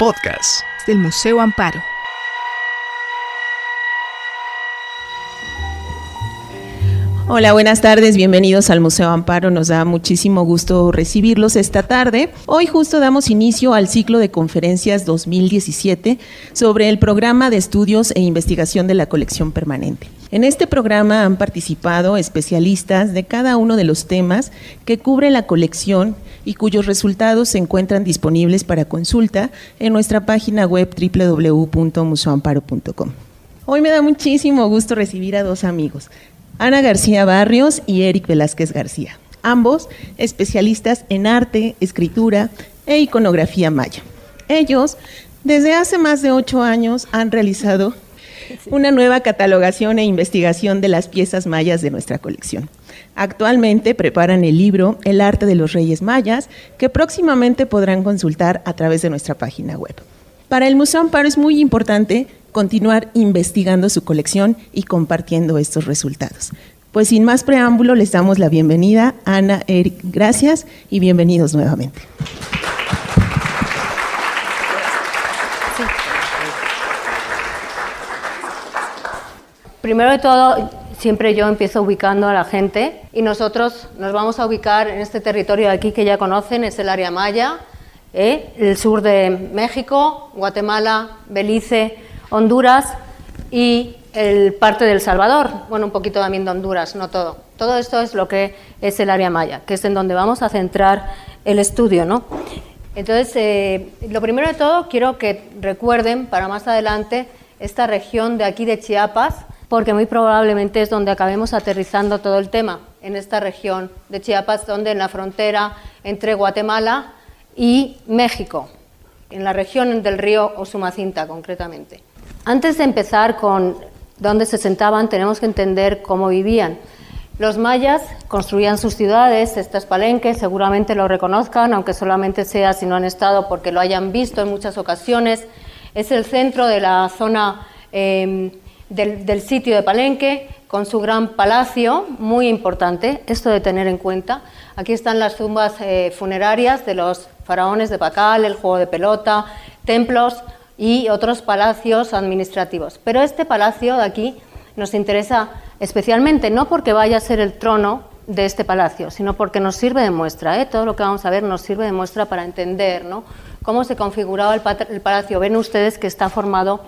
podcast del Museo Amparo. Hola, buenas tardes, bienvenidos al Museo Amparo. Nos da muchísimo gusto recibirlos esta tarde. Hoy justo damos inicio al ciclo de conferencias 2017 sobre el programa de estudios e investigación de la colección permanente. En este programa han participado especialistas de cada uno de los temas que cubre la colección y cuyos resultados se encuentran disponibles para consulta en nuestra página web www.museoamparo.com. Hoy me da muchísimo gusto recibir a dos amigos, Ana García Barrios y Eric Velázquez García, ambos especialistas en arte, escritura e iconografía maya. Ellos, desde hace más de ocho años, han realizado una nueva catalogación e investigación de las piezas mayas de nuestra colección. Actualmente preparan el libro El arte de los reyes mayas, que próximamente podrán consultar a través de nuestra página web. Para el Museo Amparo es muy importante continuar investigando su colección y compartiendo estos resultados. Pues sin más preámbulo, les damos la bienvenida. Ana, Eric, gracias y bienvenidos nuevamente. Primero de todo, siempre yo empiezo ubicando a la gente y nosotros nos vamos a ubicar en este territorio de aquí que ya conocen, es el área maya, ¿eh? el sur de México, Guatemala, Belice, Honduras y el parte del Salvador, bueno, un poquito también de Honduras, no todo. Todo esto es lo que es el área maya, que es en donde vamos a centrar el estudio, ¿no? Entonces, eh, lo primero de todo, quiero que recuerden para más adelante esta región de aquí de Chiapas, porque muy probablemente es donde acabemos aterrizando todo el tema, en esta región de Chiapas, donde en la frontera entre Guatemala y México, en la región del río Osumacinta concretamente. Antes de empezar con dónde se sentaban, tenemos que entender cómo vivían. Los mayas construían sus ciudades, estas palenques, seguramente lo reconozcan, aunque solamente sea si no han estado porque lo hayan visto en muchas ocasiones. Es el centro de la zona em, del, sitio de Palenque, con su gran palacio, muy importante, esto de tener en cuenta. Aquí están las tumbas eh, funerarias de los faraones de Pacal, el juego de pelota, templos, y otros palacios administrativos. Pero este palacio de aquí nos interesa especialmente, no porque vaya a ser el trono de este palacio, sino porque nos sirve de muestra. ¿eh? Todo lo que vamos a ver nos sirve de muestra para entender cómo se configuraba el, palacio. Ven ustedes que está formado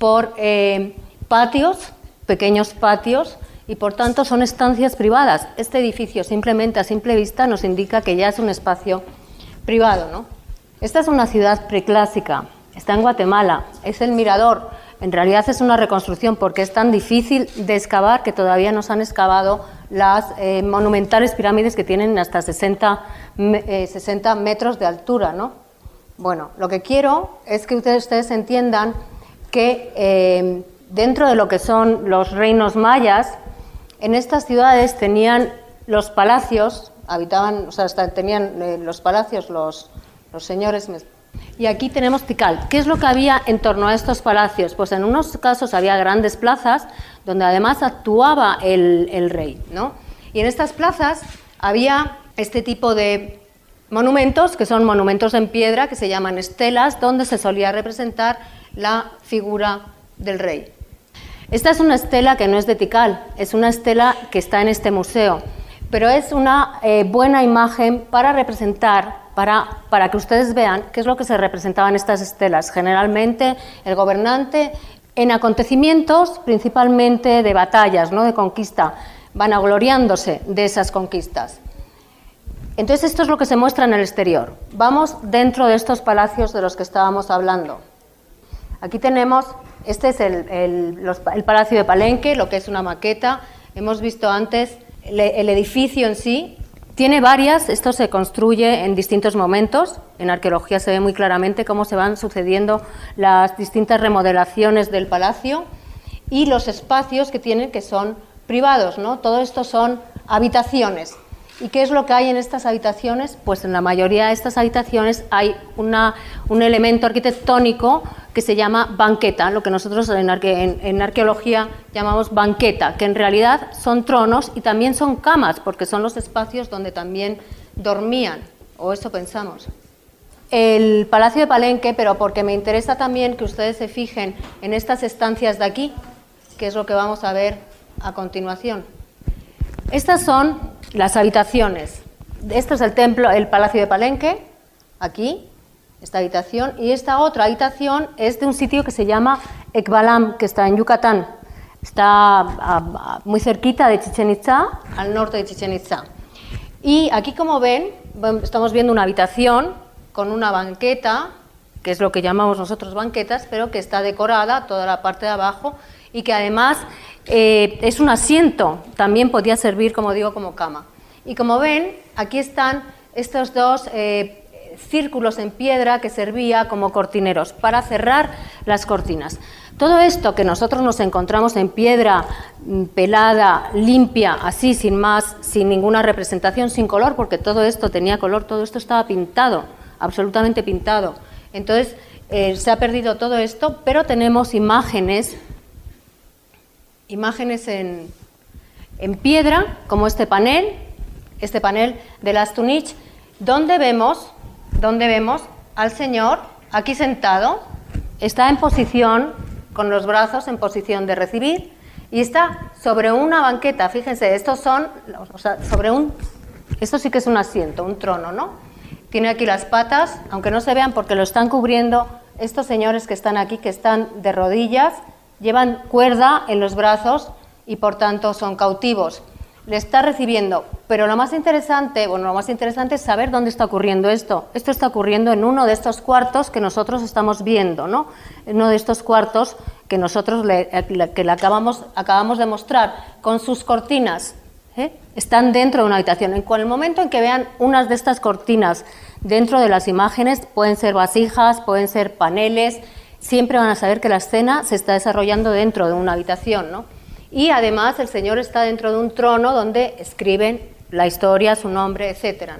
por eh, patios, pequeños patios, y por tanto son estancias privadas. Este edificio simplemente a simple vista nos indica que ya es un espacio privado. ¿no? Esta es una ciudad preclásica, está en Guatemala, es el mirador. En realidad es una reconstrucción porque es tan difícil de excavar que todavía no se han excavado las eh, monumentales pirámides que tienen hasta 60, 60 eh, metros de altura. ¿no? Bueno, lo que quiero es que ustedes, entiendan que eh, dentro de lo que son los reinos mayas, en estas ciudades tenían los palacios, habitaban, o sea, tenían los palacios los, los señores y aquí tenemos Tikal. ¿Qué es lo que había en torno a estos palacios? Pues en unos casos había grandes plazas donde además actuaba el, rey. ¿no? Y en estas plazas había este tipo de monumentos, que son monumentos en piedra, que se llaman estelas, donde se solía representar la figura del rey. Esta es una estela que no es de Tikal, es una estela que está en este museo, pero es una eh, buena imagen para representar para, que ustedes vean qué es lo que se representaba en estas estelas. Generalmente el gobernante en acontecimientos principalmente de batallas, ¿no? de conquista, van agloriándose de esas conquistas. Entonces esto es lo que se muestra en el exterior. Vamos dentro de estos palacios de los que estábamos hablando. Aquí tenemos, este es el, Palacio de Palenque, lo que es una maqueta. Hemos visto antes el edificio en sí, tiene varias, esto se construye en distintos momentos, en arqueología se ve muy claramente cómo se van sucediendo las distintas remodelaciones del palacio y los espacios que tienen que son privados, ¿no? Todo esto son habitaciones. ¿Y qué es lo que hay en estas habitaciones? Pues en la mayoría de estas habitaciones hay un elemento arquitectónico que se llama banqueta, lo que nosotros en, arqueología llamamos banqueta, que en realidad son tronos y también son camas, porque son los espacios donde también dormían, o eso pensamos. el Palacio de Palenque, pero porque me interesa también que ustedes se fijen en estas estancias de aquí, que es lo que vamos a ver a continuación. Estas son las habitaciones. Esto es el templo, el Palacio de Palenque, aquí, esta habitación, y esta otra habitación es de un sitio que se llama Ekbalam, que está en Yucatán. Está muy cerquita de Chichen Itza, al norte de Chichen Itza. Y aquí, como ven, estamos viendo una habitación con una banqueta, que es lo que llamamos nosotros banquetas, pero que está decorada toda la parte de abajo y que además eh, es un asiento, también podía servir, como digo, como cama. Y como ven, aquí están estos dos eh, círculos en piedra que servía como cortineros para cerrar las cortinas. Todo esto que nosotros nos encontramos en piedra mm, pelada, limpia, así, sin más, sin ninguna representación, sin color, porque todo esto tenía color, todo esto estaba pintado, absolutamente pintado. Entonces, eh, se ha perdido todo esto, pero tenemos imágenes, imágenes en, en piedra, como este panel, este panel de las Tunich, donde vemos donde vemos al Señor aquí sentado, está en posición, con los brazos en posición de recibir, y está sobre una banqueta. Fíjense, estos son, o sea, sobre un, esto sí que es un asiento, un trono, ¿no? Tiene aquí las patas, aunque no se vean porque lo están cubriendo estos señores que están aquí, que están de rodillas, llevan cuerda en los brazos y por tanto son cautivos le está recibiendo. Pero lo más interesante, bueno, lo más interesante es saber dónde está ocurriendo esto. Esto está ocurriendo en uno de estos cuartos que nosotros estamos viendo, ¿no? En uno de estos cuartos que nosotros le, que acabamos, acabamos de mostrar con sus cortinas. ¿eh? Están dentro de una habitación. En el momento en que vean unas de estas cortinas dentro de las imágenes, pueden ser vasijas, pueden ser paneles, siempre van a saber que la escena se está desarrollando dentro de una habitación, ¿no? Y además el Señor está dentro de un trono donde escriben la historia, su nombre, etc.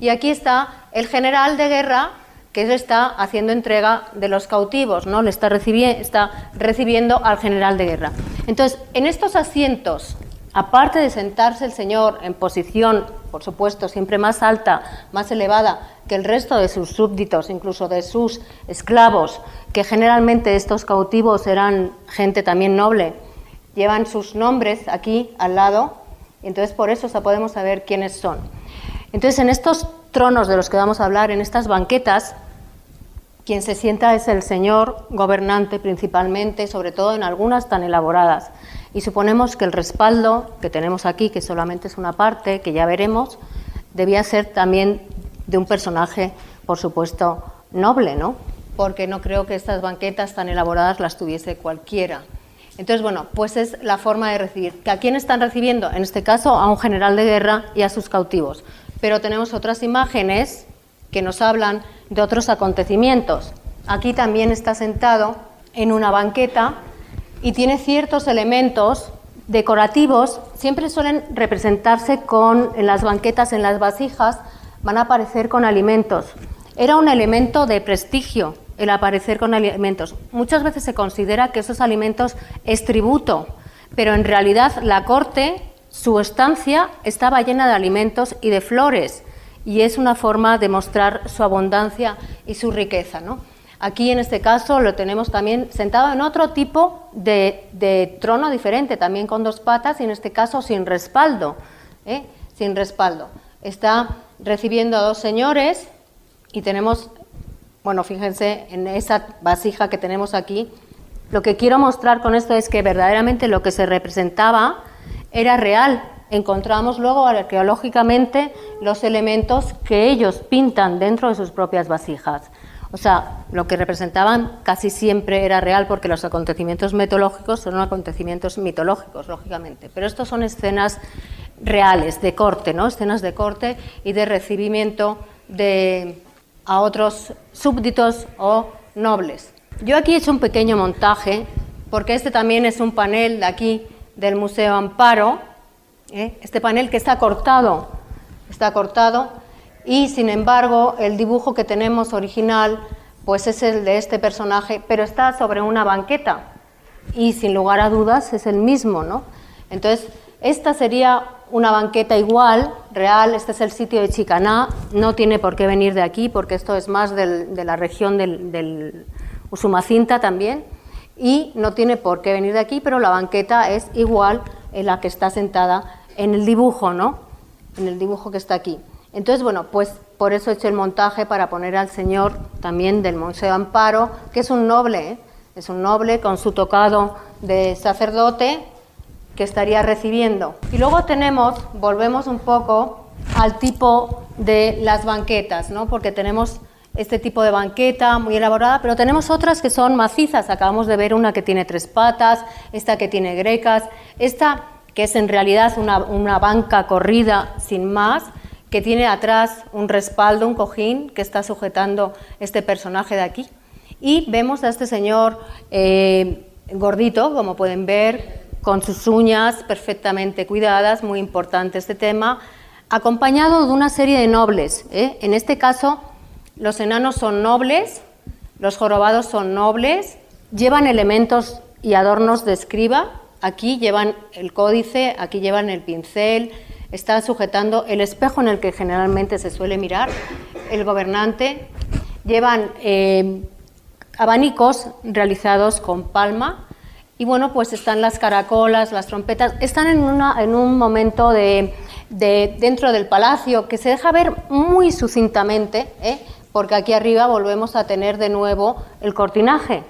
Y aquí está el general de guerra que está haciendo entrega de los cautivos, ¿no? Le está, está recibiendo al general de guerra. Entonces, en estos asientos, aparte de sentarse el Señor en posición, por supuesto, siempre más alta, más elevada que el resto de sus súbditos, incluso de sus esclavos, que generalmente estos cautivos eran gente también noble, llevan sus nombres aquí al lado, entonces por eso podemos saber quiénes son. Entonces en estos tronos de los que vamos a hablar, en estas banquetas, quien se sienta es el señor gobernante principalmente, sobre todo en algunas tan elaboradas. Y suponemos que el respaldo que tenemos aquí, que solamente es una parte, que ya veremos, debía ser también de un personaje, por supuesto, noble, ¿no? Porque no creo que estas banquetas tan elaboradas las tuviese cualquiera. Entonces, bueno, pues es la forma de recibir. ¿A quién están recibiendo? En este caso, a un general de guerra y a sus cautivos. Pero tenemos otras imágenes que nos hablan de otros acontecimientos. Aquí también está sentado en una banqueta y tiene ciertos elementos decorativos, siempre suelen representarse con, en las banquetas, en las vasijas, van a aparecer con alimentos. Era un elemento de prestigio, el aparecer con alimentos. Muchas veces se considera que esos alimentos es tributo, pero en realidad la corte, su estancia estaba llena de alimentos y de flores, y es una forma de mostrar su abundancia y su riqueza. ¿no? Aquí en este caso lo tenemos también sentado en otro tipo de, trono diferente, también con dos patas y en este caso sin respaldo. ¿eh? Sin respaldo. Está recibiendo a dos señores y tenemos bueno, fíjense en esa vasija que tenemos aquí. Lo que quiero mostrar con esto es que verdaderamente lo que se representaba era real. Encontramos luego arqueológicamente los elementos que ellos pintan dentro de sus propias vasijas. O sea, lo que representaban casi siempre era real porque los acontecimientos mitológicos son acontecimientos mitológicos, lógicamente. Pero estos son escenas reales, de corte, ¿no? Escenas de corte y de recibimiento de, a otros súbditos o nobles. Yo aquí he hecho un pequeño montaje, porque este también es un panel de aquí del Museo Amparo, ¿eh? este panel que está cortado, está cortado, y sin embargo el dibujo que tenemos original pues es el de este personaje, pero está sobre una banqueta, y sin lugar a dudas es el mismo, ¿no? Entonces, esta sería una banqueta igual, real, este es el sitio de Chicaná, no tiene por qué venir de aquí porque esto es más de la región del, del Usumacinta también y no tiene por qué venir de aquí, pero la banqueta es igual en la que está sentada en el dibujo, ¿no? En el dibujo que está aquí. Entonces, bueno, pues por eso he hecho el montaje para poner al señor también del Museo Amparo, que es un noble, ¿eh? es un noble con su tocado de sacerdote que estaría recibiendo. Y luego tenemos, volvemos un poco al tipo de las banquetas, ¿no? porque tenemos este tipo de banqueta muy elaborada, pero tenemos otras que son macizas. Acabamos de ver una que tiene tres patas, esta que tiene grecas, esta que es en realidad una, una banca corrida sin más, que tiene atrás un respaldo, un cojín que está sujetando este personaje de aquí. Y vemos a este señor eh, gordito, como pueden ver, con sus uñas perfectamente cuidadas, muy importante este tema, acompañado de una serie de nobles. ¿eh? En este caso, los enanos son nobles, los jorobados son nobles, llevan elementos y adornos de escriba, aquí llevan el códice, aquí llevan el pincel, está sujetando el espejo en el que generalmente se suele mirar el gobernante, llevan eh, abanicos realizados con palma y bueno, pues están las caracolas, las trompetas, están en, un momento de, dentro del palacio que se deja ver muy sucintamente, ¿eh? porque aquí arriba volvemos a tener de nuevo el cortinaje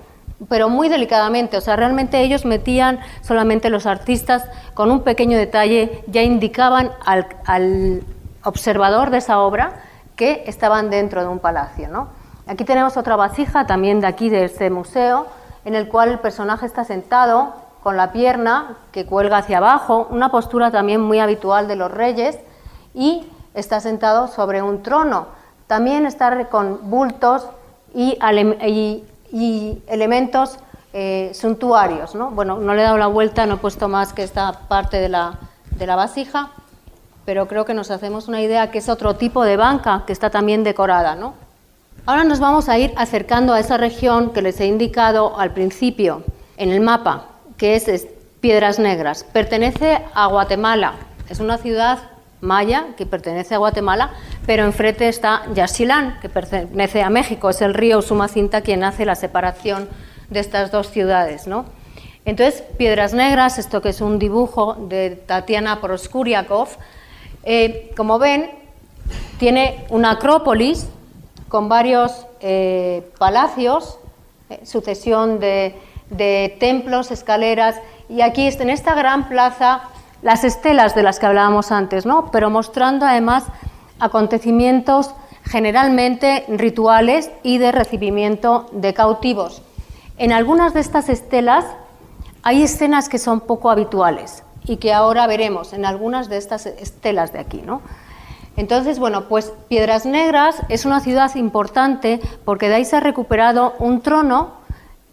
pero muy delicadamente, o sea, realmente ellos metían solamente los artistas con un pequeño detalle, ya indicaban al, observador de esa obra que estaban dentro de un palacio. ¿no? Aquí tenemos otra vasija también de aquí, de este museo, en el cual el personaje está sentado con la pierna que cuelga hacia abajo, una postura también muy habitual de los reyes, y está sentado sobre un trono. También está con bultos y, elementos eh, suntuarios. ¿no? Bueno, no le he dado la vuelta, no he puesto más que esta parte de la, de la vasija, pero creo que nos hacemos una idea que es otro tipo de banca que está también decorada. ¿no? Ahora nos vamos a ir acercando a esa región que les he indicado al principio en el mapa, que es Piedras Negras. Pertenece a Guatemala, es una ciudad maya que pertenece a Guatemala, pero enfrente está Yaxchilán, que pertenece a México, es el río Sumacinta quien hace la separación de estas dos ciudades. ¿no? Entonces, Piedras Negras, esto que es un dibujo de Tatiana Proskuriakov, eh, como ven, tiene una acrópolis con varios eh, palacios, eh, sucesión de, de templos, escaleras, y aquí en esta gran plaza las estelas de las que hablábamos antes, ¿no? pero mostrando además acontecimientos generalmente rituales y de recibimiento de cautivos. En algunas de estas estelas hay escenas que son poco habituales y que ahora veremos en algunas de estas estelas de aquí. ¿no? Entonces, bueno, pues Piedras Negras es una ciudad importante porque de ahí se ha recuperado un trono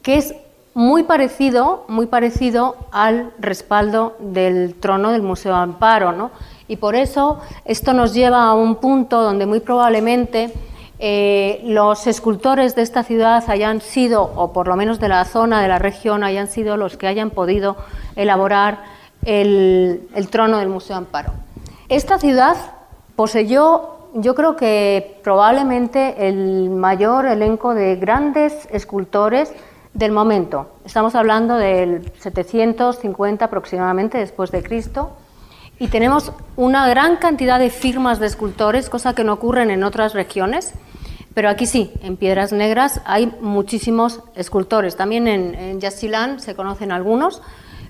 que es muy parecido, muy parecido al respaldo del trono del Museo Amparo, ¿no? Y por eso esto nos lleva a un punto donde muy probablemente eh, los escultores de esta ciudad hayan sido, o por lo menos de la zona, de la región, hayan sido los que hayan podido elaborar el, el trono del Museo Amparo. Esta ciudad poseyó, yo creo que probablemente el mayor elenco de grandes escultores del momento. Estamos hablando del 750 aproximadamente después de Cristo y tenemos una gran cantidad de firmas de escultores, cosa que no ocurre en otras regiones, pero aquí sí, en Piedras Negras hay muchísimos escultores. También en, en se conocen algunos,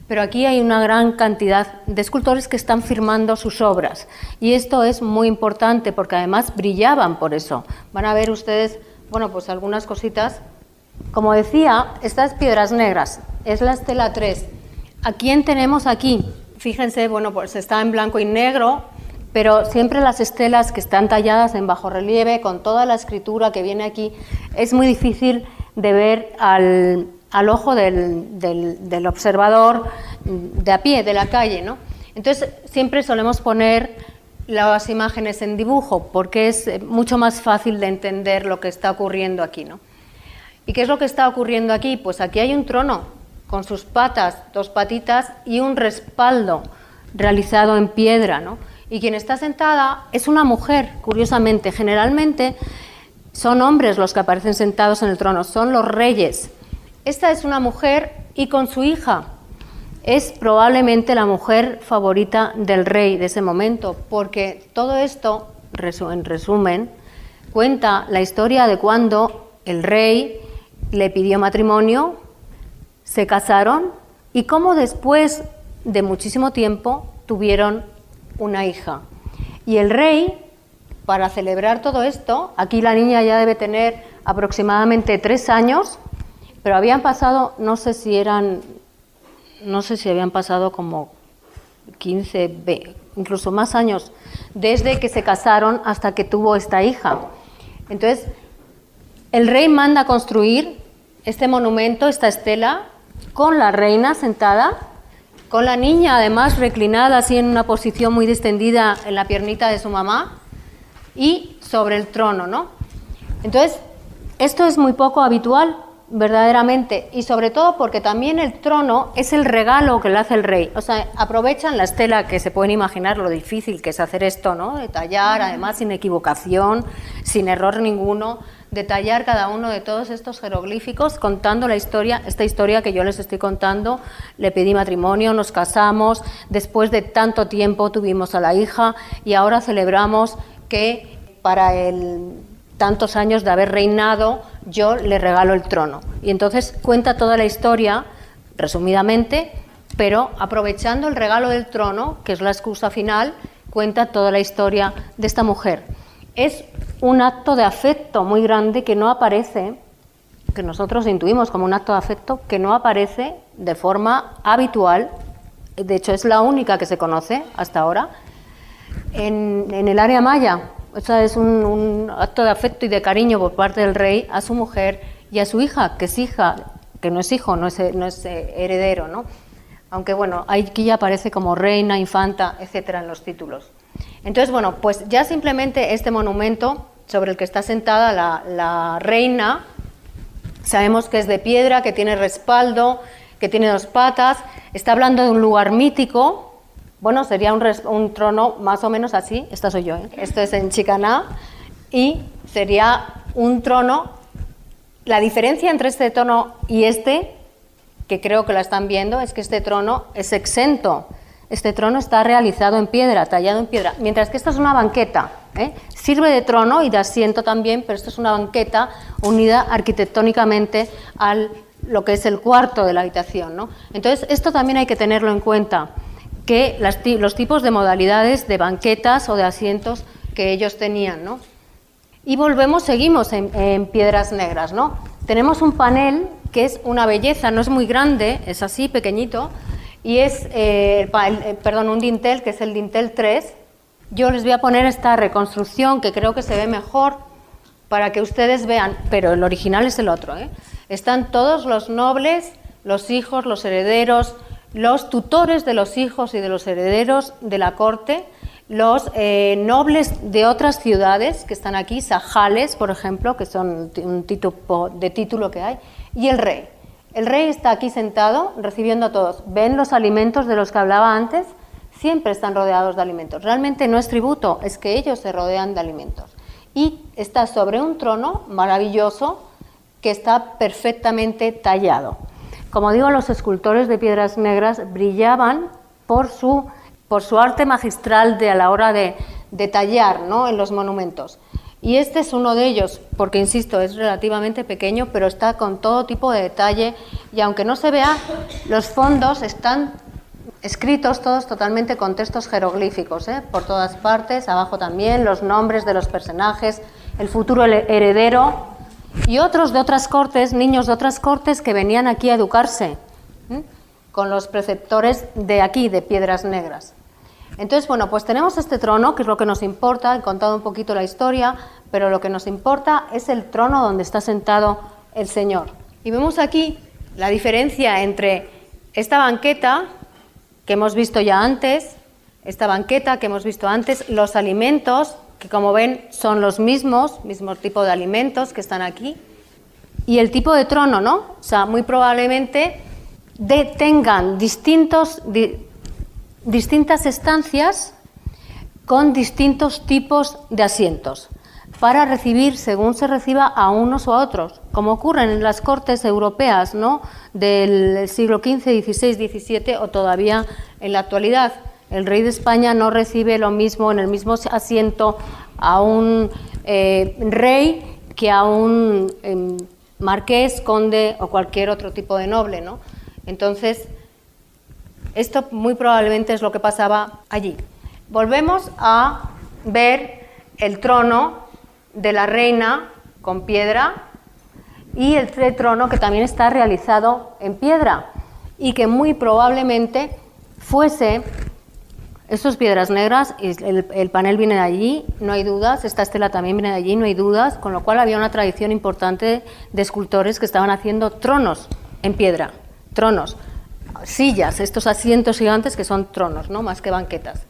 pero aquí hay una gran cantidad de escultores que están firmando sus obras. Y esto es muy importante porque además brillaban por eso. Van a ver ustedes, bueno, pues algunas cositas como decía, estas piedras negras es la estela 3. ¿A quién tenemos aquí? Fíjense, bueno, pues está en blanco y negro, pero siempre las estelas que están talladas en bajo relieve, con toda la escritura que viene aquí, es muy difícil de ver al, ojo del, observador de a pie, de la calle, ¿no? Entonces, siempre solemos poner las imágenes en dibujo, porque es mucho más fácil de entender lo que está ocurriendo aquí, ¿no? ¿Y qué es lo que está ocurriendo aquí? Pues aquí hay un trono con sus patas, dos patitas y un respaldo realizado en piedra, ¿no? Y quien está sentada es una mujer, curiosamente. Generalmente son hombres los que aparecen sentados en el trono, son los reyes. Esta es una mujer y con su hija. Es probablemente la mujer favorita del rey de ese momento, porque todo esto, en resumen, cuenta la historia de cuando el rey le pidió matrimonio, se casaron y cómo después de muchísimo tiempo tuvieron una hija. Y el rey, para celebrar todo esto, aquí la niña ya debe tener aproximadamente tres años, pero habían pasado, no sé si eran, no sé si habían pasado como 15, incluso más años, desde que se casaron hasta que tuvo esta hija. Entonces, el rey manda construir este monumento, esta estela, con la reina sentada con la niña además reclinada así en una posición muy distendida en la piernita de su mamá y sobre el trono, ¿no? Entonces, esto es muy poco habitual, verdaderamente, y sobre todo porque también el trono es el regalo que le hace el rey. O sea, aprovechan la estela que se pueden imaginar lo difícil que es hacer esto, ¿no? Detallar, además sin equivocación, sin error ninguno, detallar cada uno de todos estos jeroglíficos contando la historia, esta historia que yo les estoy contando. Le pedí matrimonio, nos casamos, después de tanto tiempo tuvimos a la hija y ahora celebramos que para el tantos años de haber reinado, yo le regalo el trono. Y entonces cuenta toda la historia, resumidamente, pero aprovechando el regalo del trono, que es la excusa final, cuenta toda la historia de esta mujer. Es un acto de afecto muy grande que no aparece, que nosotros intuimos como un acto de afecto, que no aparece de forma habitual, de hecho es la única que se conoce hasta ahora, en, el área maya. O sea, es un, acto de afecto y de cariño por parte del rey a su mujer y a su hija, que es hija, que no es hijo, no es, no es eh, heredero, ¿no? Aunque bueno, aquí ya aparece como reina, infanta, etcétera en los títulos. Entonces, bueno, pues ya simplemente este monumento sobre el que está sentada la, reina, sabemos que es de piedra, que tiene respaldo, que tiene dos patas, está hablando de un lugar mítico, bueno, sería un, trono más o menos así, esta soy yo, ¿eh? esto es en Chicaná, y sería un trono, la diferencia entre este trono y este, que creo que la están viendo, es que este trono es exento, este trono está realizado en piedra, tallado en piedra, mientras que esta es una banqueta. ¿eh? Sirve de trono y de asiento también, pero esto es una banqueta unida arquitectónicamente a lo que es el cuarto de la habitación. ¿no? Entonces, esto también hay que tenerlo en cuenta, que los tipos de modalidades de banquetas o de asientos que ellos tenían. ¿no? Y volvemos, seguimos en, en piedras negras. ¿no? Tenemos un panel que es una belleza, no es muy grande, es así, pequeñito, y es, eh, eh, perdón, un dintel que es el dintel 3. Yo les voy a poner esta reconstrucción que creo que se ve mejor para que ustedes vean, pero el original es el otro. ¿eh? Están todos los nobles, los hijos, los herederos, los tutores de los hijos y de los herederos de la corte, los nobles de otras ciudades que están aquí, sajales, por ejemplo, que son un título de título que hay, y el rey. El rey está aquí sentado recibiendo a todos. ¿Ven los alimentos de los que hablaba antes? Siempre están rodeados de alimentos. Realmente no es tributo, es que ellos se rodean de alimentos. Y está sobre un trono maravilloso que está perfectamente tallado. Como digo, los escultores de piedras negras brillaban por su, por su arte magistral de a la hora de, de tallar ¿no? en los monumentos. Y este es uno de ellos, porque insisto, es relativamente pequeño, pero está con todo tipo de detalle y aunque no se vea, los fondos están escritos todos totalmente con textos jeroglíficos, ¿eh? por todas partes, abajo también los nombres de los personajes, el futuro heredero y otros de otras cortes, niños de otras cortes que venían aquí a educarse con los preceptores de aquí, de Piedras Negras. Entonces, bueno, pues tenemos este trono, que es lo que nos importa, he contado un poquito la historia, pero lo que nos importa es el trono donde está sentado el Señor. Y vemos aquí la diferencia entre esta banqueta que hemos visto ya antes, esta banqueta que hemos visto antes, los alimentos, que como ven son los mismos, mismo tipo de alimentos que están aquí, y el tipo de trono, ¿no? O sea, muy probablemente tengan distintos, distintas estancias con distintos tipos de asientos para recibir según se reciba a unos o a otros, como ocurre en las cortes europeas ¿no? del siglo XV, XVI, XVII o todavía en la actualidad. El rey de España no recibe lo mismo en el mismo asiento a un eh, rey que a un em, marqués, conde o cualquier otro tipo de noble. ¿no? Entonces, esto muy probablemente es lo que pasaba allí. Volvemos a ver el trono de la reina con piedra y el trono que también está realizado en piedra y que muy probablemente fuese estas piedras negras, el, el, panel viene de allí, no hay dudas, esta estela también viene de allí, no hay dudas, con lo cual había una tradición importante de escultores que estaban haciendo tronos en piedra, tronos, sillas, estos asientos gigantes que son tronos, ¿no? más que banquetas.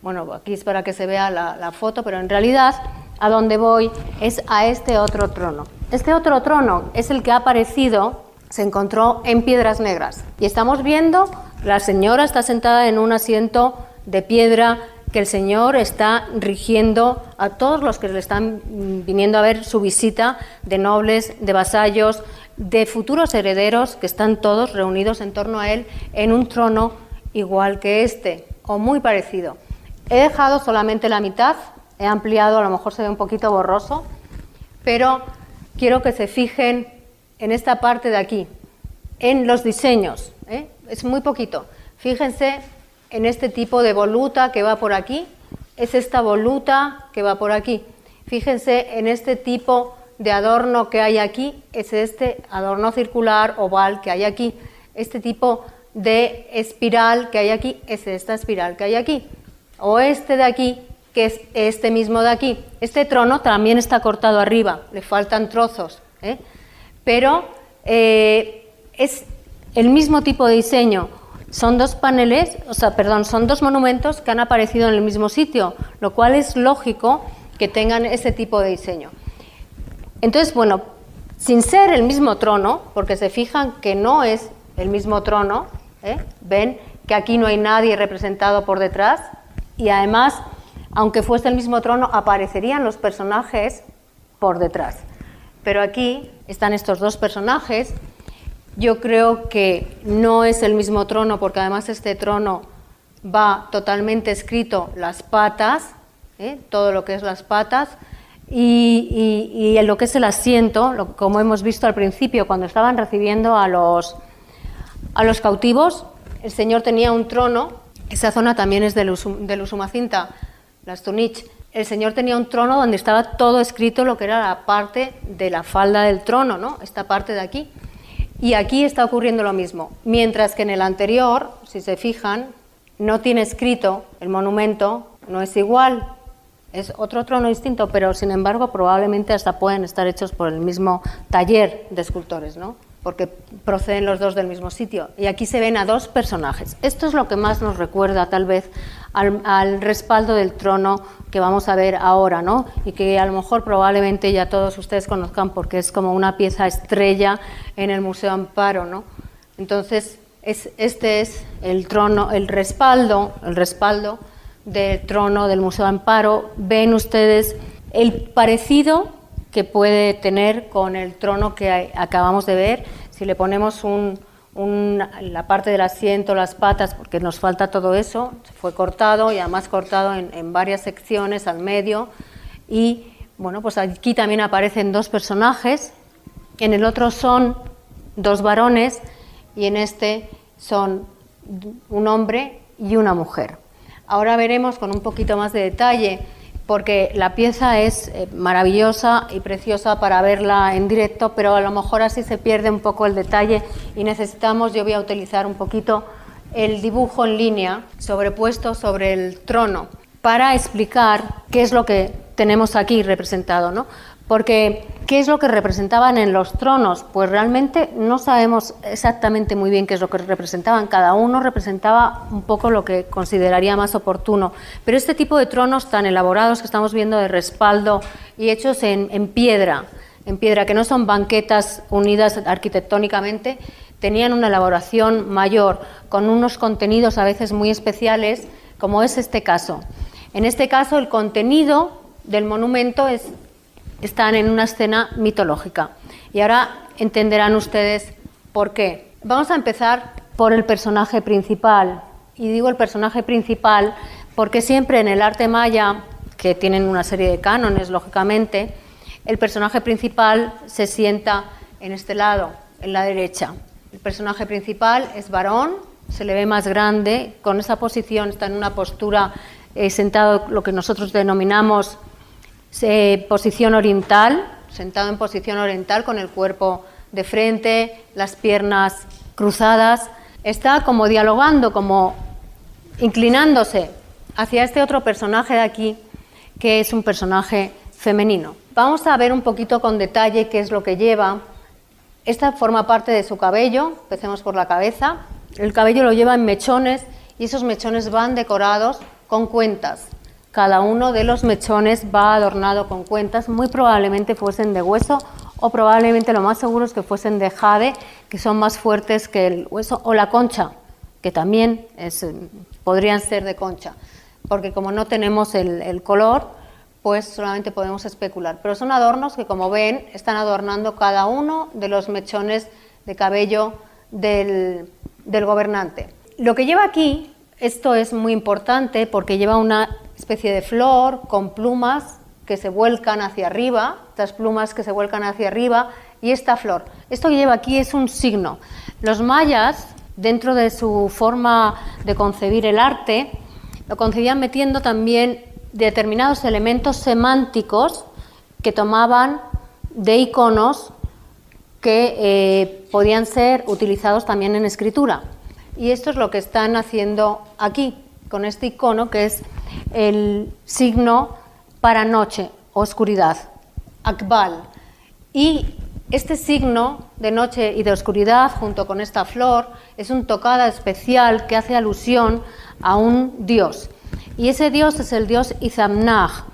Bueno, aquí es para que se vea la, la foto, pero en realidad a donde voy es a este otro trono. Este otro trono es el que ha aparecido, se encontró en Piedras Negras. Y estamos viendo, la señora está sentada en un asiento de piedra que el Señor está rigiendo a todos los que le están viniendo a ver su visita de nobles, de vasallos, de futuros herederos que están todos reunidos en torno a él en un trono igual que este o muy parecido. He dejado solamente la mitad he ampliado, a lo mejor se ve un poquito borroso, pero quiero que se fijen en esta parte de aquí, en los diseños. ¿eh? Es muy poquito. Fíjense en este tipo de voluta que va por aquí, es esta voluta que va por aquí. Fíjense en este tipo de adorno que hay aquí, es este adorno circular, oval que hay aquí. Este tipo de espiral que hay aquí, es esta espiral que hay aquí. O este de aquí, que es este mismo de aquí. Este trono también está cortado arriba, le faltan trozos, ¿eh? pero eh, es el mismo tipo de diseño. Son dos paneles, o sea, perdón, son dos monumentos que han aparecido en el mismo sitio, lo cual es lógico que tengan ese tipo de diseño. Entonces, bueno, sin ser el mismo trono, porque se fijan que no es el mismo trono, ¿eh? ven que aquí no hay nadie representado por detrás y además aunque fuese el mismo trono, aparecerían los personajes por detrás. Pero aquí están estos dos personajes. Yo creo que no es el mismo trono, porque además este trono va totalmente escrito las patas, ¿eh? todo lo que es las patas, y, en lo que es el asiento, como hemos visto al principio, cuando estaban recibiendo a los, a los cautivos, el Señor tenía un trono, esa zona también es de, de Usumacinta, las Tunich, el Señor tenía un trono donde estaba todo escrito lo que era la parte de la falda del trono, ¿no? Esta parte de aquí. Y aquí está ocurriendo lo mismo. Mientras que en el anterior, si se fijan, no tiene escrito el monumento, no es igual, es otro trono distinto, pero sin embargo probablemente hasta pueden estar hechos por el mismo taller de escultores, ¿no? Porque proceden los dos del mismo sitio. Y aquí se ven a dos personajes. Esto es lo que más nos recuerda tal vez al, respaldo del trono que vamos a ver ahora, ¿no? Y que a lo mejor probablemente ya todos ustedes conozcan porque es como una pieza estrella en el Museo Amparo, ¿no? Entonces, este es el trono, el respaldo, el respaldo del trono del Museo Amparo. Ven ustedes el parecido que puede tener con el trono que acabamos de ver. Si le ponemos la parte del asiento, las patas, porque nos falta todo eso, fue cortado y además cortado en, varias secciones al medio. Y bueno, pues aquí también aparecen dos personajes, en el otro son dos varones y en este son un hombre y una mujer. Ahora veremos con un poquito más de detalle porque la pieza es eh, maravillosa y preciosa para verla en directo, pero a lo mejor así se pierde un poco el detalle y necesitamos, yo voy a utilizar un poquito el dibujo en línea sobrepuesto sobre el trono para explicar qué es lo que tenemos aquí representado, ¿no? Porque, ¿qué es lo que representaban en los tronos? Pues realmente no sabemos exactamente muy bien qué es lo que representaban. Cada uno representaba un poco lo que consideraría más oportuno. Pero este tipo de tronos tan elaborados que estamos viendo de respaldo y hechos en, piedra, en piedra, que no son banquetas unidas arquitectónicamente, tenían una elaboración mayor, con unos contenidos a veces muy especiales, como es este caso. En este caso, el contenido del monumento es, están en una escena mitológica. Y ahora entenderán ustedes por qué. Vamos a empezar por el personaje principal. Y digo el personaje principal porque siempre en el arte maya, que tienen una serie de cánones, lógicamente, el personaje principal se sienta en este lado, en la derecha. El personaje principal es varón, se le ve más grande, con esa posición está en una postura eh, sentado, lo que nosotros denominamos eh, posición oriental, sentado en posición oriental con el cuerpo de frente, las piernas cruzadas, está como dialogando, como inclinándose hacia este otro personaje de aquí, que es un personaje femenino. Vamos a ver un poquito con detalle qué es lo que lleva. Esta forma parte de su cabello, empecemos por la cabeza. El cabello lo lleva en mechones y esos mechones van decorados con cuentas. Cada uno de los mechones va adornado con cuentas, muy probablemente fuesen de hueso o probablemente lo más seguro es que fuesen de jade, que son más fuertes que el hueso, o la concha, que también podrían ser de concha, porque como no tenemos el, color, pues solamente podemos especular. Pero son adornos que, como ven, están adornando cada uno de los mechones de cabello del, del gobernante. Lo que lleva aquí, esto es muy importante porque lleva una especie de flor con plumas que se vuelcan hacia arriba, estas plumas que se vuelcan hacia arriba y esta flor. Esto que lleva aquí es un signo. Los mayas, dentro de su forma de concebir el arte, lo concebían metiendo también determinados elementos semánticos que tomaban de iconos que eh, podían ser utilizados también en escritura. Y esto es lo que están haciendo aquí, con este icono que es el signo para noche, oscuridad, akbal. Y este signo de noche y de oscuridad, junto con esta flor, es un tocada especial que hace alusión a un dios. Y ese dios es el dios Izamnah.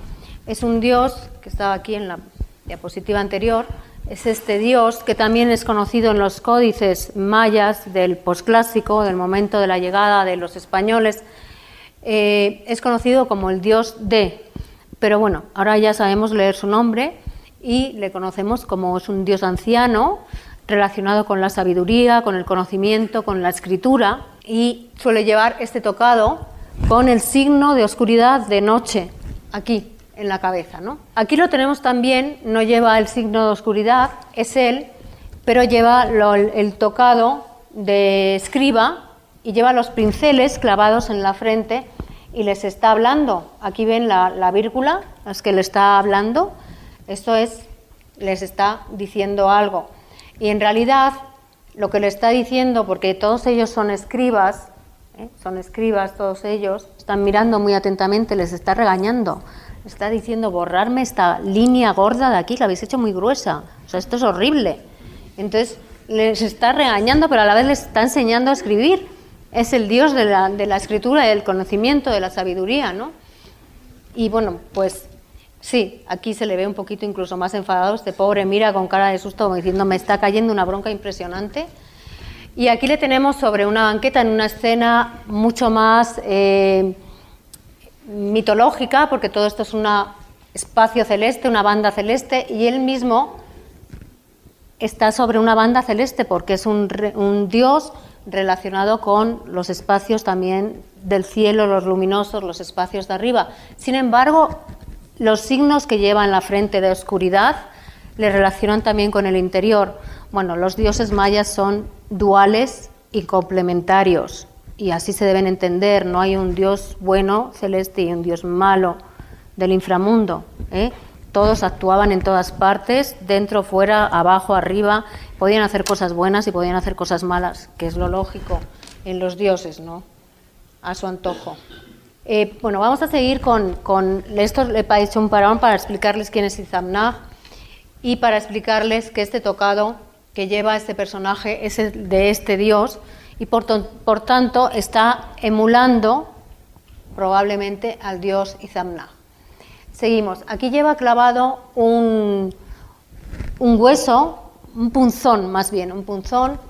Es un dios que estaba aquí en la diapositiva anterior. Es este dios que también es conocido en los códices mayas del posclásico, del momento de la llegada de los españoles. Eh, es conocido como el dios de, pero bueno, ahora ya sabemos leer su nombre y le conocemos como es un dios anciano relacionado con la sabiduría, con el conocimiento, con la escritura y suele llevar este tocado con el signo de oscuridad de noche aquí en la cabeza, ¿no? Aquí lo tenemos también, no lleva el signo de oscuridad, es él, pero lleva el tocado de escriba y lleva los pinceles clavados en la frente y les está hablando. Aquí ven la, la vírgula, las que le está hablando. Esto es, les está diciendo algo. Y en realidad, lo que le está diciendo, porque todos ellos son escribas, ¿eh? son escribas todos ellos, están mirando muy atentamente, les está regañando. Está diciendo, borrarme esta línea gorda de aquí, la habéis hecho muy gruesa. O sea, esto es horrible. Entonces, les está regañando, pero a la vez les está enseñando a escribir es el Dios de la, escritura, del conocimiento, de la sabiduría, ¿no? Y bueno, pues sí, aquí se le ve un poquito incluso más enfadado, este pobre mira con cara de susto, diciendo, me está cayendo una bronca impresionante. Y aquí le tenemos sobre una banqueta en una escena mucho más eh, mitológica, porque todo esto es un espacio celeste, una banda celeste, y él mismo está sobre una banda celeste porque es un dios relacionado con los espacios también del cielo, los luminosos, los espacios de arriba. Sin embargo, los signos que lleva en la frente de oscuridad le relacionan también con el interior. Bueno, los dioses mayas son duales y complementarios y así se deben entender. No hay un dios bueno celeste y un dios malo del inframundo. ¿eh? Todos actuaban en todas partes, dentro, fuera, abajo, arriba. Podían hacer cosas buenas y podían hacer cosas malas, que es lo lógico en los dioses, ¿no? A su antojo. Eh, bueno, vamos a seguir con, con esto. Le he hecho un parón para explicarles quién es Izamnah y para explicarles que este tocado que lleva este personaje es de este dios y por, por tanto está emulando probablemente al dios Izamnah. Seguimos. Aquí lleva clavado un, un hueso, un punzón más bien, un punzón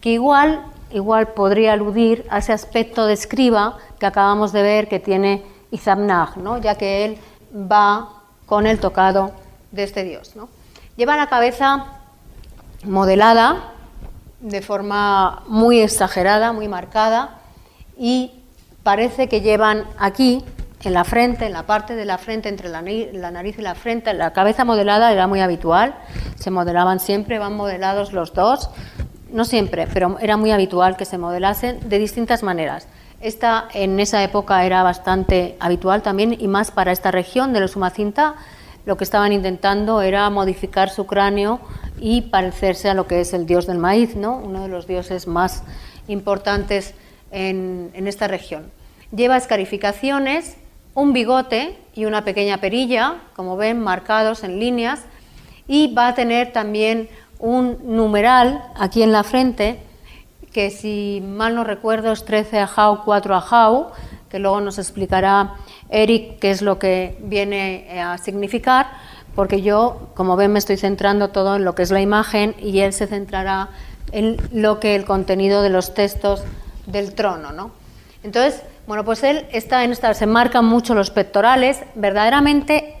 que igual, igual podría aludir a ese aspecto de escriba que acabamos de ver que tiene Izamnag, ¿no? ya que él va con el tocado de este dios. Lleva la cabeza modelada de forma muy exagerada, muy marcada, y parece que llevan aquí, en la frente, en la parte de la frente, entre la, nariz y la frente, la cabeza modelada era muy habitual, se modelaban siempre, van modelados los dos, no siempre, pero era muy habitual que se modelasen de distintas maneras. Esta en esa época era bastante habitual también y más para esta región de los Sumacinta, lo que estaban intentando era modificar su cráneo y parecerse a lo que es el dios del maíz, ¿no? uno de los dioses más importantes en, esta región. Lleva escarificaciones, un bigote y una pequeña perilla, como ven, marcados en líneas, y va a tener también un numeral aquí en la frente, que si mal no recuerdo es 13 ajau, 4 ajau, que luego nos explicará Eric qué es lo que viene a significar, porque yo, como ven, me estoy centrando todo en lo que es la imagen y él se centrará en lo que el contenido de los textos del trono, ¿no? Entonces, bueno, pues él está en esta, se marcan mucho los pectorales, verdaderamente,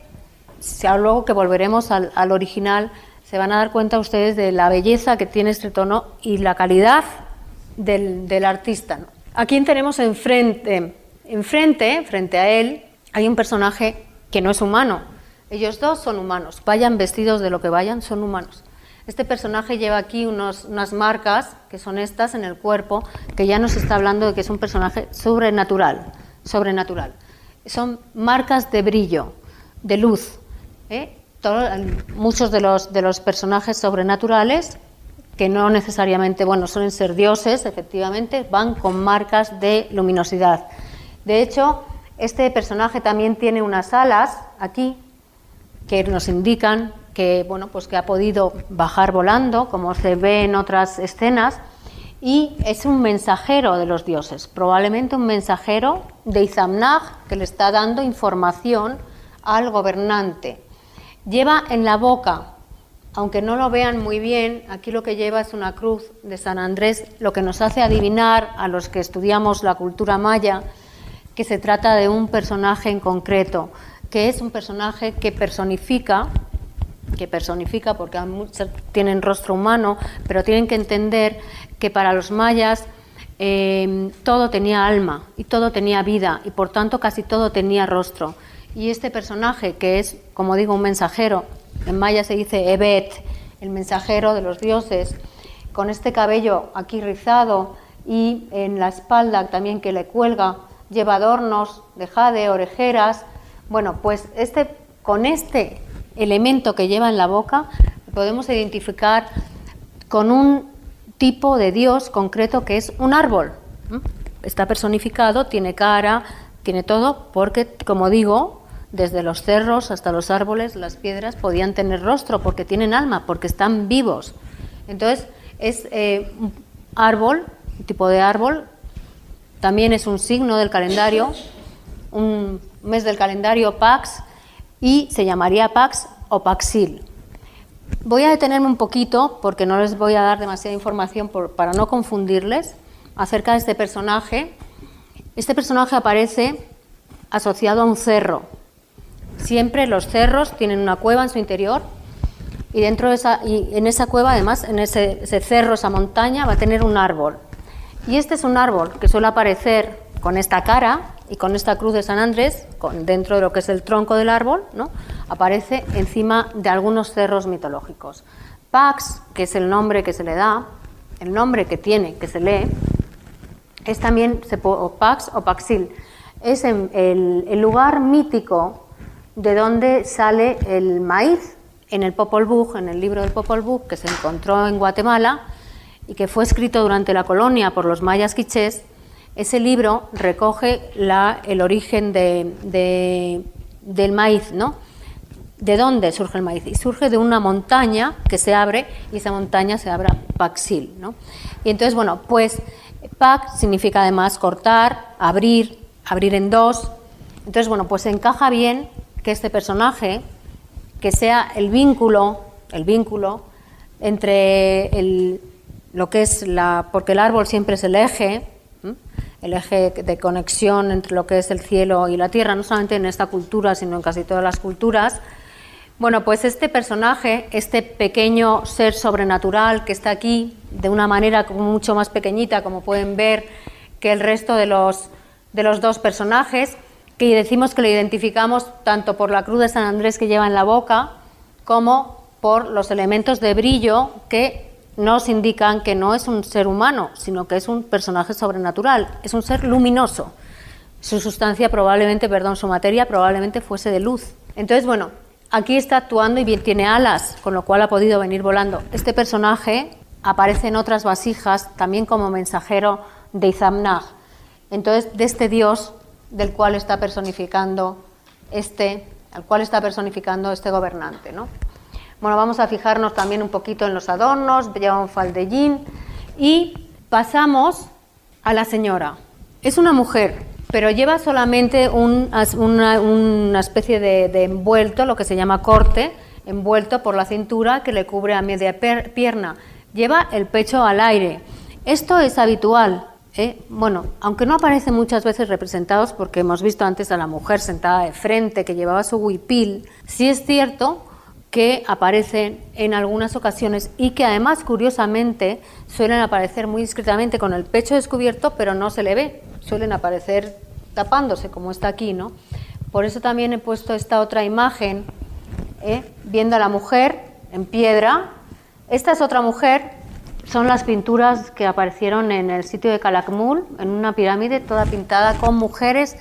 si luego que volveremos al, original, se van a dar cuenta ustedes de la belleza que tiene este tono y la calidad del, del artista. ¿no? ¿A quién tenemos enfrente? Enfrente, frente a él, hay un personaje que no es humano. Ellos dos son humanos, vayan vestidos de lo que vayan, son humanos. Este personaje lleva aquí unas marcas, que son estas en el cuerpo, que ya nos está hablando de que es un personaje sobrenatural, sobrenatural. Son marcas de brillo, de luz. ¿eh? muchos de los, de los personajes sobrenaturales, que no necesariamente, bueno, suelen ser dioses, efectivamente, van con marcas de luminosidad. De hecho, este personaje también tiene unas alas aquí que nos indican que, bueno, pues que ha podido bajar volando, como se ve en otras escenas, y es un mensajero de los dioses, probablemente un mensajero de Izamnag que le está dando información al gobernante. Lleva en la boca, aunque no lo vean muy bien, aquí lo que lleva es una cruz de San Andrés, lo que nos hace adivinar a los que estudiamos la cultura maya que se trata de un personaje en concreto, que es un personaje que personifica que personifica, porque tienen rostro humano, pero tienen que entender que para los mayas eh, todo tenía alma y todo tenía vida y por tanto casi todo tenía rostro. Y este personaje, que es, como digo, un mensajero, en maya se dice Evet, el mensajero de los dioses, con este cabello aquí rizado y en la espalda también que le cuelga, lleva adornos de jade, orejeras. Bueno, pues este, con este elemento que lleva en la boca, podemos identificar con un tipo de Dios concreto que es un árbol. Está personificado, tiene cara, tiene todo, porque, como digo, desde los cerros hasta los árboles, las piedras podían tener rostro porque tienen alma, porque están vivos. Entonces, es eh, un árbol, un tipo de árbol, también es un signo del calendario, un mes del calendario Pax, y se llamaría Pax o Paxil. Voy a detenerme un poquito porque no les voy a dar demasiada información para no confundirles acerca de este personaje. Este personaje aparece asociado a un cerro. Siempre los cerros tienen una cueva en su interior y dentro de esa, y en esa cueva, además, en ese, ese cerro, esa montaña, va a tener un árbol. Y este es un árbol que suele aparecer con esta cara y con esta cruz de San Andrés, con, dentro de lo que es el tronco del árbol, aparece encima de algunos cerros mitológicos. Pax, que es el nombre que se le da, el nombre que tiene, que se lee, es también o Pax o Paxil, es el, el, lugar mítico de donde sale el maíz en el Popol Vuh, en el libro del Popol Vuh, que se encontró en Guatemala y que fue escrito durante la colonia por los mayas quichés ese libro recoge el origen del maíz, ¿no? ¿De dónde surge el maíz? Y surge de una montaña que se abre y esa montaña se abre Paxil, ¿no? Y entonces, bueno, pues Pac significa además cortar, abrir, abrir en dos. Entonces, bueno, pues encaja bien que este personaje, que sea el vínculo, el vínculo entre lo que es la, porque el árbol siempre es el eje, el eje de conexión entre lo que es el cielo y la tierra, no solamente en esta cultura, sino en casi todas las culturas. Bueno, pues este personaje, este pequeño ser sobrenatural que está aquí, de una manera mucho más pequeñita, como pueden ver, que el resto de los, de los dos personajes, que decimos que lo identificamos tanto por la cruz de San Andrés que lleva en la boca, como por los elementos de brillo que nos indican que no es un ser humano, sino que es un personaje sobrenatural, es un ser luminoso. Su sustancia probablemente, perdón, su materia probablemente fuese de luz. Entonces, bueno, aquí está actuando y tiene alas, con lo cual ha podido venir volando. Este personaje aparece en otras vasijas también como mensajero de Izamnag. Entonces, de este dios del cual está personificando este, al cual está personificando este gobernante, ¿no? Bueno, vamos a fijarnos también un poquito en los adornos, lleva un faldellín y pasamos a la señora. Es una mujer, pero lleva solamente una, especie de, envuelto, lo que se llama corte, envuelto por la cintura que le cubre a media pierna. Lleva el pecho al aire. Esto es habitual. ¿eh? Bueno, aunque no aparece muchas veces representados, porque hemos visto antes a la mujer sentada de frente que llevaba su huipil, sí es cierto que aparecen en algunas ocasiones y que además curiosamente suelen aparecer muy discretamente con el pecho descubierto, pero no se le ve, suelen aparecer tapándose como está aquí, ¿no? Por eso también he puesto esta otra imagen, ¿eh? viendo a la mujer en piedra. Esta es otra mujer, son las pinturas que aparecieron en el sitio de Calakmul, en una pirámide toda pintada con mujeres,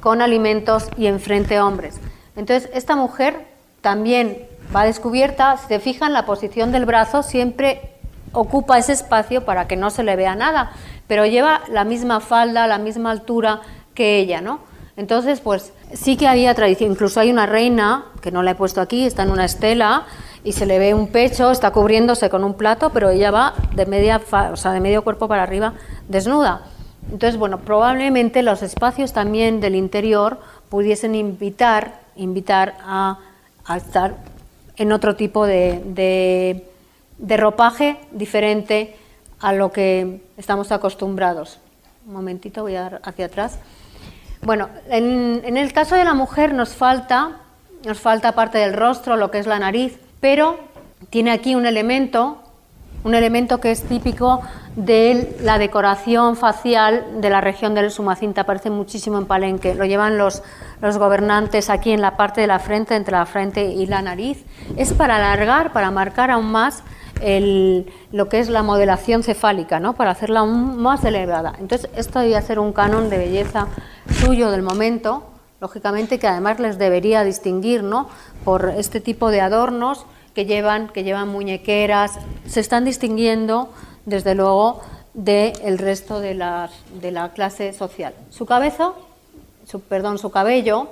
con alimentos y enfrente hombres. Entonces, esta mujer también va descubierta, si se fijan, la posición del brazo siempre ocupa ese espacio para que no se le vea nada, pero lleva la misma falda, la misma altura que ella, ¿no? Entonces, pues sí que había tradición, incluso hay una reina, que no la he puesto aquí, está en una estela, y se le ve un pecho, está cubriéndose con un plato, pero ella va de, media o sea, de medio cuerpo para arriba desnuda. Entonces, bueno, probablemente los espacios también del interior pudiesen invitar, invitar a estar en otro tipo de, ropaje diferente a lo que estamos acostumbrados. Un momentito, voy a dar hacia atrás. Bueno, en, el caso de la mujer nos falta, nos falta parte del rostro, lo que es la nariz, pero tiene aquí un elemento, un elemento que es típico de la decoración facial de la región del Sumacinta, aparece muchísimo en Palenque, lo llevan los, los gobernantes aquí en la parte de la frente, entre la frente y la nariz, es para alargar, para marcar aún más el, lo que es la modelación cefálica, ¿no? para hacerla aún más elevada. Entonces, esto debía ser un canon de belleza suyo del momento, lógicamente que además les debería distinguir ¿no? por este tipo de adornos que llevan, que llevan muñequeras, se están distinguiendo desde luego del resto de la, de la clase social. Su cabeza, su, perdón, su cabello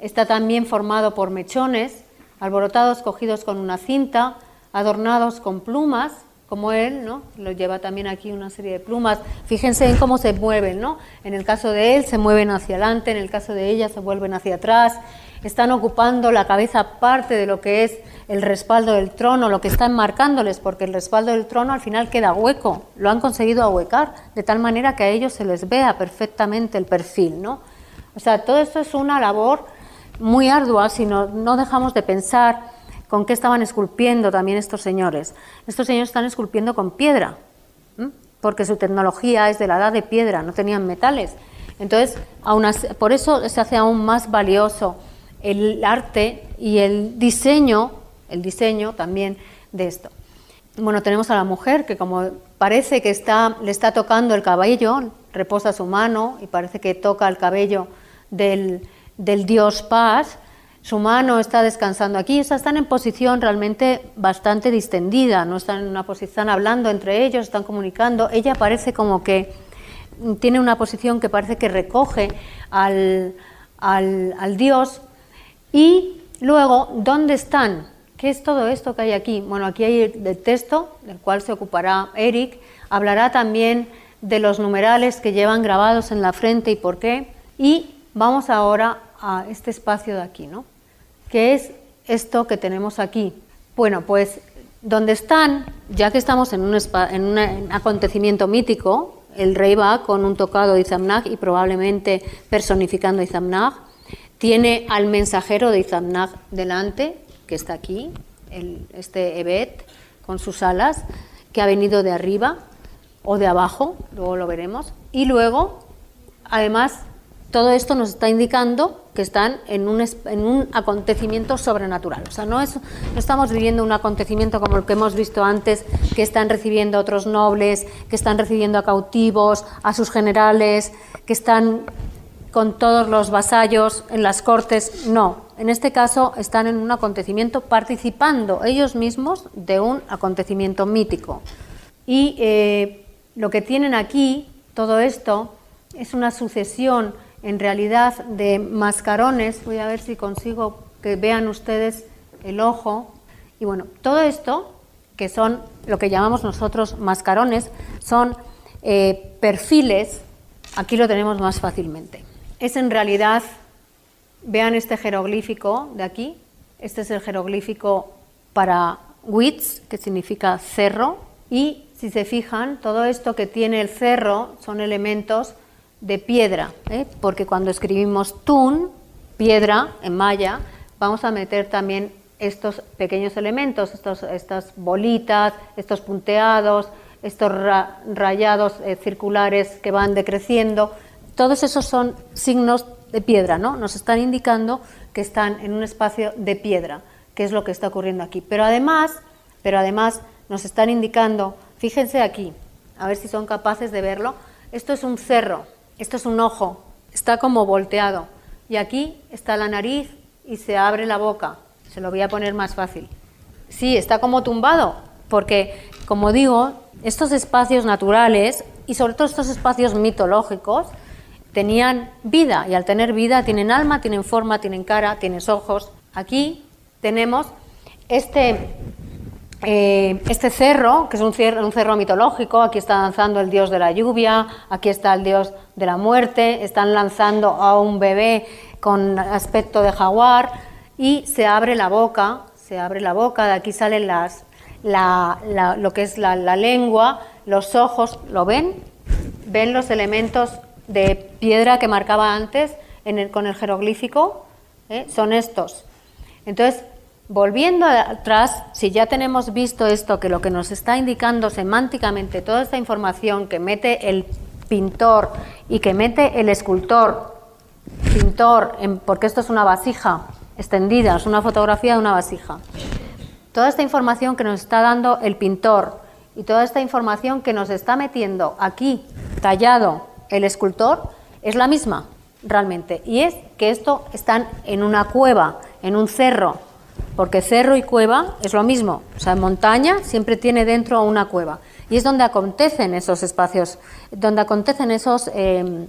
está también formado por mechones, alborotados cogidos con una cinta, adornados con plumas, como él, ¿no? Lo lleva también aquí una serie de plumas. Fíjense en cómo se mueven, ¿no? En el caso de él se mueven hacia adelante, en el caso de ella se vuelven hacia atrás. Están ocupando la cabeza parte de lo que es el respaldo del trono, lo que están marcándoles, porque el respaldo del trono al final queda hueco, lo han conseguido ahuecar, de tal manera que a ellos se les vea perfectamente el perfil, ¿no? O sea, todo esto es una labor muy ardua si no, no dejamos de pensar con qué estaban esculpiendo también estos señores. Estos señores están esculpiendo con piedra, porque su tecnología es de la edad de piedra, no tenían metales. Entonces, aún por eso se hace aún más valioso el arte y el diseño el diseño también de esto. Bueno, tenemos a la mujer que como parece que está, le está tocando el cabello, reposa su mano y parece que toca el cabello del, dios Paz, su mano está descansando aquí, están en posición realmente bastante distendida, no están en una posición, hablando entre ellos, están comunicando, ella parece como que tiene una posición que parece que recoge al, al dios y luego, ¿dónde están? ¿Qué es todo esto que hay aquí? Bueno, aquí hay el texto del cual se ocupará Eric. Hablará también de los numerales que llevan grabados en la frente y por qué. Y vamos ahora a este espacio de aquí, ¿no? ¿Qué es esto que tenemos aquí? Bueno, pues donde están, ya que estamos en un, en un acontecimiento mítico, el rey va con un tocado de Izamnag y probablemente personificando a Izamnag. Tiene al mensajero de Izamnag delante, que está aquí, este Evet, con sus alas, que ha venido de arriba o de abajo, luego lo veremos. Y luego, además, todo esto nos está indicando que están en un, en un, acontecimiento sobrenatural. O sea, no estamos viviendo un acontecimiento como el que hemos visto antes, que están recibiendo a otros nobles, que están recibiendo a cautivos, a sus generales, que están con todos los vasallos en las cortes. No, en este caso están en un acontecimiento participando ellos mismos de un acontecimiento mítico. Y eh, lo que tienen aquí, todo esto, es una sucesión en realidad de mascarones. Voy a ver si consigo que vean ustedes el ojo. Y bueno, todo esto, que son lo que llamamos nosotros mascarones, son eh, perfiles, aquí lo tenemos más fácilmente. Es en realidad, vean este jeroglífico de aquí, este es el jeroglífico para Witz, que significa cerro, y si se fijan, todo esto que tiene el cerro son elementos de piedra, ¿eh? porque cuando escribimos tun, piedra en maya, vamos a meter también estos pequeños elementos, estas bolitas, estos punteados, estos rayados eh, circulares que van decreciendo, todos esos son signos de piedra, ¿no? Nos están indicando que están en un espacio de piedra, que es lo que está ocurriendo aquí. Pero además, pero además nos están indicando, fíjense aquí, a ver si son capaces de verlo, esto es un cerro, esto es un ojo, está como volteado. Y aquí está la nariz y se abre la boca. Se lo voy a poner más fácil. Sí, está como tumbado, porque, como digo, estos espacios naturales y sobre todo estos espacios mitológicos tenían vida y al tener vida tienen alma, tienen forma, tienen cara, tienen ojos. Aquí tenemos este eh, este cerro, que es un cerro, un cerro, mitológico, aquí está lanzando el dios de la lluvia, aquí está el dios de la muerte, están lanzando a un bebé con aspecto de jaguar y se abre la boca, se abre la boca, de aquí salen las, lo que es la, lengua, los ojos, ¿lo ven? ¿Ven los elementos de piedra que marcaba antes con el jeroglífico? ¿Eh? Son estos. Entonces, Volviendo atrás, si ya tenemos visto esto, que lo que nos está indicando semánticamente toda esta información que mete el pintor y que mete el escultor, pintor, porque esto es una vasija extendida, es una fotografía de una vasija. Toda esta información que nos está dando el pintor y toda esta información que nos está metiendo aquí, tallado, el escultor, es la misma realmente. Y es que esto están en una cueva, en un cerro, porque cerro y cueva es lo mismo, o sea, montaña siempre tiene dentro una cueva, y es donde acontecen esos espacios, donde acontecen esos em,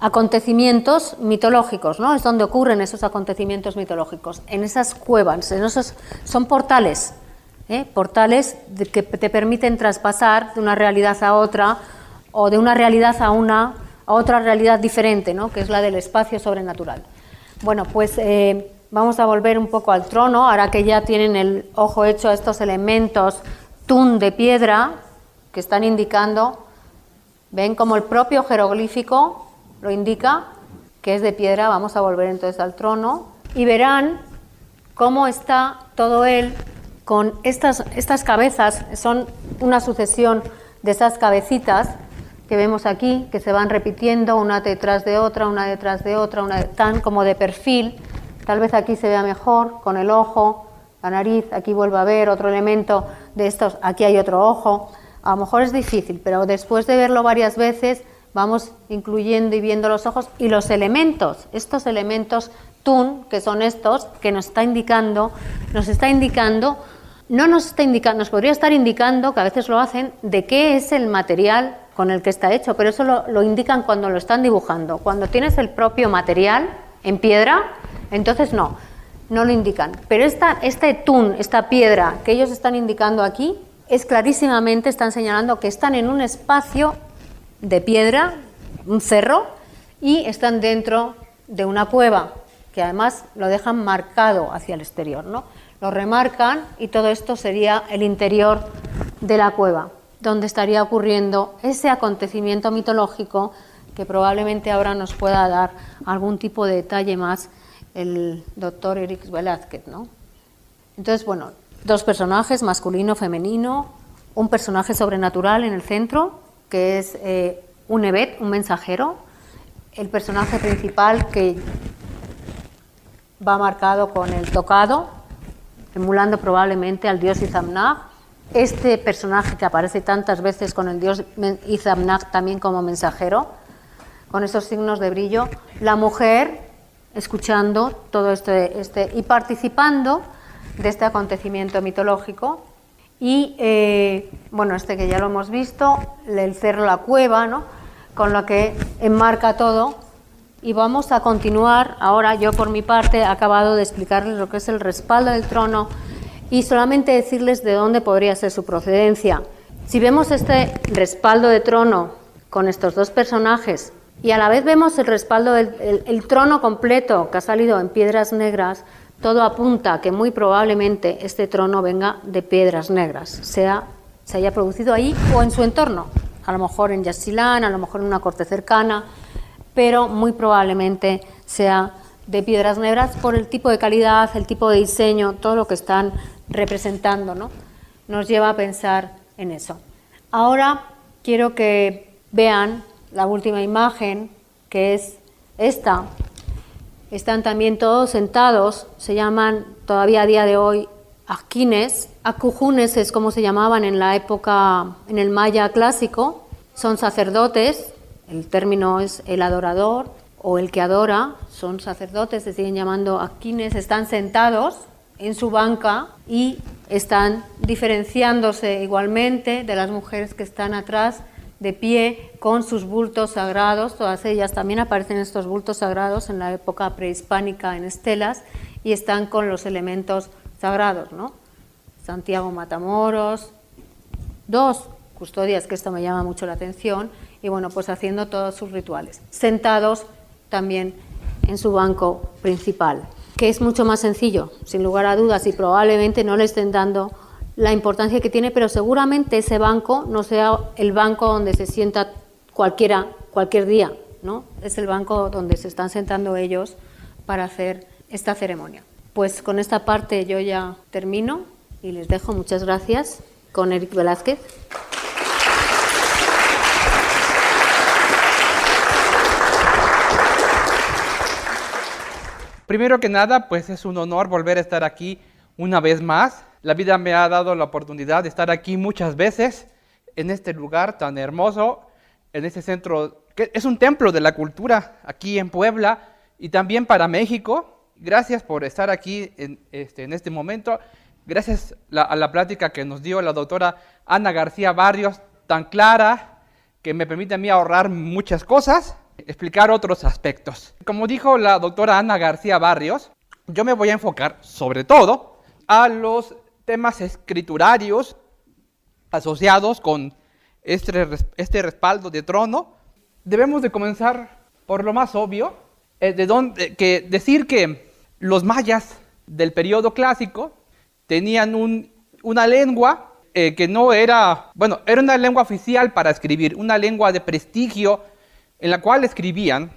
acontecimientos mitológicos, ¿no? Es donde ocurren esos acontecimientos mitológicos, en esas cuevas, en esos, son portales, ¿eh? portales que te permiten traspasar de una realidad a otra, o de una realidad a una a otra realidad diferente, ¿no? que es la del espacio sobrenatural. Bueno, pues eh, Vamos a volver un poco al trono, ahora que ya tienen el ojo hecho a estos elementos tun de piedra que están indicando, ven como el propio jeroglífico lo indica, que es de piedra, vamos a volver entonces al trono, y verán cómo está todo él con estas, estas cabezas, son una sucesión de esas cabecitas que vemos aquí, que se van repitiendo una detrás de otra, una detrás de otra, una, tan como de perfil, Tal vez aquí se vea mejor con el ojo, la nariz, aquí vuelvo a ver otro elemento de estos, aquí hay otro ojo. A lo mejor es difícil, pero después de verlo varias veces vamos incluyendo y viendo los ojos y los elementos, estos elementos tun, que son estos, que nos está indicando, nos está indicando, no nos está indicando, nos podría estar indicando, que a veces lo hacen, de qué es el material con el que está hecho, pero eso lo, indican cuando lo están dibujando. Cuando tienes el propio material en piedra, entonces no, no lo indican. Pero esta, este tun, esta piedra que ellos están indicando aquí, es clarísimamente, están señalando que están en un espacio de piedra, un cerro, y están dentro de una cueva, que además lo dejan marcado hacia el exterior, ¿no? lo remarcan y todo esto sería el interior de la cueva, donde estaría ocurriendo ese acontecimiento mitológico que probablemente ahora nos pueda dar algún tipo de detalle más el doctor Eric Velázquez. ¿no? Entonces, bueno, dos personajes, masculino, femenino, un personaje sobrenatural en el centro, que es eh, un Evet, un mensajero, el personaje principal que va marcado con el tocado, emulando probablemente al dios Izamnag. Este personaje que aparece tantas veces con el dios Izamnag también como mensajero, con esos signos de brillo. La mujer escuchando todo este, este y participando de este acontecimiento mitológico. Y eh, bueno, este que ya lo hemos visto, el cerro La Cueva, ¿no? con lo que enmarca todo. Y vamos a continuar. Ahora yo por mi parte he acabado de explicarles lo que es el respaldo del trono y solamente decirles de dónde podría ser su procedencia. Si vemos este respaldo de trono con estos dos personajes y a la vez vemos el respaldo del trono completo que ha salido en piedras negras, todo apunta a que muy probablemente este trono venga de piedras negras, sea se haya producido ahí o en su entorno a lo mejor en Yasilán, a lo mejor en una corte cercana, pero muy probablemente sea de piedras negras por el tipo de calidad, el tipo de diseño, todo lo que están representando, ¿no? Nos lleva a pensar en eso. Ahora quiero que vean la última imagen, que es esta. Están también todos sentados, se llaman todavía a día de hoy Aquines, acujunes es como se llamaban en la época, en el maya clásico, son sacerdotes, el término es el adorador o el que adora, son sacerdotes, se siguen llamando aquines, están sentados en su banca y están diferenciándose igualmente de las mujeres que están atrás de pie con sus bultos sagrados, todas ellas también aparecen estos bultos sagrados en la época prehispánica en estelas y están con los elementos sagrados, ¿no? Santiago Matamoros, dos custodias, que esto me llama mucho la atención, y bueno, pues haciendo todos sus rituales, sentados también en su banco principal, que es mucho más sencillo, sin lugar a dudas, y probablemente no le estén dando la importancia que tiene, pero seguramente ese banco no sea el banco donde se sienta cualquiera, cualquier día, ¿no? Es el banco donde se están sentando ellos para hacer esta ceremonia. Pues con esta parte yo ya termino y les dejo. Muchas gracias con Eric Velázquez. Primero que nada, pues es un honor volver a estar aquí una vez más. La vida me ha dado la oportunidad de estar aquí muchas veces en este lugar tan hermoso, en este centro, que es un templo de la cultura aquí en Puebla y también para México. Gracias por estar aquí en este, este momento. Gracias a la plática que nos dio la doctora Ana García Barrios, tan clara, que me permite a mí ahorrar muchas cosas, explicar otros aspectos. Como dijo la doctora Ana García Barrios, yo me voy a enfocar sobre todo a los temas escriturarios asociados con este, este respaldo de trono. Debemos de comenzar por lo más obvio, eh, de donde, que decir que los mayas del periodo clásico tenían una lengua eh, que no era, bueno, era una lengua oficial para escribir, una lengua de prestigio en la cual escribían,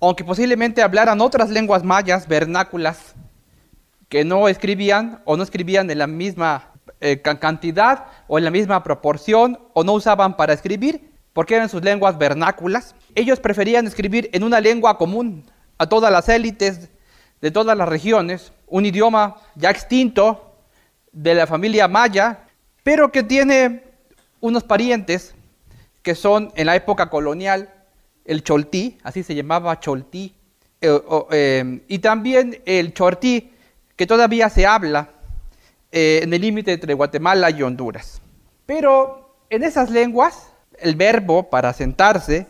aunque posiblemente hablaran otras lenguas mayas vernáculas que no escribían o no escribían en la misma eh, cantidad o en la misma proporción o no usaban para escribir porque eran sus lenguas vernáculas. Ellos preferían escribir en una lengua común a todas las élites de todas las regiones, un idioma ya extinto de la familia maya, pero que tiene unos parientes que son en la época colonial el choltí, así se llamaba choltí, eh, eh, y también el chortí, que todavía se habla eh, en el límite entre Guatemala y Honduras. Pero en esas lenguas, el verbo para sentarse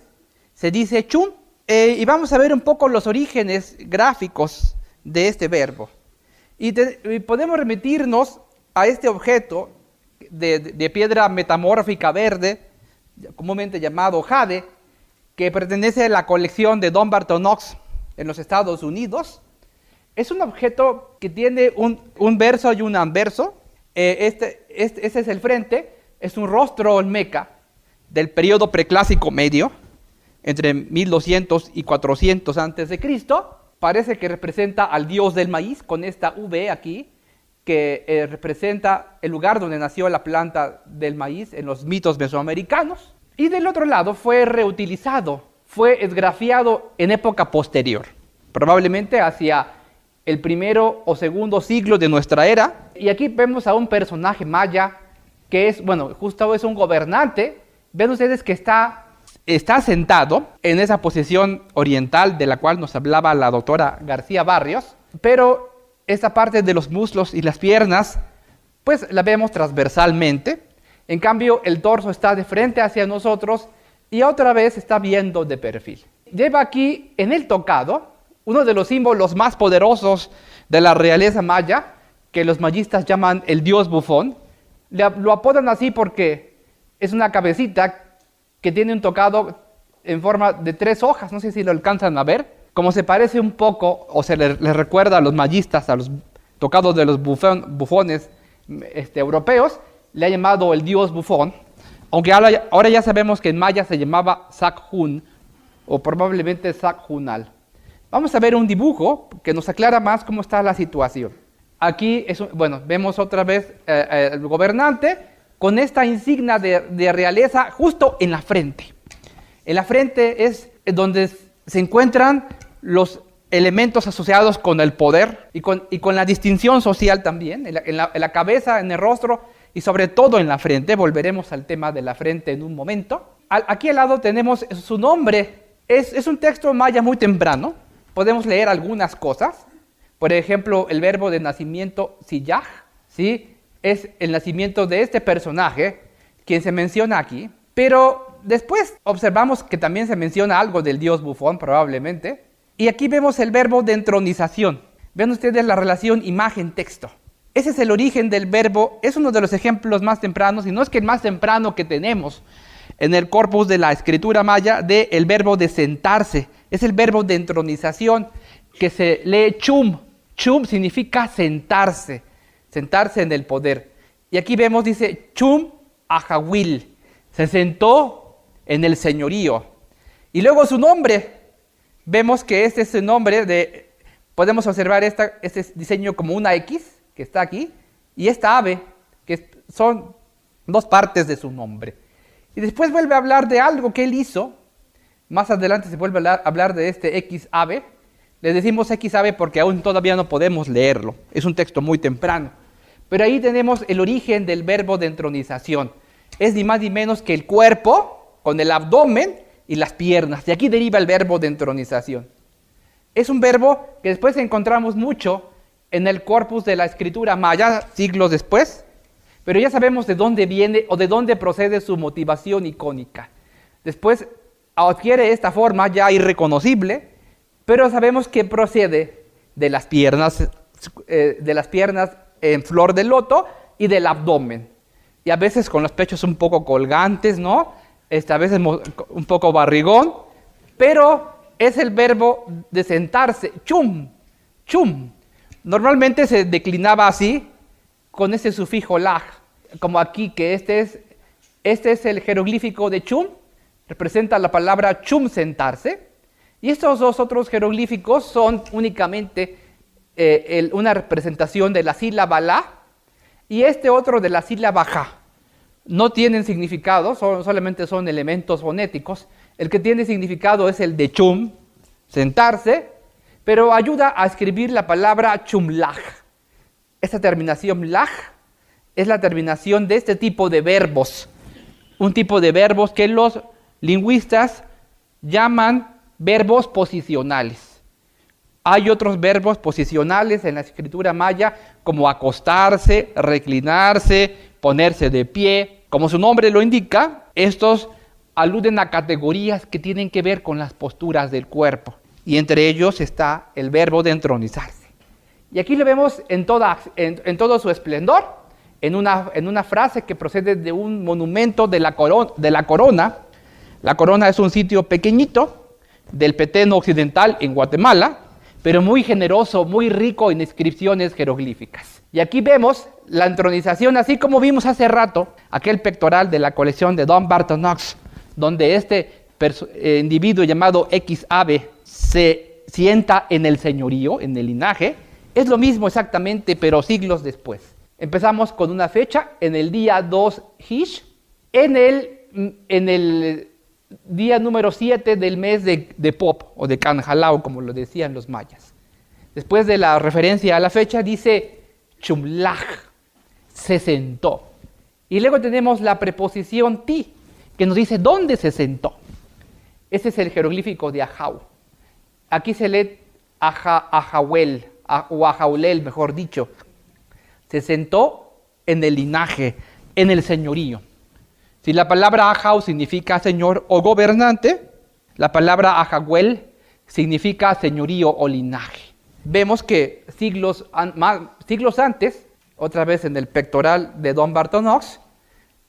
se dice chum, y vamos a ver un poco los orígenes gráficos de este verbo. Y, podemos remitirnos a este objeto de, piedra metamórfica verde, comúnmente llamado jade, que pertenece a la colección de Don Bartonox en los Estados Unidos. Es un objeto que tiene un, verso y un anverso. Eh, este, este, es el frente, es un rostro olmeca del periodo preclásico medio, entre 1200 y 400 antes de Cristo. Parece que representa al dios del maíz con esta V aquí, que eh, representa el lugar donde nació la planta del maíz en los mitos mesoamericanos. Y del otro lado fue reutilizado, fue esgrafiado en época posterior, probablemente hacia el primero o segundo siglo de nuestra era. Y aquí vemos a un personaje maya que es, bueno, justo es un gobernante. Ven ustedes que está, está sentado en esa posición oriental de la cual nos hablaba la doctora García Barrios, pero esta parte de los muslos y las piernas, pues la vemos transversalmente. En cambio, el torso está de frente hacia nosotros y otra vez está viendo de perfil. Lleva aquí en el tocado uno de los símbolos más poderosos de la realeza maya, que los mayistas llaman el dios bufón. Lo apodan así porque es una cabecita que tiene un tocado en forma de tres hojas, no sé si lo alcanzan a ver como se parece un poco o se le, recuerda a los mayistas, a los tocados de los bufones este, europeos, le ha llamado el dios bufón, aunque ahora, ya sabemos que en maya se llamaba Sakhun o probablemente Sakhunal. Vamos a ver un dibujo que nos aclara más cómo está la situación. Aquí, es, bueno, vemos otra vez eh, eh, el gobernante con esta insignia de, de realeza justo en la frente. En la frente es donde se encuentran los elementos asociados con el poder y con, y con la distinción social también, en la, cabeza, en el rostro y sobre todo en la frente. Volveremos al tema de la frente en un momento. aquí al lado tenemos su nombre. Es, un texto maya muy temprano. Podemos leer algunas cosas. Por ejemplo, el verbo de nacimiento siyaj, ¿sí? es el nacimiento de este personaje, quien se menciona aquí. Pero después observamos que también se menciona algo del dios bufón, probablemente. Y aquí vemos el verbo de entronización. Ven ustedes la relación imagen-texto. Ese es el origen del verbo, es uno de los ejemplos más tempranos, y no es que el más temprano que tenemos en el corpus de la escritura maya, del el verbo de sentarse. Es el verbo de entronización que se lee chum. Chum significa sentarse, sentarse en el poder. Y aquí vemos, dice, chum ajawil, se sentó en el señorío. Y luego su nombre, vemos que este es el nombre de, podemos observar esta, este diseño como una X, que está aquí, y esta ave, que son dos partes de su nombre. Y después vuelve a hablar de algo que él hizo, más adelante se vuelve a hablar de este X ave, le decimos X ave porque aún todavía no podemos leerlo, es un texto muy temprano. Pero ahí tenemos el origen del verbo de entronización. Es ni más ni menos que el cuerpo con el abdomen y las piernas. De aquí deriva el verbo de entronización. Es un verbo que después encontramos mucho en el corpus de la escritura maya siglos después, pero ya sabemos de dónde viene o de dónde procede su motivación icónica. Después adquiere esta forma ya irreconocible, pero sabemos que procede de las piernas, eh, de las piernas en flor de loto y del abdomen. Y a veces con los pechos un poco colgantes, ¿no? este, a veces un poco barrigón, pero es el verbo de sentarse, chum, chum. Normalmente se declinaba así, con ese sufijo lag, como aquí, que este es, este es el jeroglífico de chum, representa la palabra chum, sentarse. Y estos dos otros jeroglíficos son únicamente eh, una representación de la sílaba la y este otro de la sílaba ja no tienen significado, solamente son elementos fonéticos. El que tiene significado es el de chum, sentarse, pero ayuda a escribir la palabra chumlaj. Esta terminación laj es la terminación de este tipo de verbos, un tipo de verbos que los lingüistas llaman verbos posicionales. Hay otros verbos posicionales en la escritura maya como acostarse, reclinarse, ponerse de pie, como su nombre lo indica, estos aluden a categorías que tienen que ver con las posturas del cuerpo. Y entre ellos está el verbo de entronizarse. Y aquí lo vemos en, todo su esplendor, en una, frase que procede de un monumento de la, de la Corona. La Corona es un sitio pequeñito del Petén Occidental en Guatemala, pero muy generoso, muy rico en inscripciones jeroglíficas. Y aquí vemos la entronización, así como vimos hace rato, aquel pectoral de la colección de Don Barton Knox, donde este individuo llamado X ave se sienta en el señorío, en el linaje, es lo mismo exactamente, pero siglos después. Empezamos con una fecha en el día 2 Hish, en el, en el día número 7 del mes de, Pop o de Canjalao, como lo decían los mayas. Después de la referencia a la fecha dice Chumlaj, se sentó. Y luego tenemos la preposición ti, que nos dice dónde se sentó. Ese es el jeroglífico de Ajau. Aquí se lee Ajahuel, o Ajaulel, mejor dicho. Se sentó en el linaje, en el señorío. Si la palabra Ajau significa señor o gobernante, la palabra Ajahuel significa señorío o linaje. Vemos que siglos, siglos antes, otra vez en el pectoral de Don Bartonox,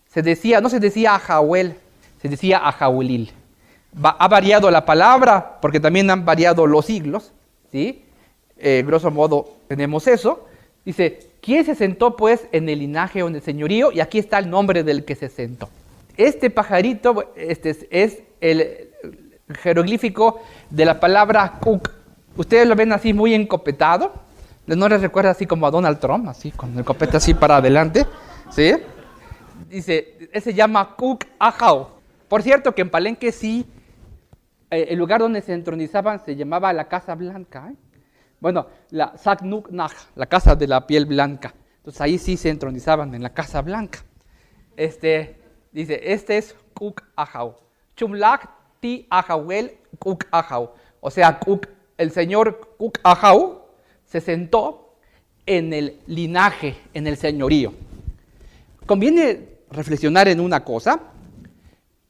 se decía, no se decía Ajahuel, se decía Ha variado la palabra porque también han variado los siglos, ¿sí? Eh, grosso modo tenemos eso. Dice, ¿quién se sentó pues en el linaje o en el señorío? Y aquí está el nombre del que se sentó. Este pajarito este es el jeroglífico de la palabra cook. Ustedes lo ven así muy encopetado. ¿No les recuerda así como a Donald Trump? Así, con el copete así para adelante. ¿Sí? Dice, se llama Cook Ajao. Por cierto que en Palenque sí, el lugar donde se entronizaban se llamaba la Casa Blanca. ¿eh? Bueno, la Saknuk la Casa de la Piel Blanca. Entonces ahí sí se entronizaban en la Casa Blanca. Este, Dice, este es Kuk Ahau. Chumlak ti Ahauel Kuk Ahau. O sea, el señor Kuk Ahau se sentó en el linaje, en el señorío. Conviene reflexionar en una cosa.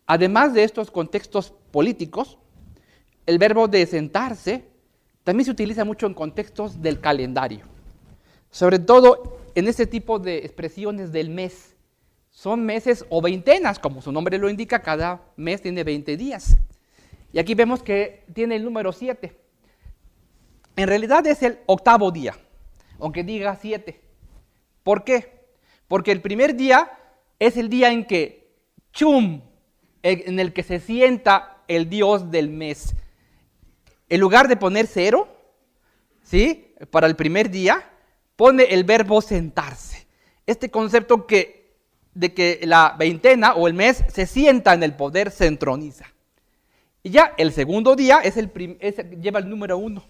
Además de estos contextos políticos, el verbo de sentarse también se utiliza mucho en contextos del calendario. Sobre todo en este tipo de expresiones del mes son meses o veintenas, como su nombre lo indica, cada mes tiene 20 días. Y aquí vemos que tiene el número 7. En realidad es el octavo día, aunque diga 7. ¿Por qué? Porque el primer día es el día en que Chum, en el que se sienta el dios del mes. En lugar de poner cero, ¿sí? Para el primer día, pone el verbo sentarse. Este concepto que de que la veintena o el mes se sienta en el poder, se entroniza. Y ya el segundo día es el lleva el número uno.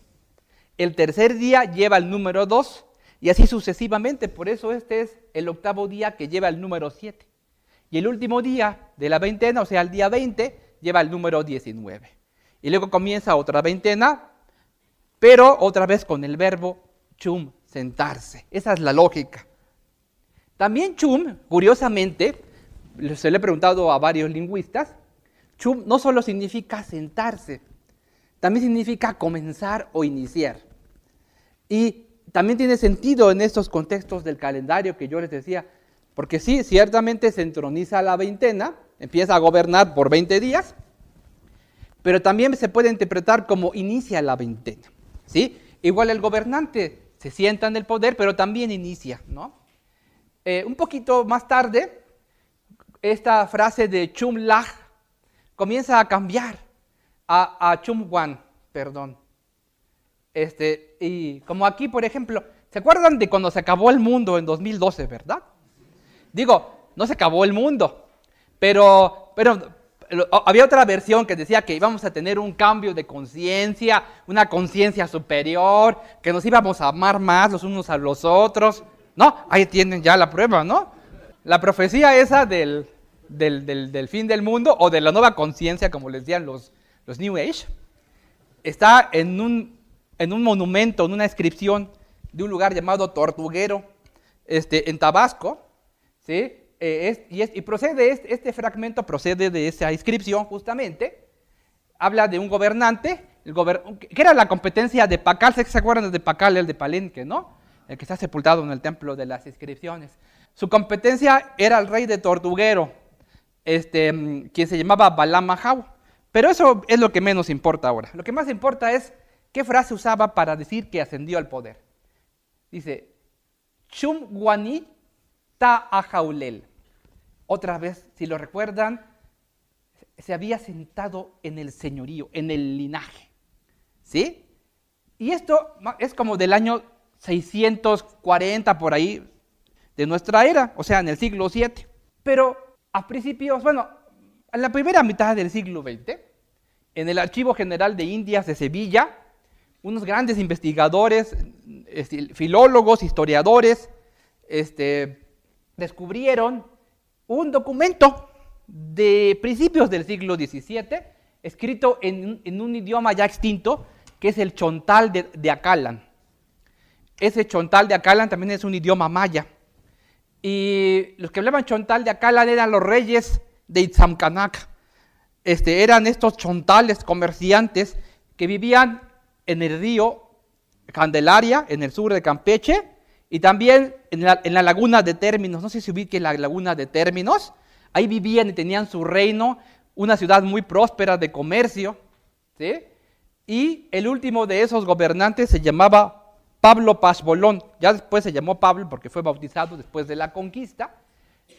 El tercer día lleva el número dos. Y así sucesivamente. Por eso este es el octavo día que lleva el número siete. Y el último día de la veintena, o sea, el día 20, lleva el número 19. Y luego comienza otra veintena, pero otra vez con el verbo chum, sentarse. Esa es la lógica. También chum, curiosamente, se le he preguntado a varios lingüistas, chum no solo significa sentarse, también significa comenzar o iniciar. Y también tiene sentido en estos contextos del calendario que yo les decía, porque sí, ciertamente se entroniza la veintena, empieza a gobernar por 20 días, pero también se puede interpretar como inicia la veintena. ¿sí? Igual el gobernante se sienta en el poder, pero también inicia, ¿no? Eh, un poquito más tarde, esta frase de chum lach comienza a cambiar a, a chum wan, perdón. Este, y como aquí, por ejemplo, ¿se acuerdan de cuando se acabó el mundo en 2012, verdad? Digo, no se acabó el mundo, pero, pero había otra versión que decía que íbamos a tener un cambio de conciencia, una conciencia superior, que nos íbamos a amar más los unos a los otros. No, ahí tienen ya la prueba, ¿no? La profecía esa del, del, fin del mundo o de la nueva conciencia, como les decían los, los New Age, está en un, en un monumento, en una inscripción de un lugar llamado Tortuguero, este, en Tabasco, ¿sí? Eh, y, procede, este, este, fragmento procede de esa inscripción justamente, habla de un gobernante, que era la competencia de Pacal, ¿se acuerdan de Pacal, el de Palenque, no? el que está sepultado en el templo de las inscripciones. Su competencia era el rey de Tortuguero, este, mm, quien se llamaba Balamahau. Pero eso es lo que menos importa ahora. Lo que más importa es ¿qué frase usaba para decir que ascendió al poder? Dice, Chum Guanit Ta Ajaulel. Otra vez, si lo recuerdan, se había sentado en el señorío, en el linaje. ¿Sí? Y esto es como del año 640 por ahí de nuestra era, o sea, en el siglo VII. Pero a principios, bueno, en la primera mitad del siglo XX, en el Archivo General de Indias de Sevilla, unos grandes investigadores, este, filólogos, historiadores, este, descubrieron un documento de principios del siglo XVII, escrito en, un idioma ya extinto, que es el chontal de, de Acalan. Ese chontal de Acalan también es un idioma maya. Y los que hablaban chontal de Acalan eran los reyes de Itzamcanac. Este, eran estos chontales comerciantes que vivían en el río Candelaria, en el sur de Campeche, y también en la, laguna de Términos. No sé si ubique la laguna de Términos. Ahí vivían y tenían su reino, una ciudad muy próspera de comercio. Y el último de esos gobernantes se llamaba Pablo Pazbolón. Ya después se llamó Pablo porque fue bautizado después de la conquista.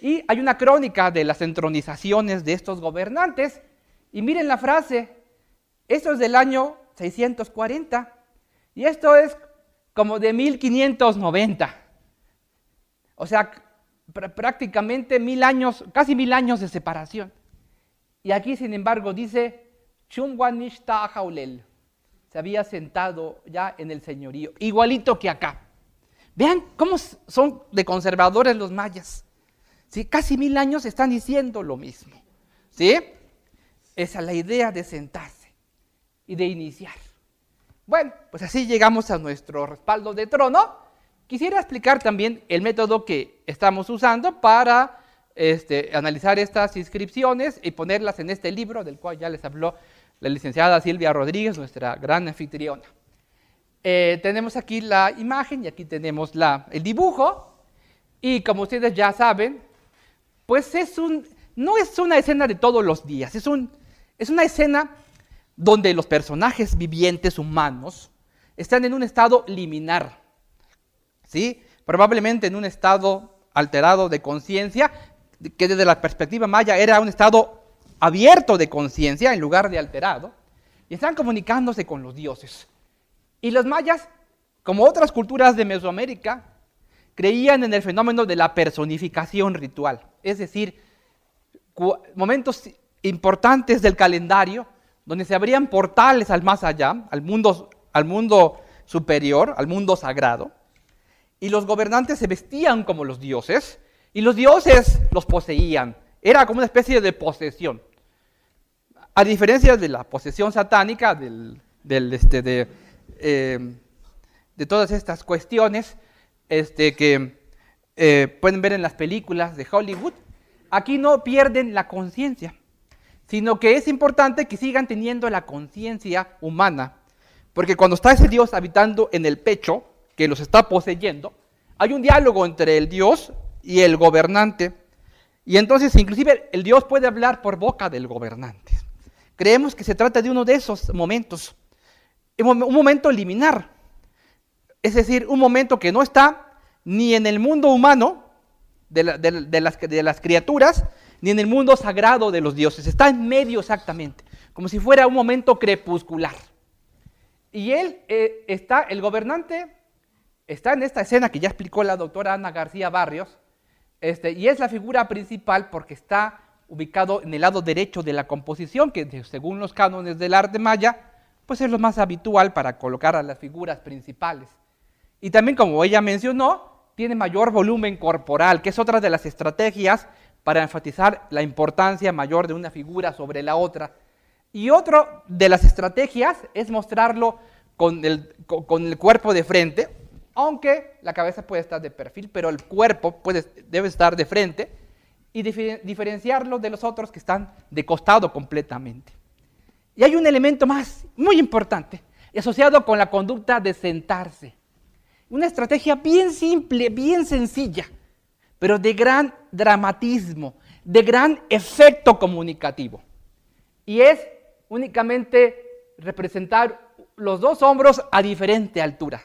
Y hay una crónica de las entronizaciones de estos gobernantes. Y miren la frase, esto es del año 640 y esto es como de 1590. O sea, prácticamente mil años, casi mil años de separación. Y aquí, sin embargo, dice, Jaulel. Se había sentado ya en el señorío, igualito que acá. Vean cómo son de conservadores los mayas. ¿Sí? Casi mil años están diciendo lo mismo. ¿Sí? Esa es la idea de sentarse y de iniciar. Bueno, pues así llegamos a nuestro respaldo de trono. Quisiera explicar también el método que estamos usando para este, analizar estas inscripciones y ponerlas en este libro del cual ya les habló la licenciada Silvia Rodríguez, nuestra gran anfitriona. Eh, tenemos aquí la imagen y aquí tenemos la, el dibujo. Y como ustedes ya saben, pues no es una escena de todos los días, es una escena donde los personajes vivientes humanos están en un estado liminar, ¿sí? probablemente en un estado alterado de conciencia, que desde la perspectiva maya era un estado abierto de conciencia en lugar de alterado, y están comunicándose con los dioses. Y los mayas, como otras culturas de Mesoamérica, creían en el fenómeno de la personificación ritual, es decir, momentos importantes del calendario donde se abrían portales al más allá, al mundo, al mundo superior, al mundo sagrado, y los gobernantes se vestían como los dioses, y los dioses los poseían. Era como una especie de posesión. A diferencia de la posesión satánica, este, de, eh, de, todas estas cuestiones este, que eh, pueden ver en las películas de Hollywood, aquí no pierden la conciencia sino que es importante que sigan teniendo la conciencia humana, porque cuando está ese Dios habitando en el pecho, que los está poseyendo, hay un diálogo entre el Dios y el gobernante, y entonces inclusive el Dios puede hablar por boca del gobernante. Creemos que se trata de uno de esos momentos, un momento liminar, es decir, un momento que no está ni en el mundo humano de, las, de las criaturas, ni en el mundo sagrado de los dioses. Está en medio exactamente, como si fuera un momento crepuscular. Y él eh, está, el gobernante, está en esta escena que ya explicó la doctora Ana García Barrios, este, y es la figura principal porque está ubicado en el lado derecho de la composición, que según los cánones del arte maya, pues es lo más habitual para colocar a las figuras principales. Y también, como ella mencionó, tiene mayor volumen corporal, que es otra de las estrategias para enfatizar la importancia mayor de una figura sobre la otra. Y otra de las estrategias es mostrarlo con el, con el cuerpo de frente, aunque la cabeza puede estar de perfil, pero el cuerpo debe estar de frente y diferenciarlo de los otros que están de costado completamente. Y hay un elemento más muy importante, asociado con la conducta de sentarse. Una estrategia bien simple, bien sencilla, pero de gran dramatismo, de gran efecto comunicativo. Y es únicamente representar los dos hombros a diferente altura.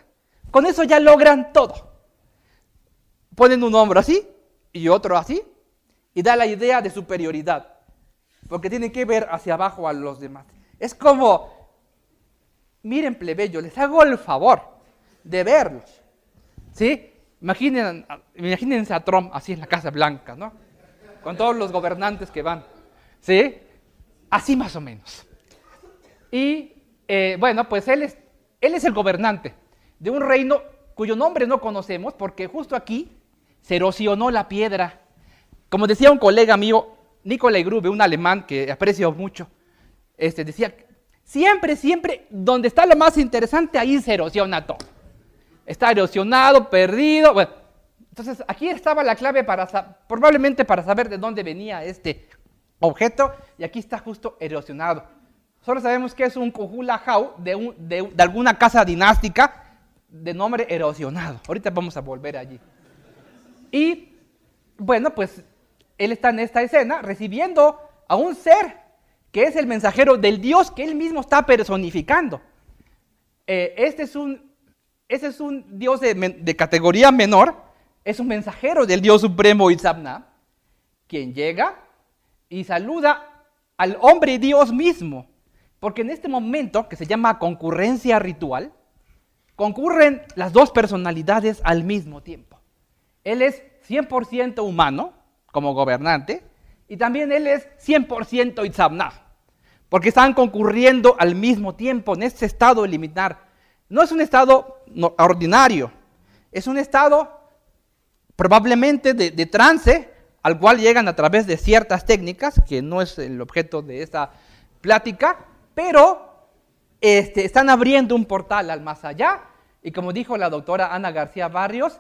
Con eso ya logran todo. Ponen un hombro así y otro así y da la idea de superioridad, porque tienen que ver hacia abajo a los demás. Es como, miren plebeyo, les hago el favor de verlos. ¿Sí? Imaginen, imagínense a Trump así en la Casa Blanca, ¿no? Con todos los gobernantes que van. ¿Sí? Así más o menos. Y eh, bueno, pues él es, él es el gobernante de un reino cuyo nombre no conocemos porque justo aquí se erosionó la piedra. Como decía un colega mío, Nicolai Grube, un alemán que aprecio mucho, este, decía, siempre, siempre, donde está lo más interesante, ahí se erosiona todo está erosionado, perdido. Bueno, entonces aquí estaba la clave para probablemente para saber de dónde venía este objeto y aquí está justo erosionado. Solo sabemos que es un Kuhula de, de, de alguna casa dinástica de nombre erosionado. Ahorita vamos a volver allí. Y bueno, pues él está en esta escena recibiendo a un ser que es el mensajero del Dios que él mismo está personificando. Eh, este es un ese es un Dios de, categoría menor, es un mensajero del Dios supremo Itzabna, quien llega y saluda al hombre Dios mismo. Porque en este momento, que se llama concurrencia ritual, concurren las dos personalidades al mismo tiempo. Él es 100% humano, como gobernante, y también él es 100% Itzabna, porque están concurriendo al mismo tiempo en este estado de limitar no es un estado ordinario, es un estado probablemente de, trance al cual llegan a través de ciertas técnicas, que no es el objeto de esta plática, pero este, están abriendo un portal al más allá, y como dijo la doctora Ana García Barrios,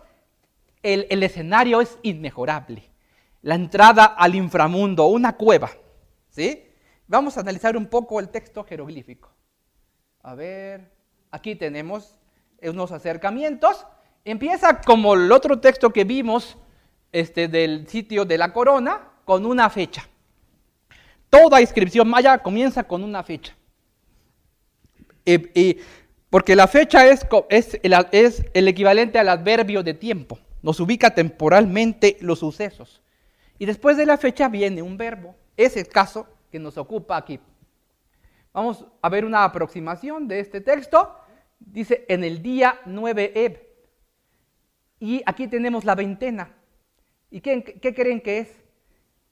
el, el escenario es inmejorable. La entrada al inframundo, una cueva. ¿sí? Vamos a analizar un poco el texto jeroglífico. A ver, Aquí tenemos unos acercamientos. Empieza como el otro texto que vimos este, del sitio de la corona, con una fecha. Toda inscripción maya comienza con una fecha. porque la fecha es, es, es el equivalente al adverbio de tiempo. Nos ubica temporalmente los sucesos. Y después de la fecha viene un verbo. Es el caso que nos ocupa aquí. Vamos a ver una aproximación de este texto. Dice, en el día 9 Eb. Y aquí tenemos la veintena. ¿Y qué, creen que es?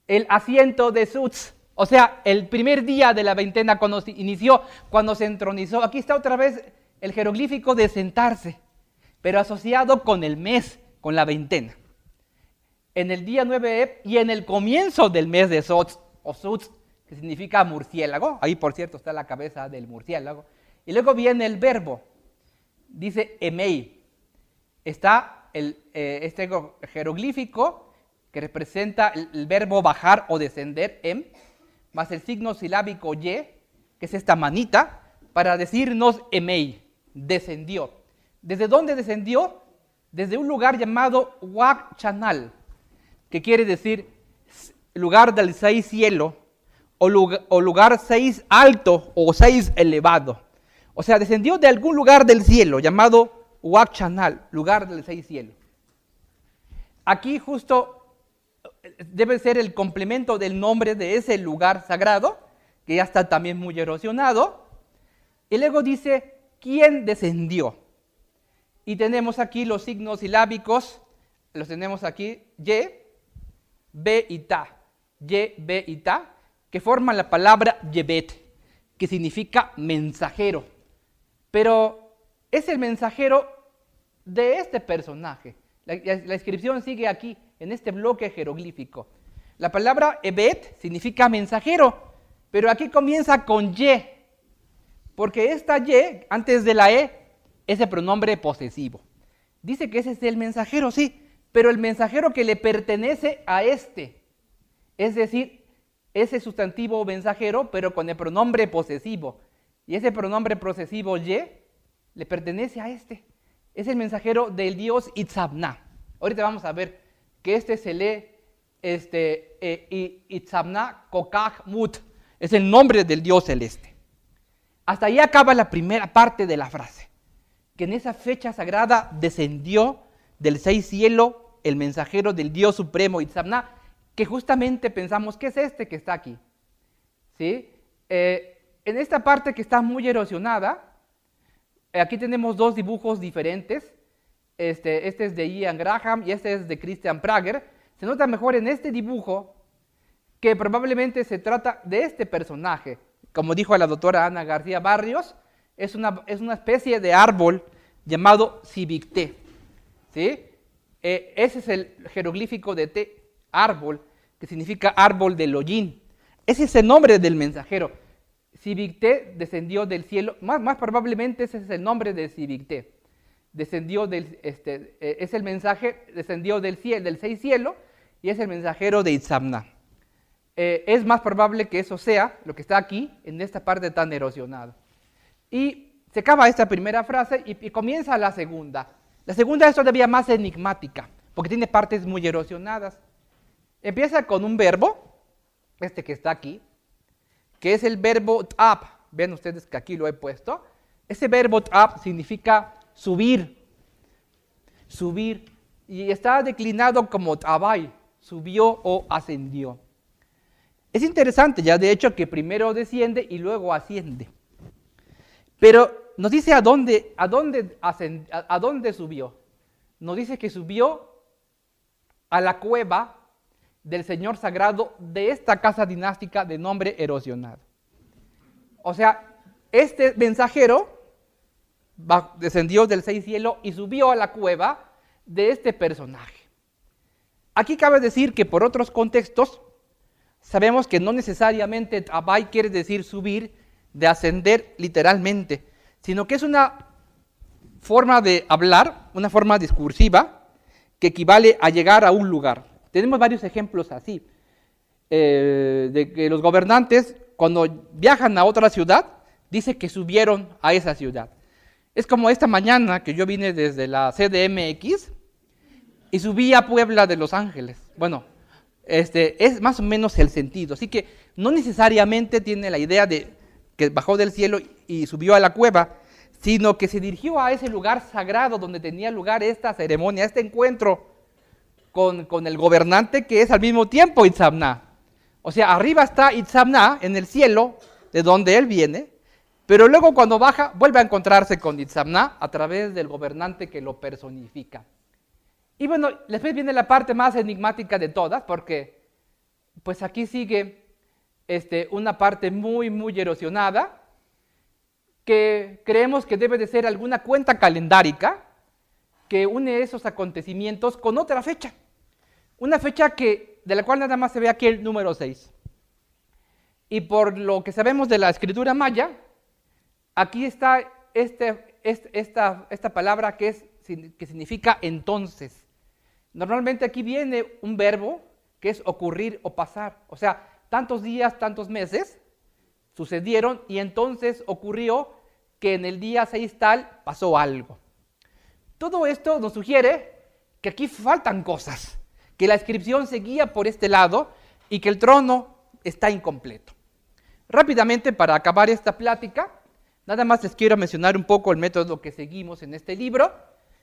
El asiento de Sutz. O sea, el primer día de la veintena cuando se inició, cuando se entronizó. Aquí está otra vez el jeroglífico de sentarse, pero asociado con el mes, con la veintena. En el día 9 Eb y en el comienzo del mes de Sutz, o Sutz, que significa murciélago. Ahí, por cierto, está la cabeza del murciélago. Y luego viene el verbo. Dice emei. Está el, eh, este jeroglífico que representa el, verbo bajar o descender, em, más el signo silábico ye, que es esta manita, para decirnos emei, descendió. ¿Desde dónde descendió? Desde un lugar llamado Wak Chanal, que quiere decir lugar del seis cielo o lugar, seis alto o seis elevado. O sea, descendió de algún lugar del cielo llamado Chanal, lugar del seis cielo. Aquí justo eh, debe ser el complemento del nombre de ese lugar sagrado, que ya está también muy erosionado. Y luego dice, ¿quién descendió? Y tenemos aquí los signos silábicos, los tenemos aquí, Y, B y Ta. Y, B y Ta que forman la palabra Yebet, que significa mensajero. Pero es el mensajero de este personaje. La, inscripción sigue aquí, en este bloque jeroglífico. La palabra Ebet significa mensajero, pero aquí comienza con Y, porque esta Y, antes de la E, es el pronombre posesivo. Dice que ese es el mensajero, sí, pero el mensajero que le pertenece a este. Es decir, ese sustantivo mensajero, pero con el pronombre posesivo. Y ese pronombre posesivo y le pertenece a este. Es el mensajero del dios Itzabna. Ahorita vamos a ver que este se lee este, eh, Itzabna Kokach Mut. Es el nombre del dios celeste. Hasta ahí acaba la primera parte de la frase. Que en esa fecha sagrada descendió del seis cielo el mensajero del Dios supremo Itzamna, que justamente pensamos que es este que está aquí. ¿Sí? Eh, en esta parte que está muy erosionada, eh, aquí tenemos dos dibujos diferentes. Este, este es de Ian Graham y este es de Christian Prager. Se nota mejor en este dibujo que probablemente se trata de este personaje. Como dijo la doctora Ana García Barrios, es una, es una especie de árbol llamado civicté. ¿sí? Eh, ese es el jeroglífico de T, árbol, que significa árbol del hollín. Ese es el nombre del mensajero. Civicté descendió del cielo, más, más probablemente ese es el nombre de Civicté. Descendió del, este, eh, es el mensaje, descendió del cielo, del seis cielo, y es el mensajero de Itzamna. Eh, es más probable que eso sea lo que está aquí, en esta parte tan erosionada. Y se acaba esta primera frase y comienza la segunda. La segunda es todavía más enigmática, porque tiene partes muy erosionadas. Empieza con un verbo, este que está aquí, que es el verbo up. Ven ustedes que aquí lo he puesto. Ese verbo up significa subir, subir. Y está declinado como tabai, subió o ascendió. Es interesante ya de hecho que primero desciende y luego asciende. Pero nos dice a dónde, a a dónde subió. Nos dice que subió a la cueva del Señor sagrado de esta casa dinástica de nombre erosionado. O sea, este mensajero descendió del seis cielo y subió a la cueva de este personaje. Aquí cabe decir que por otros contextos sabemos que no necesariamente Abai quiere decir subir, de ascender literalmente, sino que es una forma de hablar, una forma discursiva que equivale a llegar a un lugar. Tenemos varios ejemplos así, eh, de que los gobernantes cuando viajan a otra ciudad, dice que subieron a esa ciudad. Es como esta mañana que yo vine desde la CDMX y subí a Puebla de Los Ángeles. Bueno, este, es más o menos el sentido. Así que no necesariamente tiene la idea de que bajó del cielo y subió a la cueva, sino que se dirigió a ese lugar sagrado donde tenía lugar esta ceremonia, este encuentro con, el gobernante que es al mismo tiempo Itzamna. O sea, arriba está Itzamna en el cielo, de donde él viene, pero luego cuando baja vuelve a encontrarse con Itzamna a través del gobernante que lo personifica. Y bueno, después viene la parte más enigmática de todas, porque pues aquí sigue este, una parte muy, muy erosionada, que creemos que debe de ser alguna cuenta calendárica que une esos acontecimientos con otra fecha. Una fecha que, de la cual nada más se ve aquí el número 6. Y por lo que sabemos de la escritura maya, aquí está este, este, esta, palabra que, que significa entonces. Normalmente aquí viene un verbo que es ocurrir o pasar. O sea, tantos días, tantos meses sucedieron y entonces ocurrió que en el día 6 tal pasó algo. Todo esto nos sugiere que aquí faltan cosas que la inscripción seguía por este lado y que el trono está incompleto. Rápidamente, para acabar esta plática, nada más les quiero mencionar un poco el método que seguimos en este libro.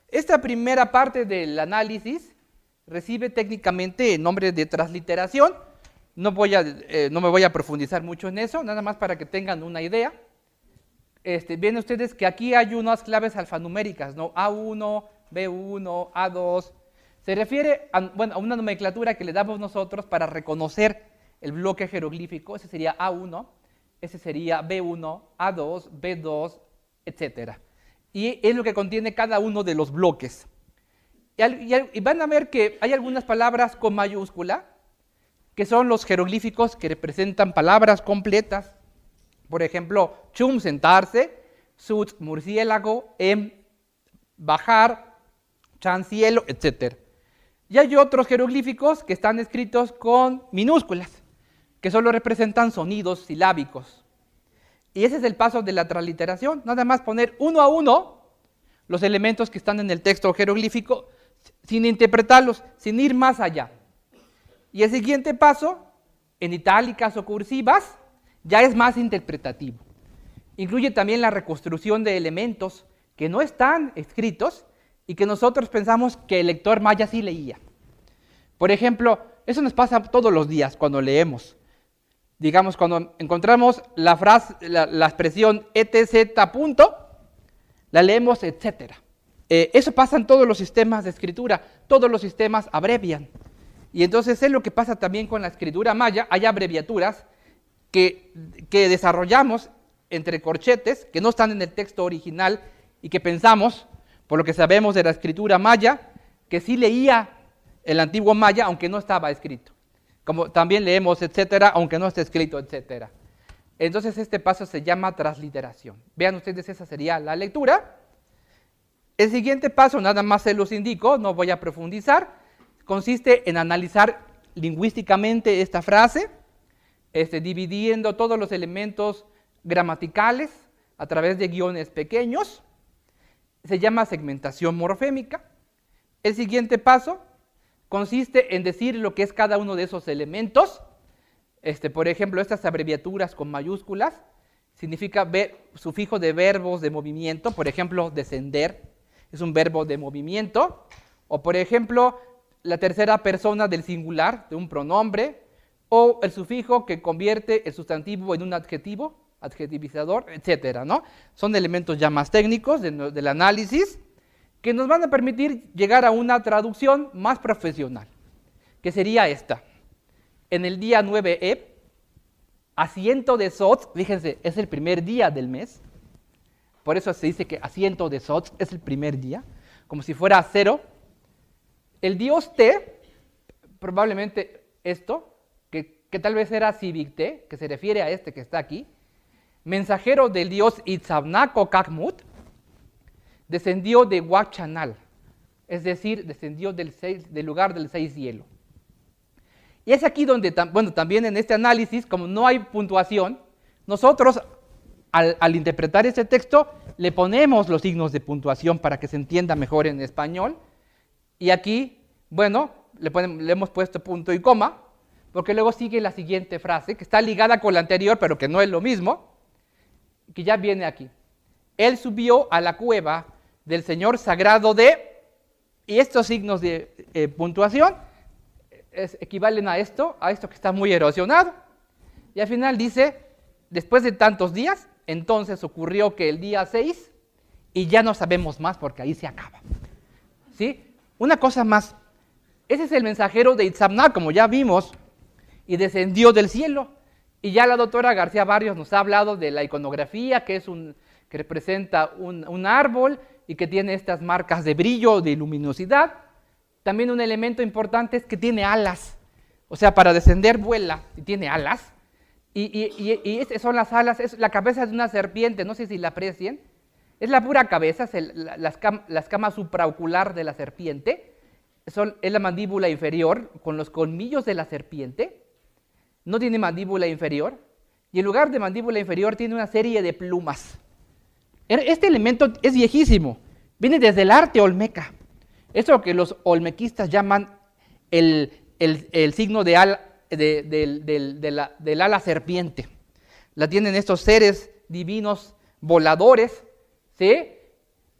Esta primera parte del análisis recibe técnicamente el nombre de transliteración. No, voy a, eh, no me voy a profundizar mucho en eso, nada más para que tengan una idea. Este, ven ustedes que aquí hay unas claves alfanuméricas, ¿no? A1, B1, A2, se refiere a, una nomenclatura que le damos nosotros para reconocer el bloque jeroglífico. Ese sería A1, ese sería B1, A2, B2, etc. Y es lo que contiene cada uno de los bloques. Y, van a ver que hay algunas palabras con mayúscula, que son los jeroglíficos que representan palabras completas. Por ejemplo, chum, sentarse, sut, murciélago, em, bajar, chan, cielo, etc. Y hay otros jeroglíficos que están escritos con minúsculas, que solo representan sonidos silábicos. Y ese es el paso de la transliteración, nada más poner uno a uno los elementos que están en el texto jeroglífico sin interpretarlos, sin ir más allá. Y el siguiente paso, en itálicas o cursivas, ya es más interpretativo. incluye también la reconstrucción de elementos que no están escritos y que nosotros pensamos que el lector maya sí leía. Por ejemplo, eso nos pasa todos los días cuando leemos. Digamos, cuando encontramos la frase, la, expresión etc. la leemos etcétera. Eh, eso pasa en todos los sistemas de escritura, todos los sistemas abrevian. Y entonces es lo que pasa también con la escritura maya, hay abreviaturas que, que desarrollamos entre corchetes, que no están en el texto original y que pensamos, por lo que sabemos de la escritura maya, que sí leía el antiguo maya, aunque no estaba escrito. Como también leemos, etcétera, aunque no esté escrito, etcétera. Entonces este paso se llama transliteración. Vean ustedes, esa sería la lectura. El siguiente paso, nada más se los indico, no voy a profundizar, consiste en analizar lingüísticamente esta frase, este, dividiendo todos los elementos gramaticales a través de guiones pequeños. Se llama segmentación morfémica. El siguiente paso consiste en decir lo que es cada uno de esos elementos. Este, por ejemplo, estas abreviaturas con mayúsculas significa ver, sufijo de verbos de movimiento, por ejemplo, descender es un verbo de movimiento, o por ejemplo, la tercera persona del singular de un pronombre, o el sufijo que convierte el sustantivo en un adjetivo, adjetivizador, etcétera, ¿no? Son elementos ya más técnicos del análisis que nos van a permitir llegar a una traducción más profesional, que sería esta. En el día 9E, asiento de Sot, fíjense, es el primer día del mes, por eso se dice que asiento de Sot es el primer día, como si fuera cero. El dios T, probablemente esto, que, tal vez era Te, que se refiere a este que está aquí, mensajero del dios Itzabnaco Kakmut, descendió de Huachanal, es decir, descendió del, del lugar del seis hielo. Y es aquí donde, bueno, también en este análisis, como no hay puntuación, nosotros al, interpretar este texto le ponemos los signos de puntuación para que se entienda mejor en español. Y aquí, bueno, le hemos puesto punto y coma, porque luego sigue la siguiente frase, que está ligada con la anterior, pero que no es lo mismo, que ya viene aquí. Él subió a la cueva del Señor sagrado de, y estos signos de eh, puntuación equivalen a esto, a esto que está muy erosionado. Y al final dice, después de tantos días, entonces ocurrió que el día 6, y ya no sabemos más porque ahí se acaba. ¿Sí? Una cosa más, ese es el mensajero de Itzamná, como ya vimos, y descendió del cielo. Y ya la doctora García Barrios nos ha hablado de la iconografía, que es un que representa un, un árbol y que tiene estas marcas de brillo, de luminosidad. También un elemento importante es que tiene alas. O sea, para descender vuela y tiene alas. Y, y, son las alas, es la cabeza de una serpiente, no sé si la aprecien. Es la pura cabeza, es las, camas supraocular de la serpiente. Son, es la mandíbula inferior con los colmillos de la serpiente. No tiene mandíbula inferior. Y en lugar de mandíbula inferior tiene una serie de plumas. Er, este elemento es viejísimo. Viene desde el arte olmeca. Esto que los olmequistas llaman el, el signo de al, del ala serpiente. La tienen estos seres divinos voladores, ¿sí?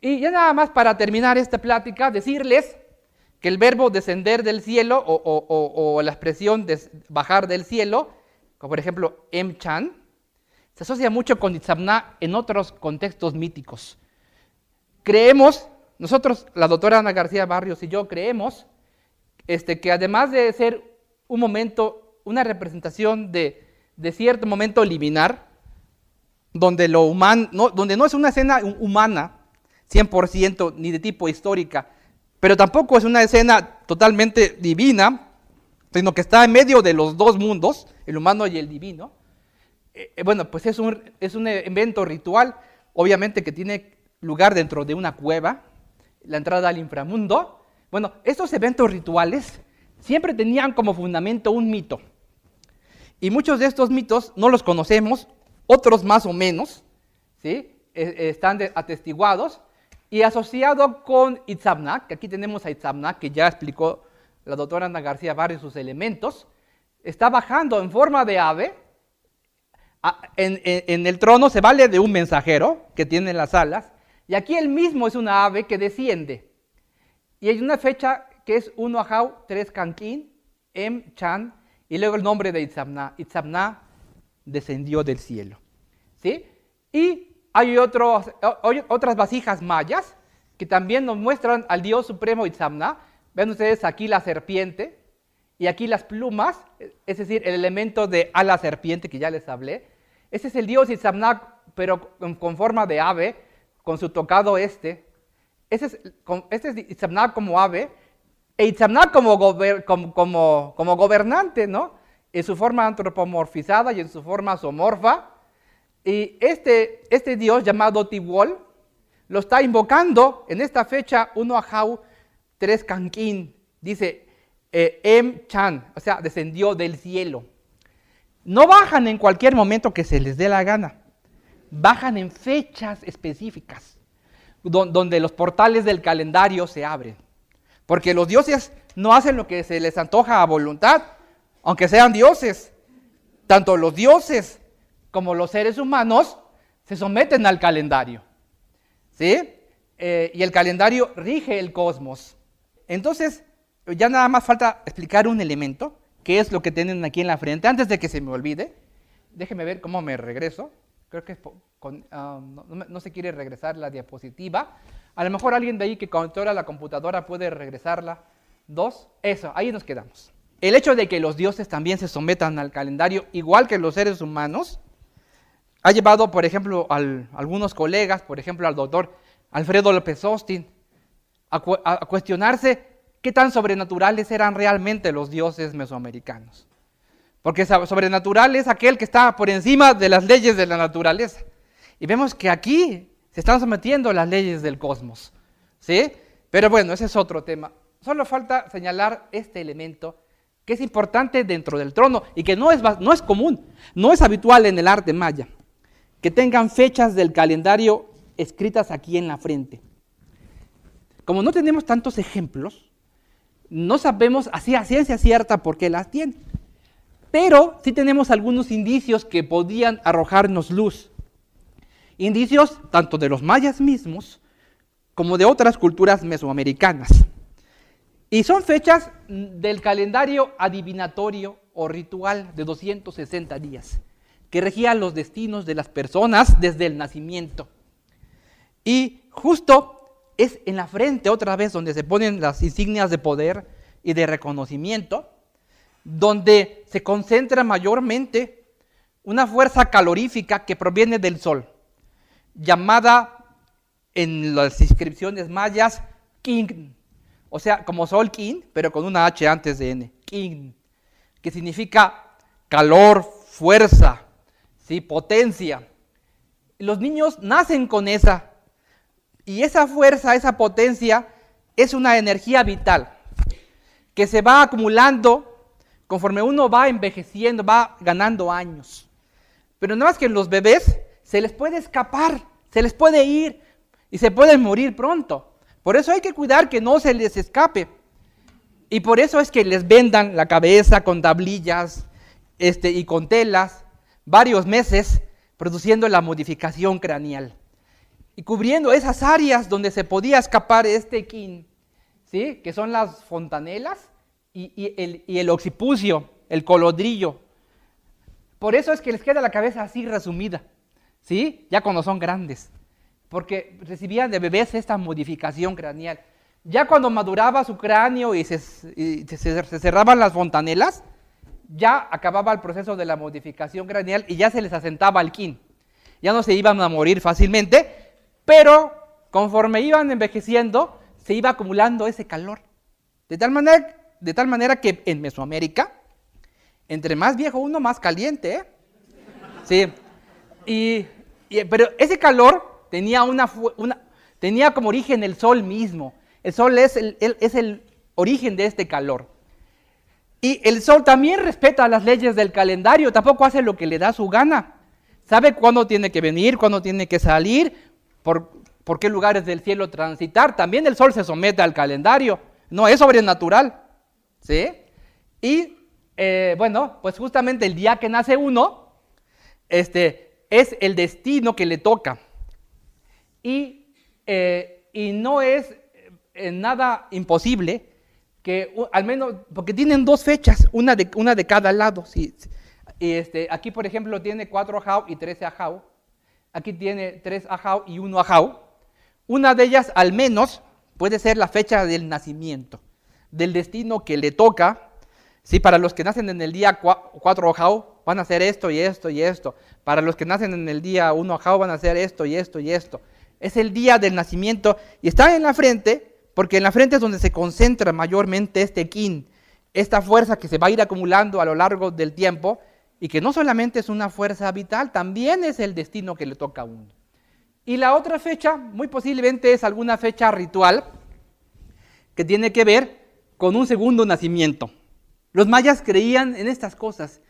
Y ya nada más para terminar esta plática, decirles que el verbo descender del cielo o, la expresión bajar del cielo, como por ejemplo emchan, se asocia mucho con Itzamná en otros contextos míticos. Creemos, nosotros, la doctora Ana García Barrios y yo creemos este, que además de ser un momento una representación de, cierto momento liminar, donde, no, donde no es una escena humana, 100% ni de tipo histórica, pero tampoco es una escena totalmente divina, sino que está en medio de los dos mundos, el humano y el divino. Eh, eh, bueno, pues es un, es un evento ritual, obviamente que tiene lugar dentro de una cueva, la entrada al inframundo. Bueno, estos eventos rituales siempre tenían como fundamento un mito. Y muchos de estos mitos no los conocemos, otros más o menos, ¿sí? E, están atestiguados y asociado con Itzamna, que aquí tenemos a Itzamna, que ya explicó la doctora Ana García Barrio sus elementos, está bajando en forma de ave en, el trono se vale de un mensajero que tiene las alas, y aquí el mismo es una ave que desciende. Y hay una fecha que es 1 Ahau, 3 Kankin, Em Chan, y luego el nombre de Itzamna. Itzamna descendió del cielo. ¿Sí? Y hay otras vasijas mayas que también nos muestran al Dios Supremo Itzamna. Ven ustedes aquí la serpiente y aquí las plumas, es decir, el elemento de ala serpiente que ya les hablé. Ese es el Dios Itzamna, pero con forma de ave, con su tocado este. Este es, este es Itzamna como ave, e Itzamna como, gobernante, ¿no? En su forma antropomorfizada y en su forma somorfa. Y este, este Dios llamado Tiwol lo está invocando en esta fecha 1 Ahau 3 Kankin. Dice eh, Em Chan, o sea, descendió del cielo. No bajan en cualquier momento que se les dé la gana. Bajan en fechas específicas, donde los portales del calendario se abren. Porque los dioses no hacen lo que se les antoja a voluntad, aunque sean dioses. Tanto los dioses como los seres humanos se someten al calendario. ¿Sí? Eh, y el calendario rige el cosmos. Entonces, ya nada más falta explicar un elemento, que es lo que tienen aquí en la frente, antes de que se me olvide. Déjenme ver cómo me regreso. Creo que ah, no, no, se quiere regresar la diapositiva. A lo mejor alguien de ahí que controla la computadora puede regresarla. Dos, eso, ahí nos quedamos. El hecho de que los dioses también se sometan al calendario, igual que los seres humanos, ha llevado, por ejemplo, a algunos colegas, por ejemplo, al doctor Alfredo López Austin, a, cuestionarse qué tan sobrenaturales eran realmente los dioses mesoamericanos. Porque sobrenatural es aquel que está por encima de las leyes de la naturaleza. Y vemos que aquí se están sometiendo a las leyes del cosmos. ¿Sí? Pero bueno, ese es otro tema. Solo falta señalar este elemento que es importante dentro del trono y que no es, no es común, no es habitual en el arte maya, que tengan fechas del calendario escritas aquí en la frente. Como no tenemos tantos ejemplos, no sabemos así a ciencia cierta por qué las tienen. Pero sí tenemos algunos indicios que podían arrojarnos luz. Indicios tanto de los mayas mismos como de otras culturas mesoamericanas. Y son fechas del calendario adivinatorio o ritual de 260 días, que regía los destinos de las personas desde el nacimiento. Y justo es en la frente otra vez donde se ponen las insignias de poder y de reconocimiento, donde se concentra mayormente una fuerza calorífica que proviene del sol llamada en las inscripciones mayas King, o sea, como Sol King, pero con una H antes de N, King, que significa calor, fuerza, ¿sí? potencia. Los niños nacen con esa, y esa fuerza, esa potencia, es una energía vital que se va acumulando conforme uno va envejeciendo, va ganando años. Pero no más que los bebés se les puede escapar, se les puede ir y se pueden morir pronto. Por eso hay que cuidar que no se les escape. Y por eso es que les vendan la cabeza con tablillas este, y con telas varios meses produciendo la modificación craneal y cubriendo esas áreas donde se podía escapar este kin, ¿sí? que son las fontanelas y, el, occipucio, el colodrillo. Por eso es que les queda la cabeza así resumida. ¿sí? Ya cuando son grandes, porque recibían de bebés esta modificación craneal. Ya cuando maduraba su cráneo y se, cerraban las fontanelas, ya acababa el proceso de la modificación craneal y ya se les asentaba el kin. Ya no se iban a morir fácilmente, pero conforme iban envejeciendo, se iba acumulando ese calor. De tal manera, de tal manera que en Mesoamérica, entre más viejo uno, más caliente. ¿eh? Sí, y, pero ese calor tenía, una, tenía como origen el sol mismo. El sol es el, es el origen de este calor. Y el sol también respeta las leyes del calendario, tampoco hace lo que le da su gana. Sabe cuándo tiene que venir, cuándo tiene que salir, por, por qué lugares del cielo transitar. También el sol se somete al calendario, no es sobrenatural. ¿Sí? Y eh, bueno, pues justamente el día que nace uno, este, es el destino que le toca. Y, eh, y no es eh, nada imposible que al menos, porque tienen dos fechas, una de, una de cada lado. Sí, y este, aquí, por ejemplo, tiene cuatro ajau y trece ajau. Aquí tiene tres ajau y uno ajau. Una de ellas, al menos, puede ser la fecha del nacimiento, del destino que le toca. Sí, para los que nacen en el día 4 ajau, van a hacer esto y esto y esto. Para los que nacen en el día 1 ajau, van a hacer esto y esto y esto. Es el día del nacimiento y está en la frente, porque en la frente es donde se concentra mayormente este kin, esta fuerza que se va a ir acumulando a lo largo del tiempo y que no solamente es una fuerza vital, también es el destino que le toca a uno. Y la otra fecha, muy posiblemente es alguna fecha ritual que tiene que ver con un segundo nacimiento. Los mayas creían en estas cosas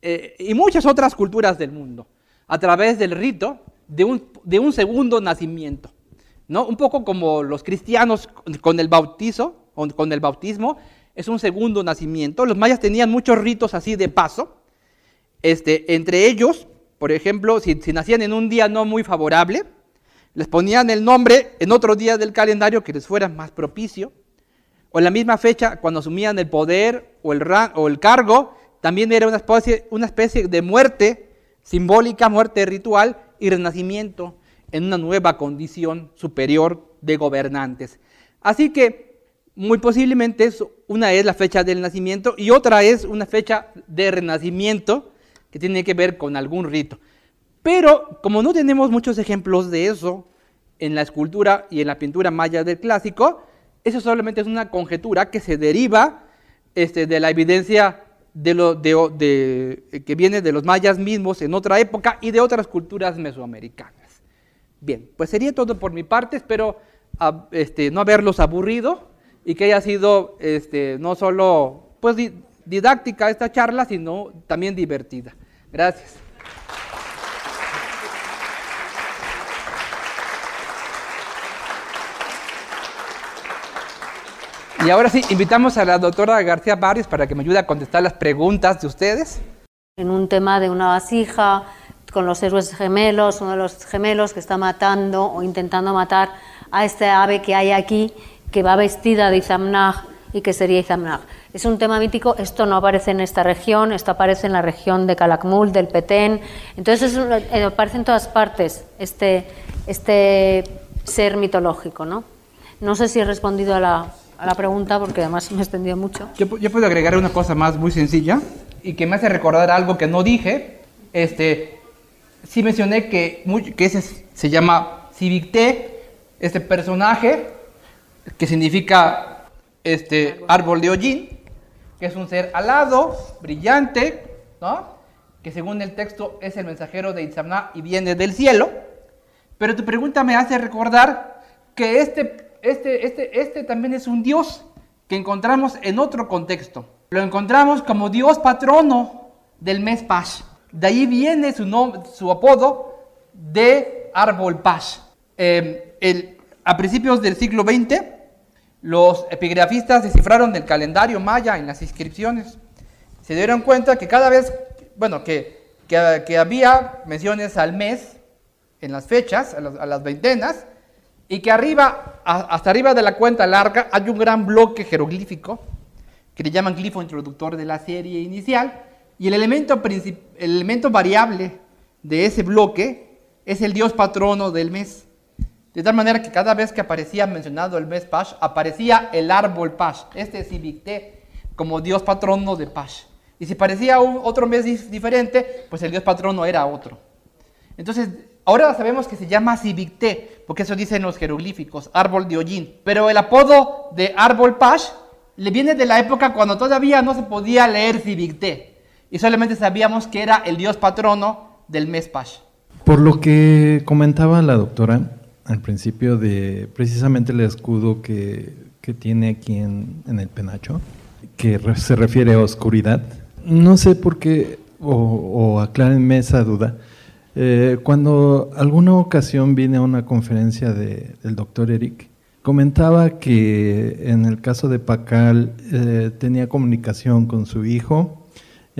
eh, y muchas otras culturas del mundo a través del rito de un, segundo nacimiento. ¿No? Un poco como los cristianos con el bautizo, con el bautismo, es un segundo nacimiento. Los mayas tenían muchos ritos así de paso. Este, entre ellos, por ejemplo, si nacían en un día no muy favorable, les ponían el nombre en otro día del calendario que les fuera más propicio, o en la misma fecha cuando asumían el poder o el, cargo, también era una especie de muerte simbólica, muerte ritual y renacimiento en una nueva condición superior de gobernantes. Así que muy posiblemente una es la fecha del nacimiento y otra es una fecha de renacimiento que tiene que ver con algún rito. Pero como no tenemos muchos ejemplos de eso en la escultura y en la pintura maya del clásico, eso solamente es una conjetura que se deriva este, de la evidencia de lo, de, que viene de los mayas mismos en otra época y de otras culturas mesoamericanas. Bien, pues sería todo por mi parte, espero ah, este, no haberlos aburrido y que haya sido este, no solo pues, didáctica esta charla, sino también divertida. Gracias. Y ahora sí, invitamos a la doctora García Barrios para que me ayude a contestar las preguntas de ustedes. En un tema de una vasija con los héroes gemelos, uno de los gemelos que está matando o intentando matar a este ave que hay aquí, que va vestida de Izamnag y que sería Izamnag. Es un tema mítico, esto no aparece en esta región, esto aparece en la región de Calakmul, del Petén, entonces eh, aparece en todas partes este, este ser mitológico. ¿no? no sé si he respondido a la, a la pregunta porque además me he extendido mucho. Yo, puedo agregar una cosa más muy sencilla y que me hace recordar algo que no dije. Este, sí mencioné que, ese se llama Civicté, este personaje que significa este árbol de hollín, que es un ser alado, brillante, ¿no? que según el texto es el mensajero de Itzamná y viene del cielo. Pero tu pregunta me hace recordar que este este, este, este también es un Dios que encontramos en otro contexto. Lo encontramos como Dios patrono del mes Pash. De ahí viene su, apodo de árbol Pash. Em, a principios del siglo XX, los epigrafistas descifraron el calendario maya en las inscripciones. Se dieron cuenta que cada vez, bueno, que, había menciones al mes en las fechas, a las, a las veintenas, y que arriba, hasta arriba de la cuenta larga, hay un gran bloque jeroglífico que le llaman glifo introductor de la serie inicial, y el elemento, el elemento variable de ese bloque es el dios patrono del mes. De tal manera que cada vez que aparecía mencionado el mes Pash, aparecía el árbol Pash, este es Ibicté, como dios patrono de Pash. Y si parecía otro mes diferente, pues el dios patrono era otro. Entonces, Ahora sabemos que se llama Civicté, porque eso dicen los jeroglíficos, árbol de hollín. Pero el apodo de árbol Pash le viene de la época cuando todavía no se podía leer Civicté. Y solamente sabíamos que era el dios patrono del mes Pash. Por lo que comentaba la doctora al principio de precisamente el escudo que, tiene aquí en, el penacho, que se refiere a oscuridad, no sé por qué, o, o aclárenme esa duda, eh, cuando alguna ocasión vine a una conferencia del doctor Eric, comentaba que en el caso de Pacal eh, tenía comunicación con su hijo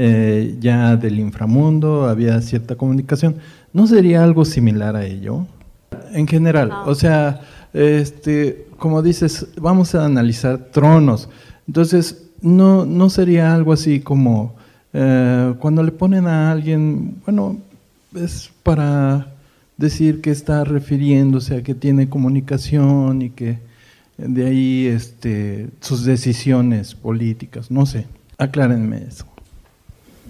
eh, ya del inframundo, había cierta comunicación. ¿No sería algo similar a ello? En general, o sea, este, como dices, vamos a analizar tronos. Entonces, no, no sería algo así como eh, cuando le ponen a alguien, bueno, es para decir que está refiriéndose a que tiene comunicación y que de ahí este, sus decisiones políticas, no sé, aclárenme eso.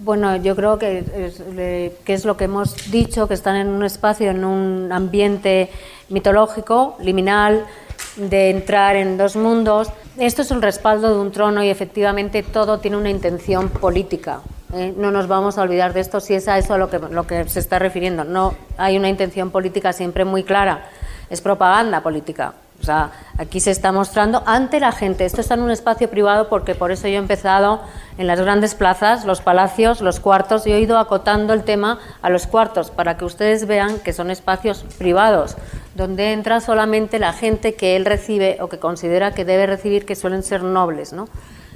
Bueno, yo creo que es, es lo que hemos dicho, que están en un espacio, en un ambiente mitológico, liminal, de entrar en dos mundos. Esto es un respaldo de un trono y efectivamente todo tiene una intención política. ¿eh? No nos vamos a olvidar de esto si es a eso a lo que se está refiriendo. No hay una intención política siempre muy clara. Es propaganda política. O sea, aquí se está mostrando ante la gente. Esto está en un espacio privado porque por eso yo he empezado en las grandes plazas, los palacios, los cuartos, y he ido acotando el tema a los cuartos para que ustedes vean que son espacios privados, donde entra solamente la gente que él recibe o que considera que debe recibir, que suelen ser nobles. ¿no?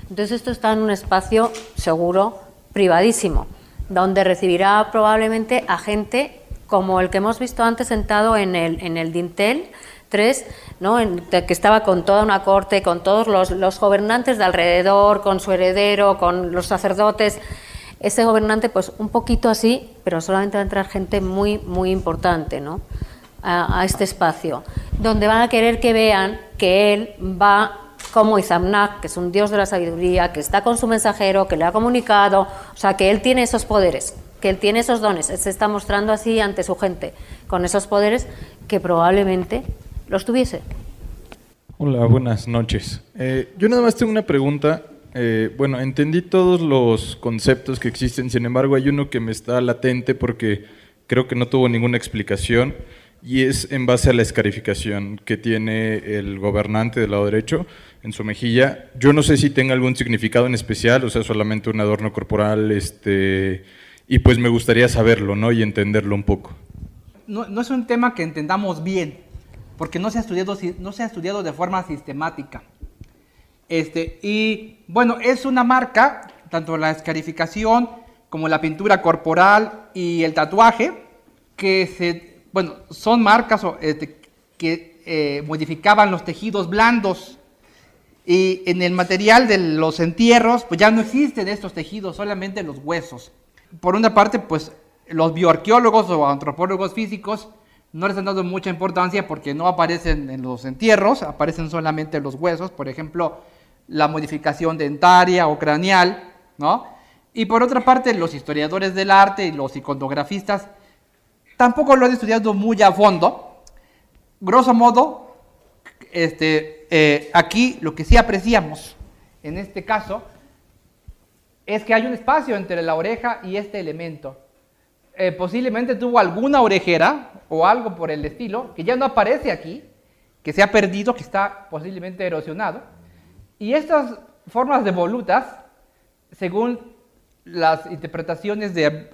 Entonces esto está en un espacio seguro, privadísimo, donde recibirá probablemente a gente como el que hemos visto antes sentado en el dintel, ¿no? que estaba con toda una corte, con todos los, gobernantes de alrededor, con su heredero, con los sacerdotes. Ese gobernante, pues un poquito así, pero solamente va a entrar gente muy, muy importante ¿no? a, a este espacio, donde van a querer que vean que él va como Izamnak, que es un dios de la sabiduría, que está con su mensajero, que le ha comunicado, o sea, que él tiene esos poderes, que él tiene esos dones, se está mostrando así ante su gente, con esos poderes que probablemente los tuviese. Hola, buenas noches. Eh, yo nada más tengo una pregunta. Eh, bueno, entendí todos los conceptos que existen, sin embargo hay uno que me está latente porque creo que no tuvo ninguna explicación y es en base a la escarificación que tiene el gobernante del lado derecho en su mejilla. Yo no sé si tenga algún significado en especial, o sea, solamente un adorno corporal, este, y pues me gustaría saberlo, ¿no? Y entenderlo un poco. No, no es un tema que entendamos bien porque no se ha estudiado, no se ha estudiado de forma sistemática. Este, y bueno, es una marca, tanto la escarificación como la pintura corporal y el tatuaje, que se, bueno, son marcas este, que eh, modificaban los tejidos blandos. Y en el material de los entierros, pues ya no existen estos tejidos, solamente los huesos. Por una parte, pues los bioarqueólogos o antropólogos físicos no les han dado mucha importancia porque no aparecen en los entierros, aparecen solamente los huesos, por ejemplo, la modificación dentaria o craneal, ¿no? Y por otra parte, los historiadores del arte y los iconografistas tampoco lo han estudiado muy a fondo. Grosso modo, este, eh, aquí lo que sí apreciamos en este caso es que hay un espacio entre la oreja y este elemento. Eh, posiblemente tuvo alguna orejera o algo por el estilo, que ya no aparece aquí, que se ha perdido, que está posiblemente erosionado. Y estas formas de volutas, según las interpretaciones de eh,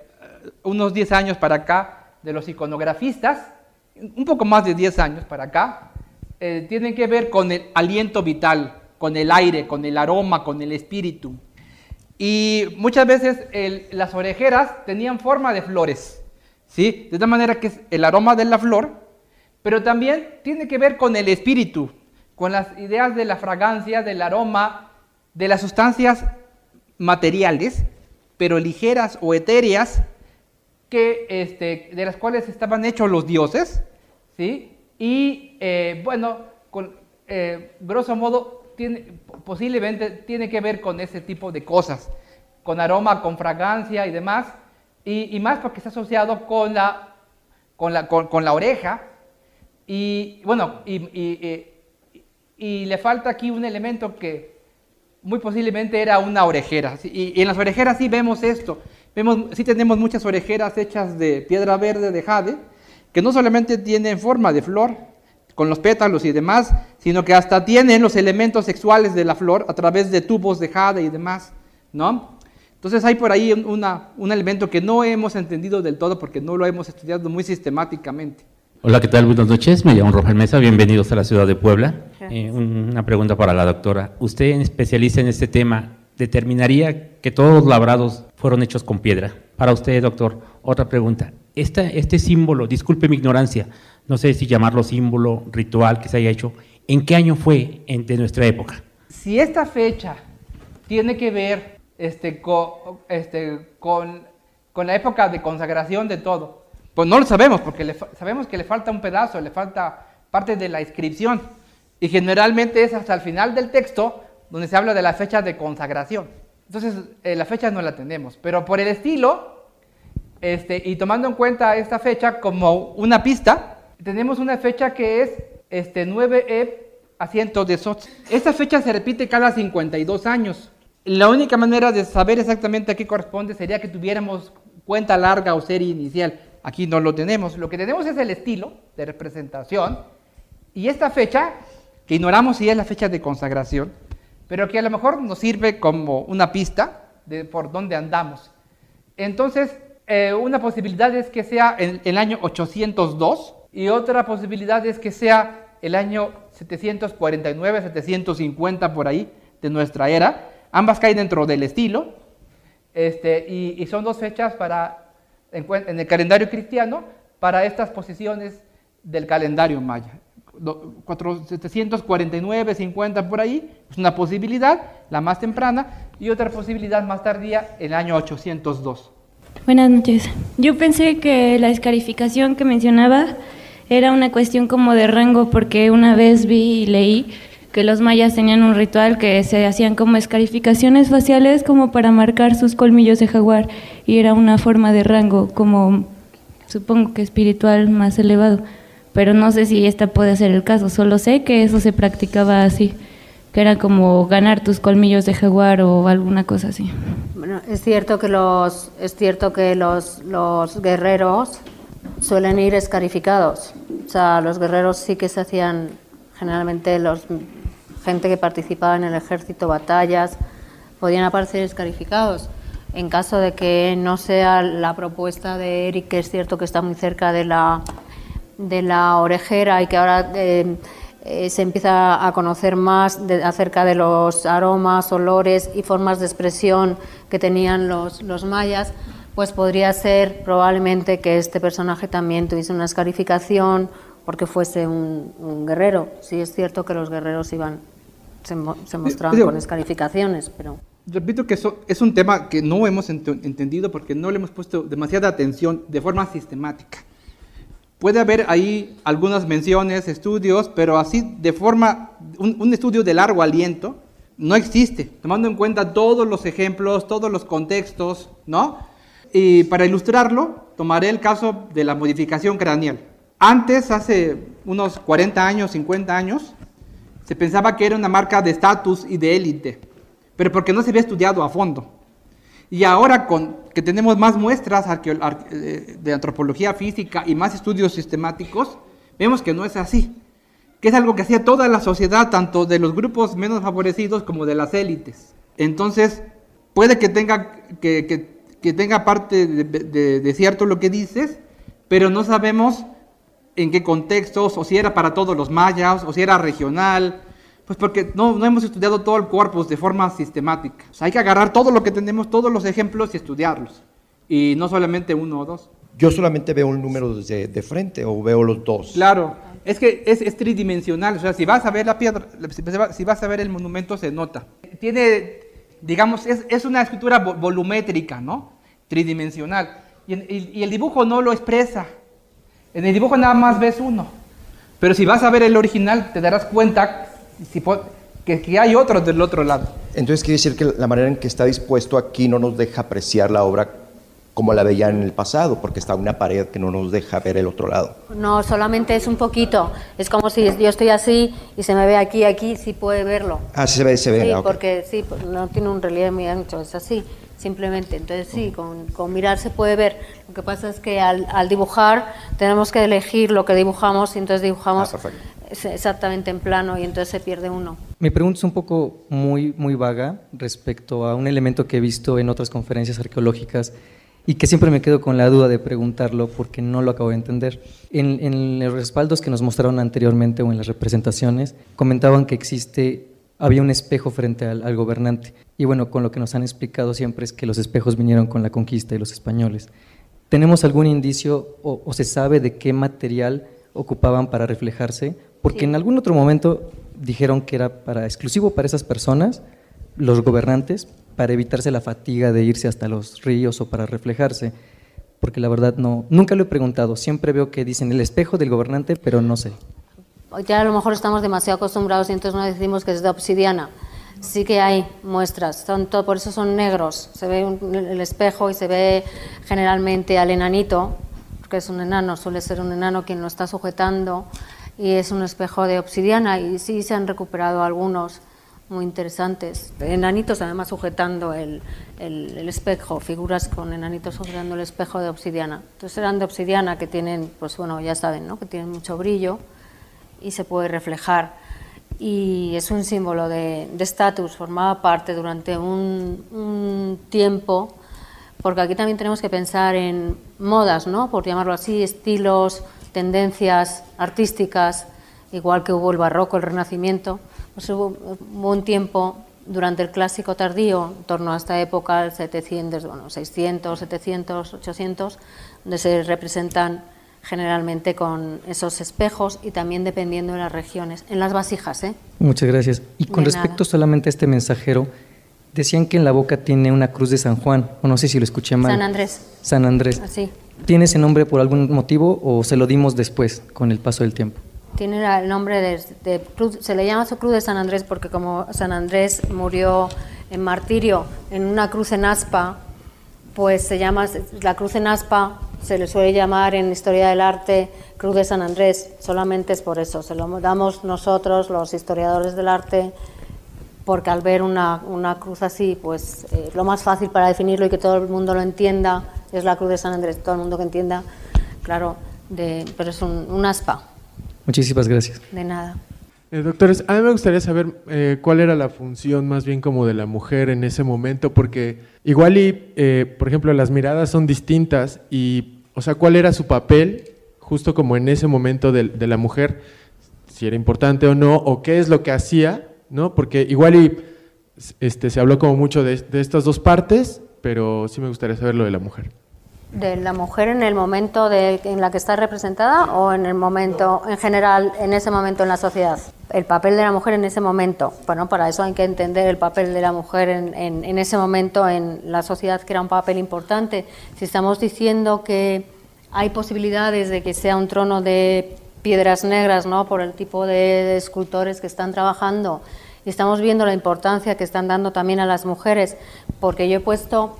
unos 10 años para acá de los iconografistas, un poco más de 10 años para acá, eh, tienen que ver con el aliento vital, con el aire, con el aroma, con el espíritu. Y muchas veces las orejeras tenían forma de flores, ¿sí? De tal manera que es el aroma de la flor, pero también tiene que ver con el espíritu, con las ideas de la fragancia, del aroma, de las sustancias materiales, pero ligeras o etéreas, que, este, de las cuales estaban hechos los dioses, ¿sí? Y eh, bueno, con, eh, grosso modo, posiblemente tiene que ver con ese tipo de cosas, con aroma, con fragancia y demás, y, más porque está asociado con la, con la, con, la oreja, y bueno, y, y, le falta aquí un elemento que muy posiblemente era una orejera, y, en las orejeras sí vemos esto, vemos, sí tenemos muchas orejeras hechas de piedra verde, de jade, que no solamente tienen forma de flor, con los pétalos y demás, sino que hasta tienen los elementos sexuales de la flor a través de tubos de jade y demás, ¿no? Entonces hay por ahí una, un elemento que no hemos entendido del todo porque no lo hemos estudiado muy sistemáticamente. Hola, ¿qué tal? Buenas noches. Me llamo Rafael Mesa. Bienvenidos a la ciudad de Puebla. Eh, una pregunta para la doctora. Usted especialista en este tema. determinaría que todos los labrados fueron hechos con piedra. Para usted, doctor, otra pregunta. este símbolo, disculpe mi ignorancia, no sé si llamarlo símbolo, ritual que se haya hecho, ¿en qué año fue de nuestra época? Si esta fecha tiene que ver este, este, con, con, la época de consagración de todo, pues no lo sabemos, porque sabemos que le falta un pedazo, le falta parte de la inscripción. Y generalmente es hasta el final del texto donde se habla de la fecha de consagración. Entonces, eh, la fecha no la tenemos, pero por el estilo, este, y tomando en cuenta esta fecha como una pista, tenemos una fecha que es este, 9E a 100 de Sot. Esta fecha se repite cada 52 años. La única manera de saber exactamente a qué corresponde sería que tuviéramos cuenta larga o serie inicial. Aquí no lo tenemos. Lo que tenemos es el estilo de representación y esta fecha, que ignoramos si es la fecha de consagración, pero que a lo mejor nos sirve como una pista de por dónde andamos. Entonces, eh, una posibilidad es que sea en el año 802 y otra posibilidad es que sea el año 749, 750 por ahí de nuestra era. Ambas caen dentro del estilo este, y, son dos fechas para, en, en el calendario cristiano para estas posiciones del calendario maya. 749, 50 por ahí, es una posibilidad, la más temprana, y otra posibilidad más tardía, el año 802. Buenas noches. Yo pensé que la escarificación que mencionaba era una cuestión como de rango, porque una vez vi y leí que los mayas tenían un ritual que se hacían como escarificaciones faciales como para marcar sus colmillos de jaguar, y era una forma de rango como supongo que espiritual más elevado pero no sé si esta puede ser el caso, solo sé que eso se practicaba así, que era como ganar tus colmillos de jaguar o alguna cosa así. Bueno, es cierto que los, es cierto que los, los guerreros suelen ir escarificados, o sea, los guerreros sí que se hacían generalmente los gente que participaba en el ejército, batallas, podían aparecer escarificados. En caso de que no sea la propuesta de Eric, que es cierto que está muy cerca de la de la orejera y que ahora eh, eh, se empieza a conocer más acerca de los aromas, olores y formas de expresión que tenían los, los mayas, pues podría ser probablemente que este personaje también tuviese una escarificación porque fuese un, guerrero. Sí es cierto que los guerreros iban, se, se mostraban con escarificaciones, pero... Repito que eso es un tema que no hemos entendido porque no le hemos puesto demasiada atención de forma sistemática. Puede haber ahí algunas menciones, estudios, pero así de forma, un, estudio de largo aliento no existe, tomando en cuenta todos los ejemplos, todos los contextos, ¿no? Y para ilustrarlo, tomaré el caso de la modificación craneal. Antes, hace unos 40 años, 50 años, se pensaba que era una marca de estatus y de élite, pero porque no se había estudiado a fondo. Y ahora con, que tenemos más muestras eh, de antropología física y más estudios sistemáticos, vemos que no es así, que es algo que hacía toda la sociedad, tanto de los grupos menos favorecidos como de las élites. Entonces, puede que tenga, que, tenga parte de, de cierto lo que dices, pero no sabemos en qué contextos, o si era para todos los mayas, o si era regional, pues porque no, no hemos estudiado todo el corpus de forma sistemática. O sea, hay que agarrar todo lo que tenemos, todos los ejemplos y estudiarlos. Y no solamente uno o dos. Yo solamente veo un número desde de frente o veo los dos. Claro, es que es, es, tridimensional. O sea, si vas a ver la piedra, si vas a ver el monumento, se nota. Tiene, digamos, es, es una escritura volumétrica, ¿no? Tridimensional. Y, y el dibujo no lo expresa. En el dibujo nada más ves uno. Pero si vas a ver el original, te darás cuenta que, que hay otros del otro lado. Entonces quiere decir que la manera en que está dispuesto aquí no nos deja apreciar la obra como la veía en el pasado, porque está una pared que no nos deja ver el otro lado. No, solamente es un poquito. Es como si yo estoy así y se me ve aquí, aquí, sí puede verlo. Ah, se ve, se ve. Sí, porque sí, pues, no tiene un relieve muy ancho, es así, simplemente. Entonces sí, con, con mirar se puede ver. Lo que pasa es que al, al, dibujar tenemos que elegir lo que dibujamos y entonces dibujamos ah, exactamente en plano y entonces se pierde uno. Mi pregunta es un poco muy, muy vaga respecto a un elemento que he visto en otras conferencias arqueológicas y que siempre me quedo con la duda de preguntarlo porque no lo acabo de entender. En, en los respaldos que nos mostraron anteriormente o en las representaciones, comentaban que existe había un espejo frente al, gobernante. Y bueno, con lo que nos han explicado siempre es que los espejos vinieron con la conquista de los españoles. ¿Tenemos algún indicio o, se sabe de qué material ocupaban para reflejarse? Porque en algún otro momento dijeron que era para, exclusivo para esas personas, los gobernantes, para evitarse la fatiga de irse hasta los ríos o para reflejarse. Porque la verdad no, nunca lo he preguntado. Siempre veo que dicen el espejo del gobernante, pero no sé. Ya a lo mejor estamos demasiado acostumbrados y entonces no decimos que es de obsidiana. Sí que hay muestras, son todo, por eso son negros. Se ve el espejo y se ve generalmente al enanito, porque es un enano, suele ser un enano quien lo está sujetando, y es un espejo de obsidiana, y sí se han recuperado algunos muy interesantes. Enanitos además sujetando el, el, espejo, figuras con enanitos sujetando el espejo de obsidiana. Entonces eran de obsidiana que tienen, pues bueno, ya saben, ¿no? que tienen mucho brillo y se puede reflejar. Y es un símbolo de estatus, formaba parte durante un, un, tiempo, porque aquí también tenemos que pensar en modas, ¿no? por llamarlo así, estilos, tendencias artísticas, igual que hubo el barroco, el renacimiento pues hubo, un tiempo durante el clásico tardío, en torno a esta época, 700, bueno, 600, 700, 800, donde se representan generalmente con esos espejos y también dependiendo de las regiones, en las vasijas. ¿eh? Muchas gracias. Y con respecto solamente a este mensajero, decían que en la boca tiene una cruz de San Juan, o no sé si lo escuché mal. San Andrés. San Andrés. Así. ¿Tiene ese nombre por algún motivo o se lo dimos después, con el paso del tiempo? tiene el nombre de, cruz, se le llama su cruz de San Andrés porque como San Andrés murió en martirio en una cruz en aspa, pues se llama la cruz en aspa, se le suele llamar en historia del arte cruz de San Andrés, solamente es por eso, se lo damos nosotros los historiadores del arte porque al ver una, una cruz así, pues eh, lo más fácil para definirlo y que todo el mundo lo entienda es la cruz de San Andrés, todo el mundo que entienda, claro, de, pero es un, un aspa. Muchísimas gracias. De nada. Eh, doctores, a mí me gustaría saber eh, cuál era la función más bien como de la mujer en ese momento, porque igual y, eh, por ejemplo, las miradas son distintas y, o sea, cuál era su papel justo como en ese momento de, la mujer, si era importante o no, o qué es lo que hacía, ¿no? Porque igual y este, se habló como mucho de, de estas dos partes, pero sí me gustaría saber lo de la mujer de la mujer en el momento de, en la que está representada o en el momento en general en ese momento en la sociedad el papel de la mujer en ese momento. Bueno para eso hay que entender el papel de la mujer en, en, ese momento en la sociedad que era un papel importante. Si estamos diciendo que hay posibilidades de que sea un trono de piedras negras no por el tipo de escultores que están trabajando y estamos viendo la importancia que están dando también a las mujeres porque yo he puesto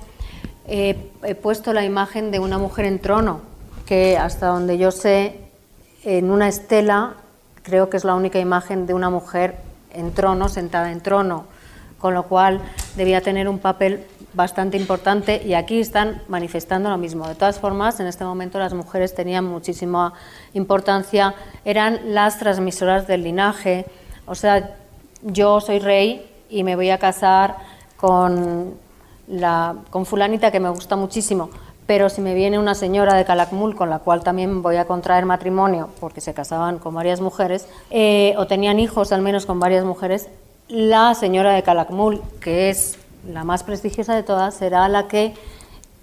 he puesto la imagen de una mujer en trono, que hasta donde yo sé, en una estela, creo que es la única imagen de una mujer en trono, sentada en trono, con lo cual debía tener un papel bastante importante y aquí están manifestando lo mismo. De todas formas, en este momento las mujeres tenían muchísima importancia, eran las transmisoras del linaje, o sea, yo soy rey y me voy a casar con la, con fulanita que me gusta muchísimo, pero si me viene una señora de Calakmul con la cual también voy a contraer matrimonio, porque se casaban con varias mujeres, eh, o tenían hijos al menos con varias mujeres, la señora de Calakmul, que es la más prestigiosa de todas, será la que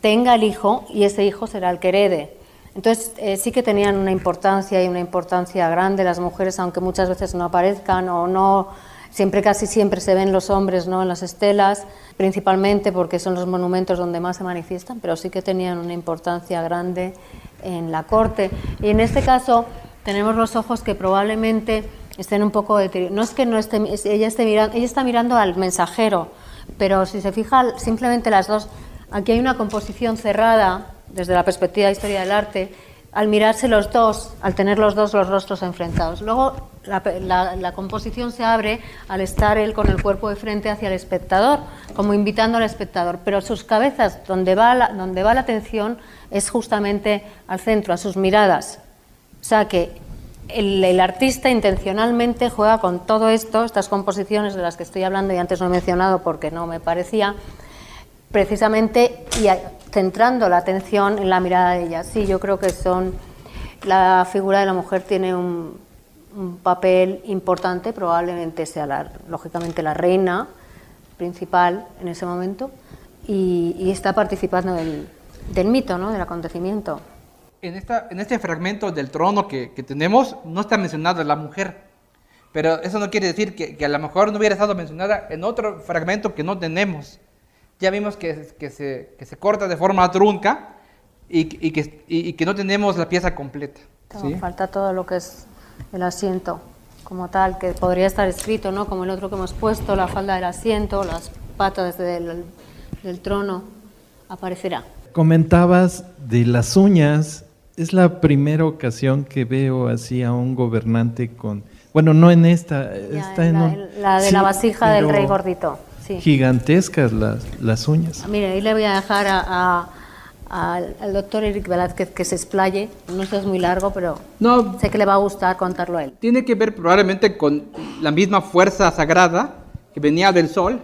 tenga el hijo y ese hijo será el que herede. Entonces eh, sí que tenían una importancia y una importancia grande las mujeres, aunque muchas veces no aparezcan o no Siempre, casi siempre se ven los hombres ¿no? en las estelas, principalmente porque son los monumentos donde más se manifiestan, pero sí que tenían una importancia grande en la corte. Y en este caso tenemos los ojos que probablemente estén un poco deteriorados. No es que no esté, ella, esté mirando, ella está mirando al mensajero, pero si se fija simplemente las dos, aquí hay una composición cerrada desde la perspectiva de historia del arte, al mirarse los dos, al tener los dos los rostros enfrentados. Luego la, composición se abre al estar él con el cuerpo de frente hacia el espectador, como invitando al espectador, pero sus cabezas, donde va la, donde va la atención, es justamente al centro, a sus miradas. O sea que el, el, artista intencionalmente juega con todo esto, estas composiciones de las que estoy hablando y antes no he mencionado porque no me parecía, precisamente y centrando la atención en la mirada de ella. Sí, yo creo que la figura de la mujer tiene un, papel importante, probablemente sea la, lógicamente la reina principal en ese momento, y, está participando del, mito, ¿no? del acontecimiento. En, este fragmento del trono que, que, tenemos no está mencionada la mujer, pero eso no quiere decir que, que, a lo mejor no hubiera estado mencionada en otro fragmento que no tenemos. Ya vimos que, que se, que se corta de forma trunca y, y que, y, que no tenemos la pieza completa. ¿sí? Falta todo lo que es el asiento como tal, que podría estar escrito, ¿no? Como el otro que hemos puesto, la falda del asiento, las patas del, del trono, aparecerá. Comentabas de las uñas, es la primera ocasión que veo así a un gobernante con, bueno, no en esta, está en, la, de la vasija del rey gordito. Sí. Gigantescas las, las uñas. Mire, ahí le voy a dejar a al, doctor Eric Velázquez que se explaye. No sé, es muy largo, pero no, sé que le va a gustar contarlo a él. Tiene que ver probablemente con la misma fuerza sagrada que venía del sol,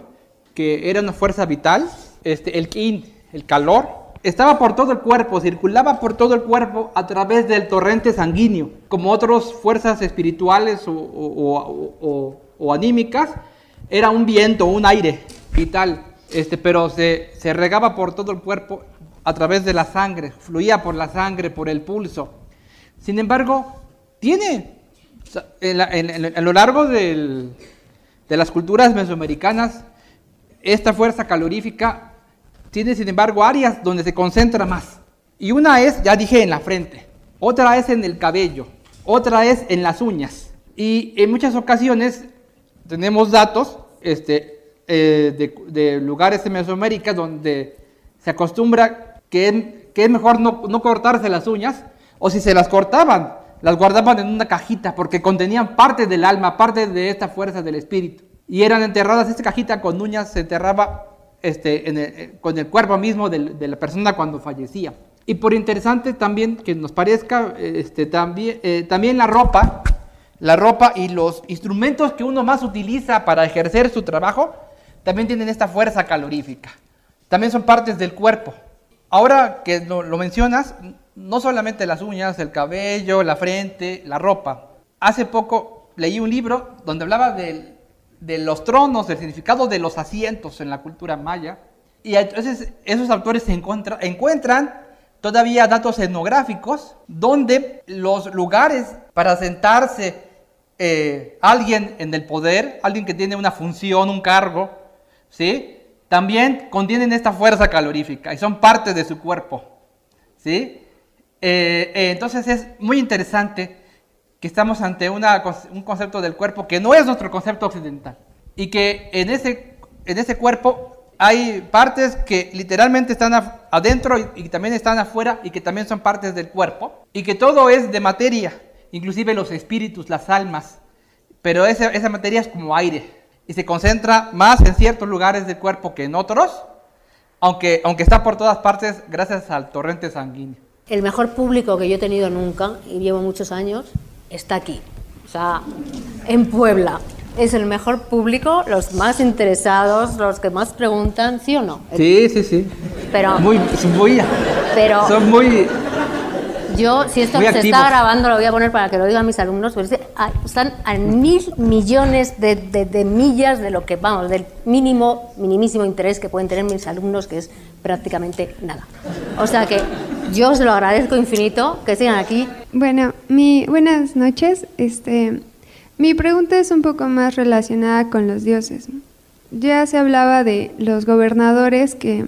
que era una fuerza vital, este, el kin, el calor, estaba por todo el cuerpo, circulaba por todo el cuerpo a través del torrente sanguíneo, como otras fuerzas espirituales o, o, anímicas, era un viento, un aire vital, este, pero se, se regaba por todo el cuerpo a través de la sangre, fluía por la sangre, por el pulso. Sin embargo, tiene, a lo largo de las culturas mesoamericanas, esta fuerza calorífica tiene, sin embargo, áreas donde se concentra más. Y una es, ya dije, en la frente, otra es en el cabello, otra es en las uñas. Y en muchas ocasiones tenemos datos este, eh, de, de lugares en Mesoamérica donde se acostumbra que, es mejor no, no cortarse las uñas, o si se las cortaban, las guardaban en una cajita porque contenían parte del alma, parte de esta fuerza del espíritu. Y eran enterradas, esta cajita con uñas se enterraba este, eh, con el cuerpo mismo de, la persona cuando fallecía. Y por interesante también que nos parezca, este, también, eh, también la ropa, la ropa y los instrumentos que uno más utiliza para ejercer su trabajo, también tienen esta fuerza calorífica. También son partes del cuerpo. Ahora que lo, mencionas, no solamente las uñas, el cabello, la frente, la ropa. Hace poco leí un libro donde hablaba de, los tronos, del significado de los asientos en la cultura maya. Y entonces esos autores se encuentran todavía datos etnográficos donde los lugares para sentarse eh, alguien en el poder, alguien que tiene una función, un cargo, ¿sí? también contienen esta fuerza calorífica y son parte de su cuerpo. ¿sí? Eh, eh, entonces es muy interesante que estamos ante un concepto del cuerpo que no es nuestro concepto occidental y que en ese, en ese cuerpo hay partes que literalmente están adentro y, también están afuera y que también son partes del cuerpo y que todo es de materia, inclusive los espíritus, las almas, pero esa, esa materia es como aire y se concentra más en ciertos lugares del cuerpo que en otros, aunque, aunque está por todas partes gracias al torrente sanguíneo. El mejor público que yo he tenido nunca, y llevo muchos años, está aquí, o sea, en Puebla. Es el mejor público, los más interesados, los que más preguntan, ¿sí o no? Sí, sí, sí. Pero, muy, son muy, pero, son muy yo, si esto se está grabando, lo voy a poner para que lo digan mis alumnos, pero ah, están a mil millones de, millas de lo que, vamos, del mínimo, minimísimo interés que pueden tener mis alumnos, que es prácticamente nada. O sea que yo os lo agradezco infinito que sigan aquí. Bueno, mi, buenas noches. Este, mi pregunta es un poco más relacionada con los dioses. Ya se hablaba de los gobernadores que,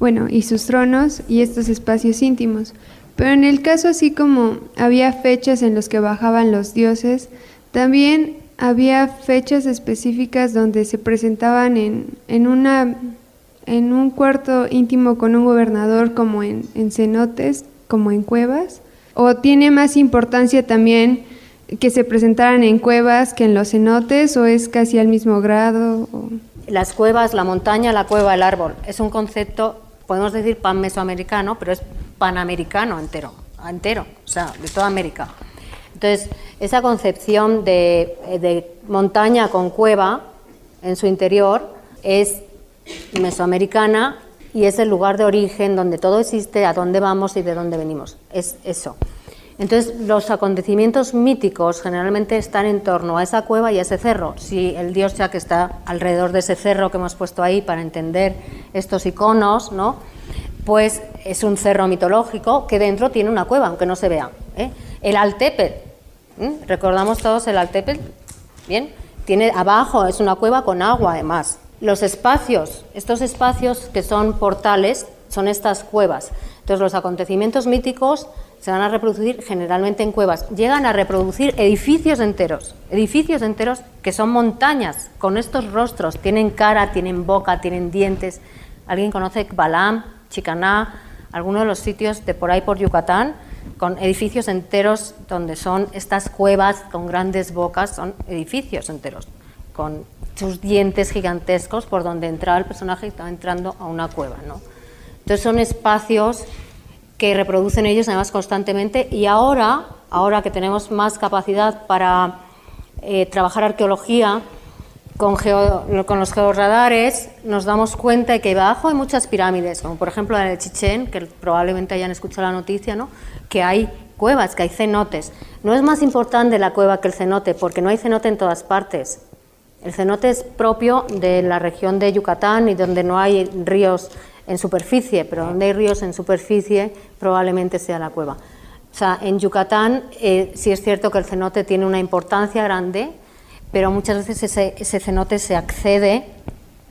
bueno, y sus tronos y estos espacios íntimos. Pero en el caso así como había fechas en los que bajaban los dioses, también había fechas específicas donde se presentaban en, en, una, en un cuarto íntimo con un gobernador como en cenotes, como en cuevas, o tiene más importancia también que se presentaran en cuevas que en los cenotes o es casi al mismo grado? Las cuevas, la montaña, la cueva, el árbol, es un concepto, podemos decir pan mesoamericano, pero es panamericano entero, entero, o sea, de toda América. Entonces, esa concepción de, de montaña con cueva en su interior es mesoamericana y es el lugar de origen donde todo existe, a dónde vamos y de dónde venimos. Es eso. Entonces, los acontecimientos míticos generalmente están en torno a esa cueva y a ese cerro. Si el dios ya que está alrededor de ese cerro que hemos puesto ahí para entender estos iconos, ¿no? pues es un cerro mitológico que dentro tiene una cueva, aunque no se vea. ¿eh? El Altepet, recordamos todos el Altepet, bien, tiene abajo es una cueva con agua además. Los espacios, estos espacios que son portales, son estas cuevas. Entonces los acontecimientos míticos se van a reproducir generalmente en cuevas. Llegan a reproducir edificios enteros, edificios enteros que son montañas con estos rostros, tienen cara, tienen boca, tienen dientes. ¿Alguien conoce Balam, Chicaná, algunos de los sitios de por ahí por Yucatán? con edificios enteros donde son estas cuevas con grandes bocas, son edificios enteros, con sus dientes gigantescos por donde entraba el personaje y estaba entrando a una cueva. ¿no? Entonces son espacios que reproducen ellos además constantemente y ahora, ahora que tenemos más capacidad para eh, trabajar arqueología con, los georradares, nos damos cuenta de que debajo hay muchas pirámides, como por ejemplo la de Chichén, que probablemente hayan escuchado la noticia, ¿no? que hay cuevas, que hay cenotes. No es más importante la cueva que el cenote, porque no hay cenote en todas partes. El cenote es propio de la región de Yucatán y donde no hay ríos en superficie, pero donde hay ríos en superficie probablemente sea la cueva. O sea, en Yucatán eh, sí es cierto que el cenote tiene una importancia grande, pero muchas veces ese, cenote se accede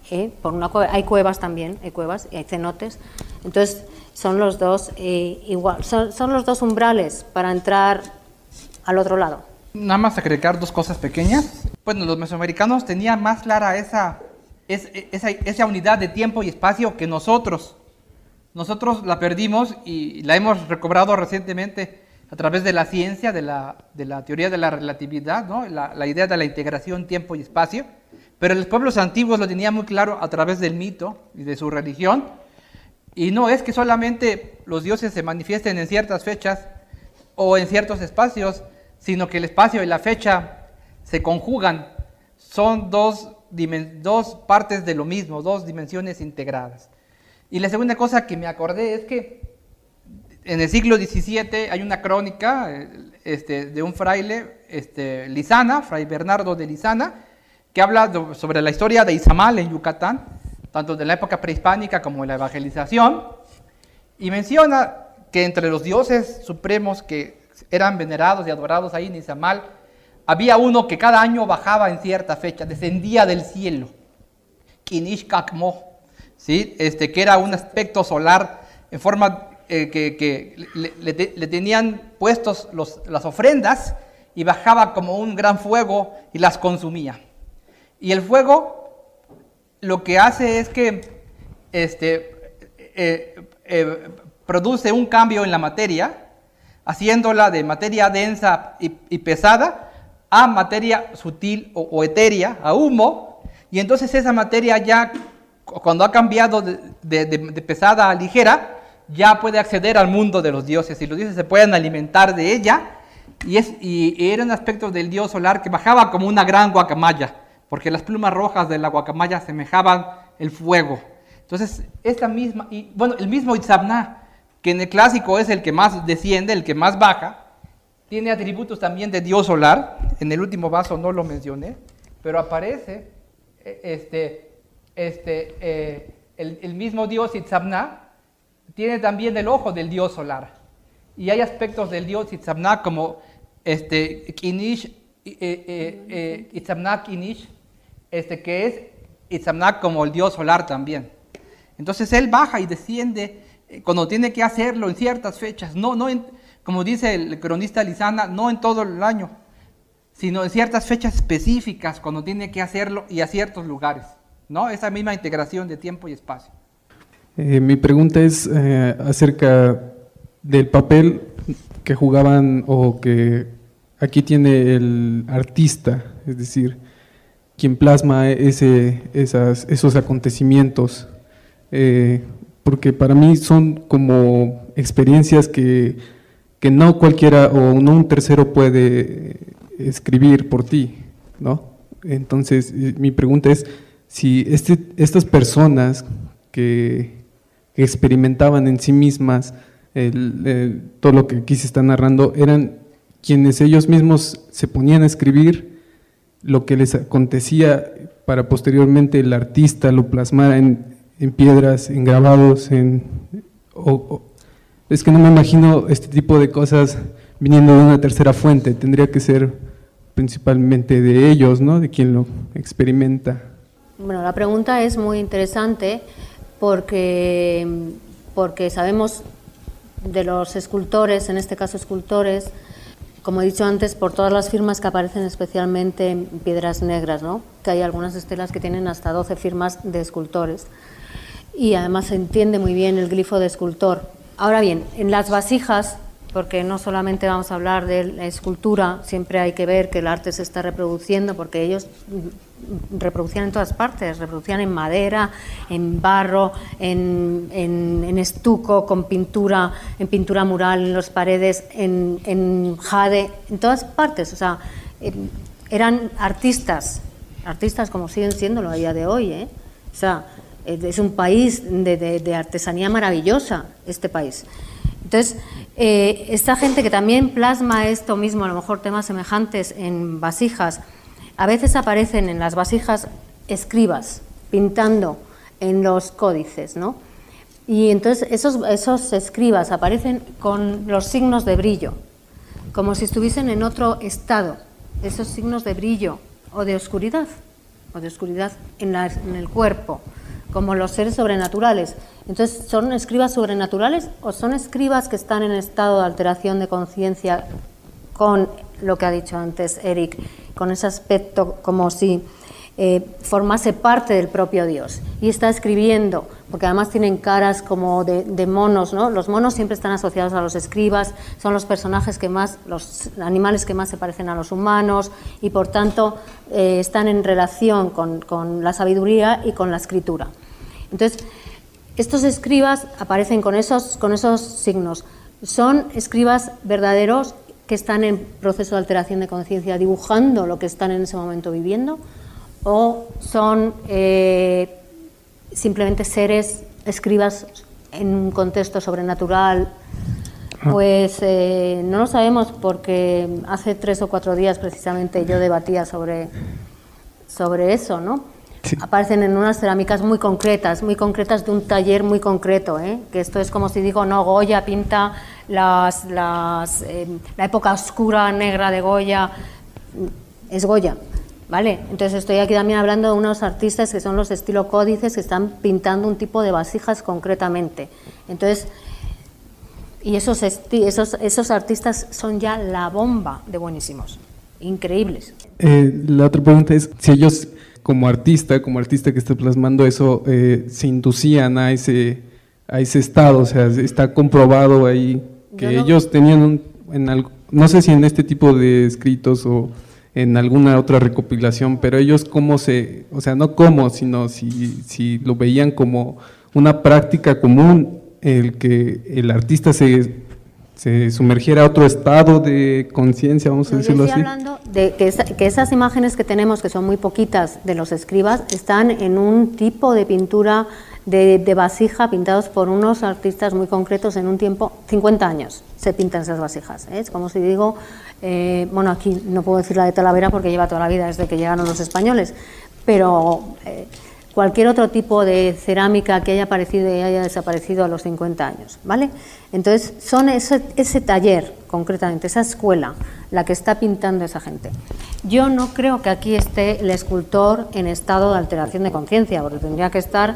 eh, por una cueva. Hay cuevas también, hay cuevas y hay cenotes. Entonces son los dos eh, igual, son, son, los dos umbrales para entrar al otro lado. Nada más agregar dos cosas pequeñas. Bueno, los mesoamericanos tenían más clara esa es, esa, esa, unidad de tiempo y espacio que nosotros, nosotros la perdimos y la hemos recobrado recientemente a través de la ciencia, de la, de la teoría de la relatividad, ¿no? la, la, idea de la integración tiempo y espacio. Pero los pueblos antiguos lo tenían muy claro a través del mito y de su religión. Y no es que solamente los dioses se manifiesten en ciertas fechas o en ciertos espacios, sino que el espacio y la fecha se conjugan. Son dos dos partes de lo mismo, dos dimensiones integradas. Y la segunda cosa que me acordé es que en el siglo XVII hay una crónica este, de un fraile, este, Lizana, fray Bernardo de Lizana, que habla sobre la historia de Izamal en Yucatán, tanto de la época prehispánica como de la evangelización, y menciona que entre los dioses supremos que eran venerados y adorados ahí en Izamal había uno que cada año bajaba en cierta fecha, descendía del cielo. Kinish Kakmo, ¿sí? este, que era un aspecto solar en forma eh, que, le, tenían puestos las ofrendas y bajaba como un gran fuego y las consumía. Y el fuego lo que hace es que este, eh, eh, produce un cambio en la materia, haciéndola de materia densa y pesada a materia sutil o, etérea, a humo, y entonces esa materia ya, cuando ha cambiado de, pesada a ligera, ya puede acceder al mundo de los dioses, y los dioses se pueden alimentar de ella, y, es, y era un aspecto del dios solar que bajaba como una gran guacamaya, porque las plumas rojas de la guacamaya semejaban el fuego. Entonces, esta misma, y bueno, el mismo Itzabna, que en el clásico es el que más desciende, el que más baja, tiene atributos también de Dios solar. En el último vaso no lo mencioné, pero aparece eh, este, este, eh, el, mismo Dios Itzabna, tiene también el ojo del Dios solar. Y hay aspectos del Dios Itzabna como este, Kinish, eh, este, que es Itzabna como el Dios solar también. Entonces él baja y desciende cuando tiene que hacerlo en ciertas fechas, no, no como dice el cronista Lizana, no en todo el año, sino en ciertas fechas específicas cuando tiene que hacerlo y a ciertos lugares, ¿no? Esa misma integración de tiempo y espacio. Eh, mi pregunta es eh, acerca del papel que jugaban o que aquí tiene el artista, es decir, quien plasma ese, esas, esos acontecimientos, eh, porque para mí son como experiencias que que no cualquiera o no un tercero puede escribir por ti, ¿no? Entonces, eh, mi pregunta es si este, estas personas que, experimentaban en sí mismas el, eh, todo lo que aquí se está narrando, eran quienes ellos mismos se ponían a escribir lo que les acontecía para posteriormente el artista lo plasmara en, en piedras, en grabados, en... es que no me imagino este tipo de cosas viniendo de una tercera fuente, tendría que ser principalmente de ellos, ¿no? de quien lo experimenta. Bueno, la pregunta es muy interesante porque, porque sabemos de los escultores, en este caso escultores, como he dicho antes, por todas las firmas que aparecen especialmente en piedras negras, ¿no? que hay algunas estelas que tienen hasta 12 firmas de escultores. Y además se entiende muy bien el glifo de escultor. Ahora bien, en las vasijas, porque no solamente vamos a hablar de la escultura, siempre hay que ver que el arte se está reproduciendo, porque ellos reproducían en todas partes, reproducían en madera, en barro, en, en, estuco, con pintura, en pintura mural, en las paredes, en, en jade, en todas partes. O sea, eran artistas, artistas como siguen siéndolo a día de hoy. ¿eh? Es un país de, de, artesanía maravillosa, este país. Entonces, eh, esta gente que también plasma esto mismo, a lo mejor temas semejantes en vasijas, a veces aparecen en las vasijas escribas pintando en los códices, ¿no? Y entonces esos, esos escribas aparecen con los signos de brillo, como si estuviesen en otro estado, esos signos de brillo o de oscuridad, o de oscuridad en, en el cuerpo, como los seres sobrenaturales. Entonces, ¿son escribas sobrenaturales o son escribas que están en estado de alteración de conciencia con lo que ha dicho antes Eric, con ese aspecto como si eh, formase parte del propio Dios. Y está escribiendo, porque además tienen caras como de, monos, ¿no? Los monos siempre están asociados a los escribas, son los personajes que más, los animales que más se parecen a los humanos y por tanto eh, están en relación con, con la sabiduría y con la escritura. Entonces, estos escribas aparecen con esos, con esos signos. Son escribas verdaderos que están en proceso de alteración de conciencia dibujando lo que están en ese momento viviendo o son eh, simplemente seres escribas en un contexto sobrenatural ah. pues eh, no lo sabemos porque hace tres o cuatro días precisamente yo debatía sobre, sobre eso, ¿no? Aparecen en unas cerámicas muy concretas, muy concretas de un taller muy concreto, ¿eh? que esto es como si digo, no, Goya pinta las, las, em, la época oscura, negra de Goya, es Goya. ¿Vale? Entonces estoy aquí también hablando de unos artistas que son los estilo códices que están pintando un tipo de vasijas concretamente. Entonces, y esos, esos, esos artistas son ya la bomba de buenísimos, increíbles. Eh, la otra pregunta es si ellos como artista, como artista que está plasmando eso, eh, se inducían a ese, a ese estado, o sea, está comprobado ahí que ellos tenían un, en algo, no sé si en este tipo de escritos o en alguna otra recopilación, pero ellos cómo se, o sea, no cómo, sino si, si lo veían como una práctica común, el que el artista se, se sumergiera a otro estado de conciencia, vamos a decirlo así. hablando de que, que, esas imágenes que tenemos, que son muy poquitas de los escribas, están en un tipo de pintura de, vasija pintados por unos artistas muy concretos en un tiempo, 50 años se pintan esas vasijas. ¿eh? Es como si digo, eh, bueno, aquí no puedo decir la de Talavera porque lleva toda la vida desde que llegaron los españoles, pero eh, cualquier otro tipo de cerámica que haya aparecido y haya desaparecido a los 50 años, ¿vale? Entonces, son ese, ese taller, concretamente, esa escuela, la que está pintando esa gente. Yo no creo que aquí esté el escultor en estado de alteración de conciencia, porque tendría que estar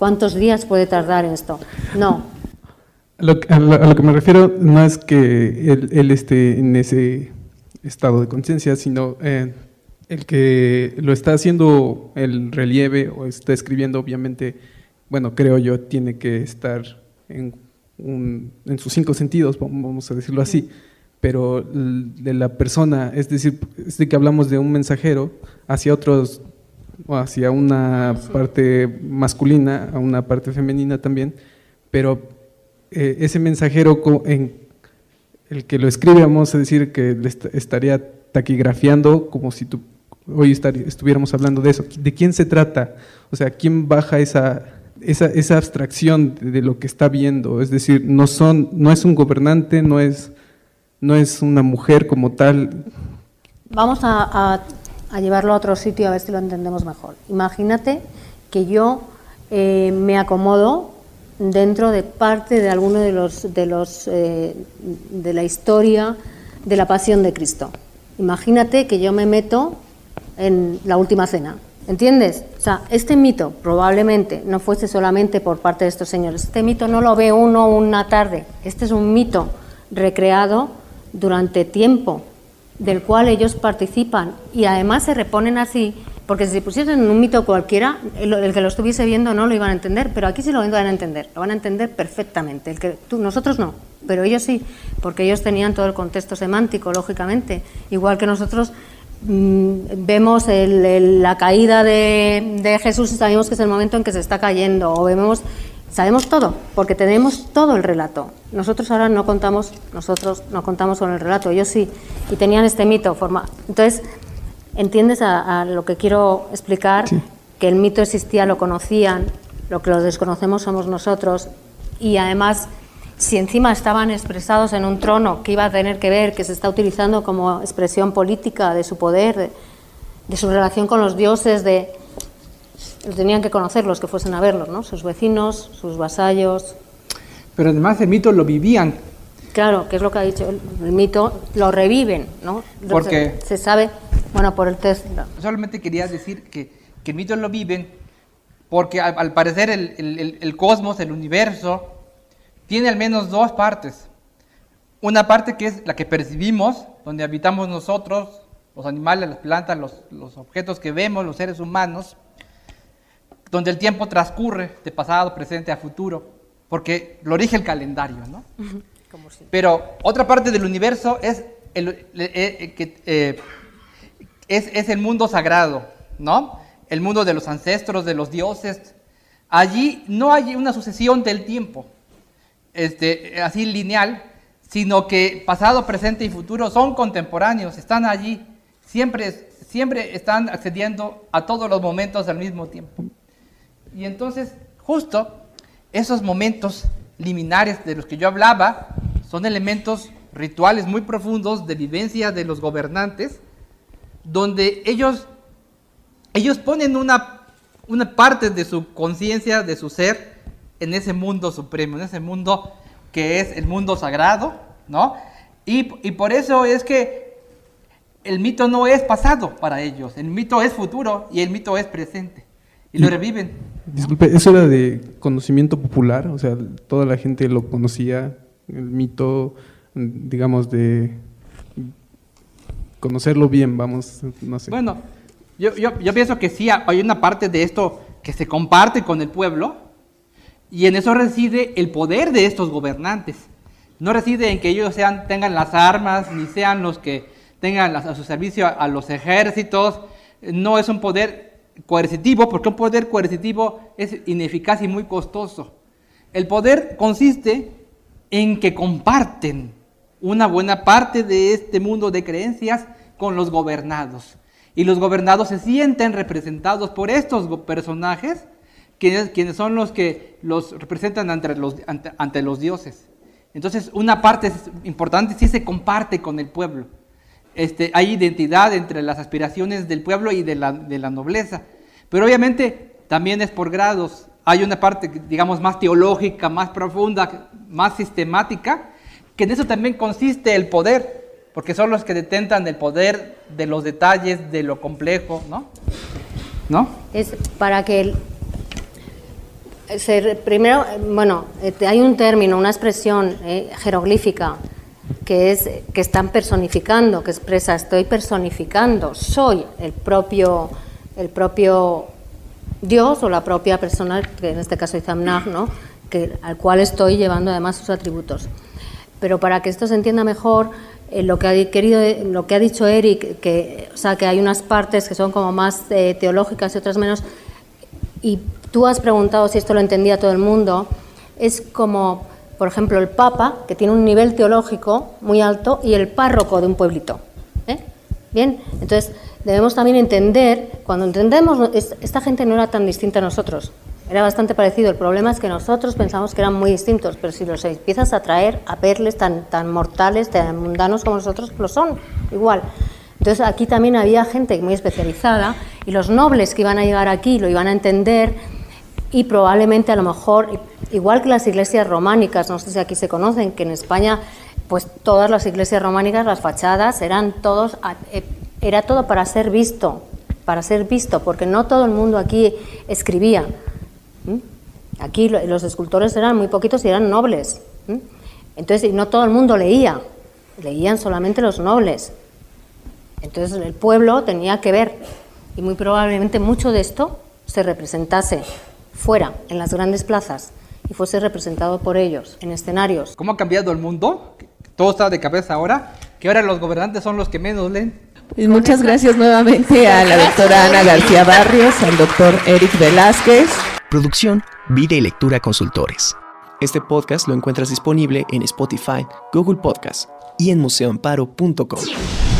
¿Cuántos días puede tardar esto? No. Lo, a, lo, que me refiero no es que él, esté en ese estado de conciencia, sino eh, el que lo está haciendo el relieve o está escribiendo, obviamente, bueno, creo yo, tiene que estar en, en sus cinco sentidos, vamos a decirlo así, pero de la persona, es decir, es de que hablamos de un mensajero hacia otros hacia una parte masculina, a una parte femenina también, pero eh, ese mensajero en el que lo escribe, vamos a decir que estaría taquigrafiando como si hoy estuviéramos hablando de eso. ¿De quién se trata? O sea, ¿quién baja esa, esa, esa abstracción de, lo que está viendo, es decir, no, son, no es un gobernante, no es, no es una mujer como tal. Vamos a- a llevarlo a otro sitio a ver si lo entendemos mejor. Imagínate que yo eh, me acomodo dentro de parte de alguno de los de los eh, de la historia de la pasión de Cristo. Imagínate que yo me meto en la última cena. ¿Entiendes? O sea, este mito probablemente no fuese solamente por parte de estos señores. Este mito no lo ve uno una tarde. Este es un mito recreado durante tiempo, del cual ellos participan y además se reponen así, porque si pusiesen un mito cualquiera, el, que lo estuviese viendo no lo iban a entender, pero aquí sí lo van a entender, lo van a entender perfectamente. El que tú, nosotros no, pero ellos sí, porque ellos tenían todo el contexto semántico, lógicamente, igual que nosotros mm, vemos el- la caída de, de Jesús y sabemos que es el momento en que se está cayendo, o vemos, sabemos todo, porque tenemos todo el relato. Nosotros ahora no contamos, nosotros no contamos con el relato, ellos sí, y tenían este mito forma. Entonces, ¿entiendes a, a lo que quiero explicar? Que el mito existía, lo conocían, lo que lo desconocemos somos nosotros, y además si encima estaban expresados en un trono que iba a tener que ver, que se está utilizando como expresión política de su poder, de, de su relación con los dioses, de lo tenían que conocer los que fuesen a verlos, ¿no? Sus vecinos, sus vasallos. Pero además el mito lo vivían. Claro, que es lo que ha dicho el, el mito, lo reviven, ¿no? Porque- se, se sabe, bueno, por el test. Solamente quería decir que, que el mito lo viven porque al, al parecer el, el- el- el cosmos, el universo, tiene al menos dos partes. Una parte que es la que percibimos, donde habitamos nosotros, los animales, las plantas, los, los objetos que vemos, los seres humanos, donde el tiempo transcurre de pasado, presente a futuro, porque lo rige el calendario, ¿no? Pero otra parte del universo es el, eh, eh, eh, es, es el mundo sagrado, ¿no? El mundo de los ancestros, de los dioses. Allí no hay una sucesión del tiempo, este, así lineal, sino que pasado, presente y futuro son contemporáneos, están allí, siempre, siempre están accediendo a todos los momentos al mismo tiempo. Y entonces, justo esos momentos liminares de los que yo hablaba son elementos rituales muy profundos de vivencia de los gobernantes, donde ellos, ellos ponen una, una parte de su conciencia, de su ser, en ese mundo supremo, en ese mundo que es el mundo sagrado, ¿no? Y, y por eso es que el mito no es pasado para ellos, el mito es futuro y el mito es presente. Y lo reviven. Disculpe, ¿eso era de conocimiento popular? O sea, toda la gente lo conocía, el mito, digamos, de conocerlo bien, vamos, no sé. Bueno, yo, yo, pienso que sí, hay una parte de esto que se comparte con el pueblo y en eso reside el poder de estos gobernantes. No reside en que ellos sean, tengan las armas, ni sean los que tengan a su servicio a los ejércitos. No es un poder coercitivo, porque un poder coercitivo es ineficaz y muy costoso. El poder consiste en que comparten una buena parte de este mundo de creencias con los gobernados. Y los gobernados se sienten representados por estos personajes, quienes, son los que los representan ante los, ante, los dioses. Entonces, una parte importante sí se comparte con el pueblo. Este, hay identidad entre las aspiraciones del pueblo y de la, nobleza. Pero obviamente también es por grados. Hay una parte, digamos, más teológica, más profunda, más sistemática, que en eso también consiste el poder, porque son los que detentan el poder de los detalles, de lo complejo, ¿no? ¿No? Es para que el- primero, eh, bueno, eh, hay un término, una expresión eh, jeroglífica que es que están personificando, que expresa estoy personificando, soy el propio el propio Dios o la propia persona, que en este caso es Amnag, ¿no? que, al cual estoy llevando además sus atributos. Pero para que esto se entienda mejor, eh, lo, que ha, querido, lo que ha dicho Eric, que, o sea, que hay unas partes que son como más eh, teológicas y otras menos, y tú has preguntado si esto lo entendía todo el mundo, es como, por ejemplo, el Papa, que tiene un nivel teológico muy alto, y el párroco de un pueblito. ¿eh? Bien, entonces debemos también entender, cuando entendemos, es- esta gente no era tan distinta a nosotros, Era bastante parecido. El problema es que nosotros pensamos que eran muy distintos, pero si los empiezas a traer, a verles tan, tan mortales, tan mundanos como nosotros, lo son, igual. Entonces aquí también había gente muy especializada y los nobles que iban a llegar aquí lo iban a entender y probablemente a lo mejor, igual que las iglesias románicas, no sé si aquí se conocen, que en España pues todas las iglesias románicas, las fachadas eran todos, eh, era todo para ser visto, para ser visto, porque no todo el mundo aquí escribía. Aquí los escultores eran muy poquitos y eran nobles. Entonces, no todo el mundo leía, leían solamente los nobles. Entonces, el pueblo tenía que ver, y muy probablemente mucho de esto se representase fuera, en las grandes plazas, y fuese representado por ellos, en escenarios. ¿Cómo ha cambiado el mundo? Todo está de cabeza ahora, que ahora los gobernantes son los que menos leen. Pues muchas gracias nuevamente a la doctora Ana García Barrios, al doctor Eric Velázquez. Producción, Vida y Lectura Consultores. Este podcast lo encuentras disponible en Spotify, Google Podcast y en museoamparo.com.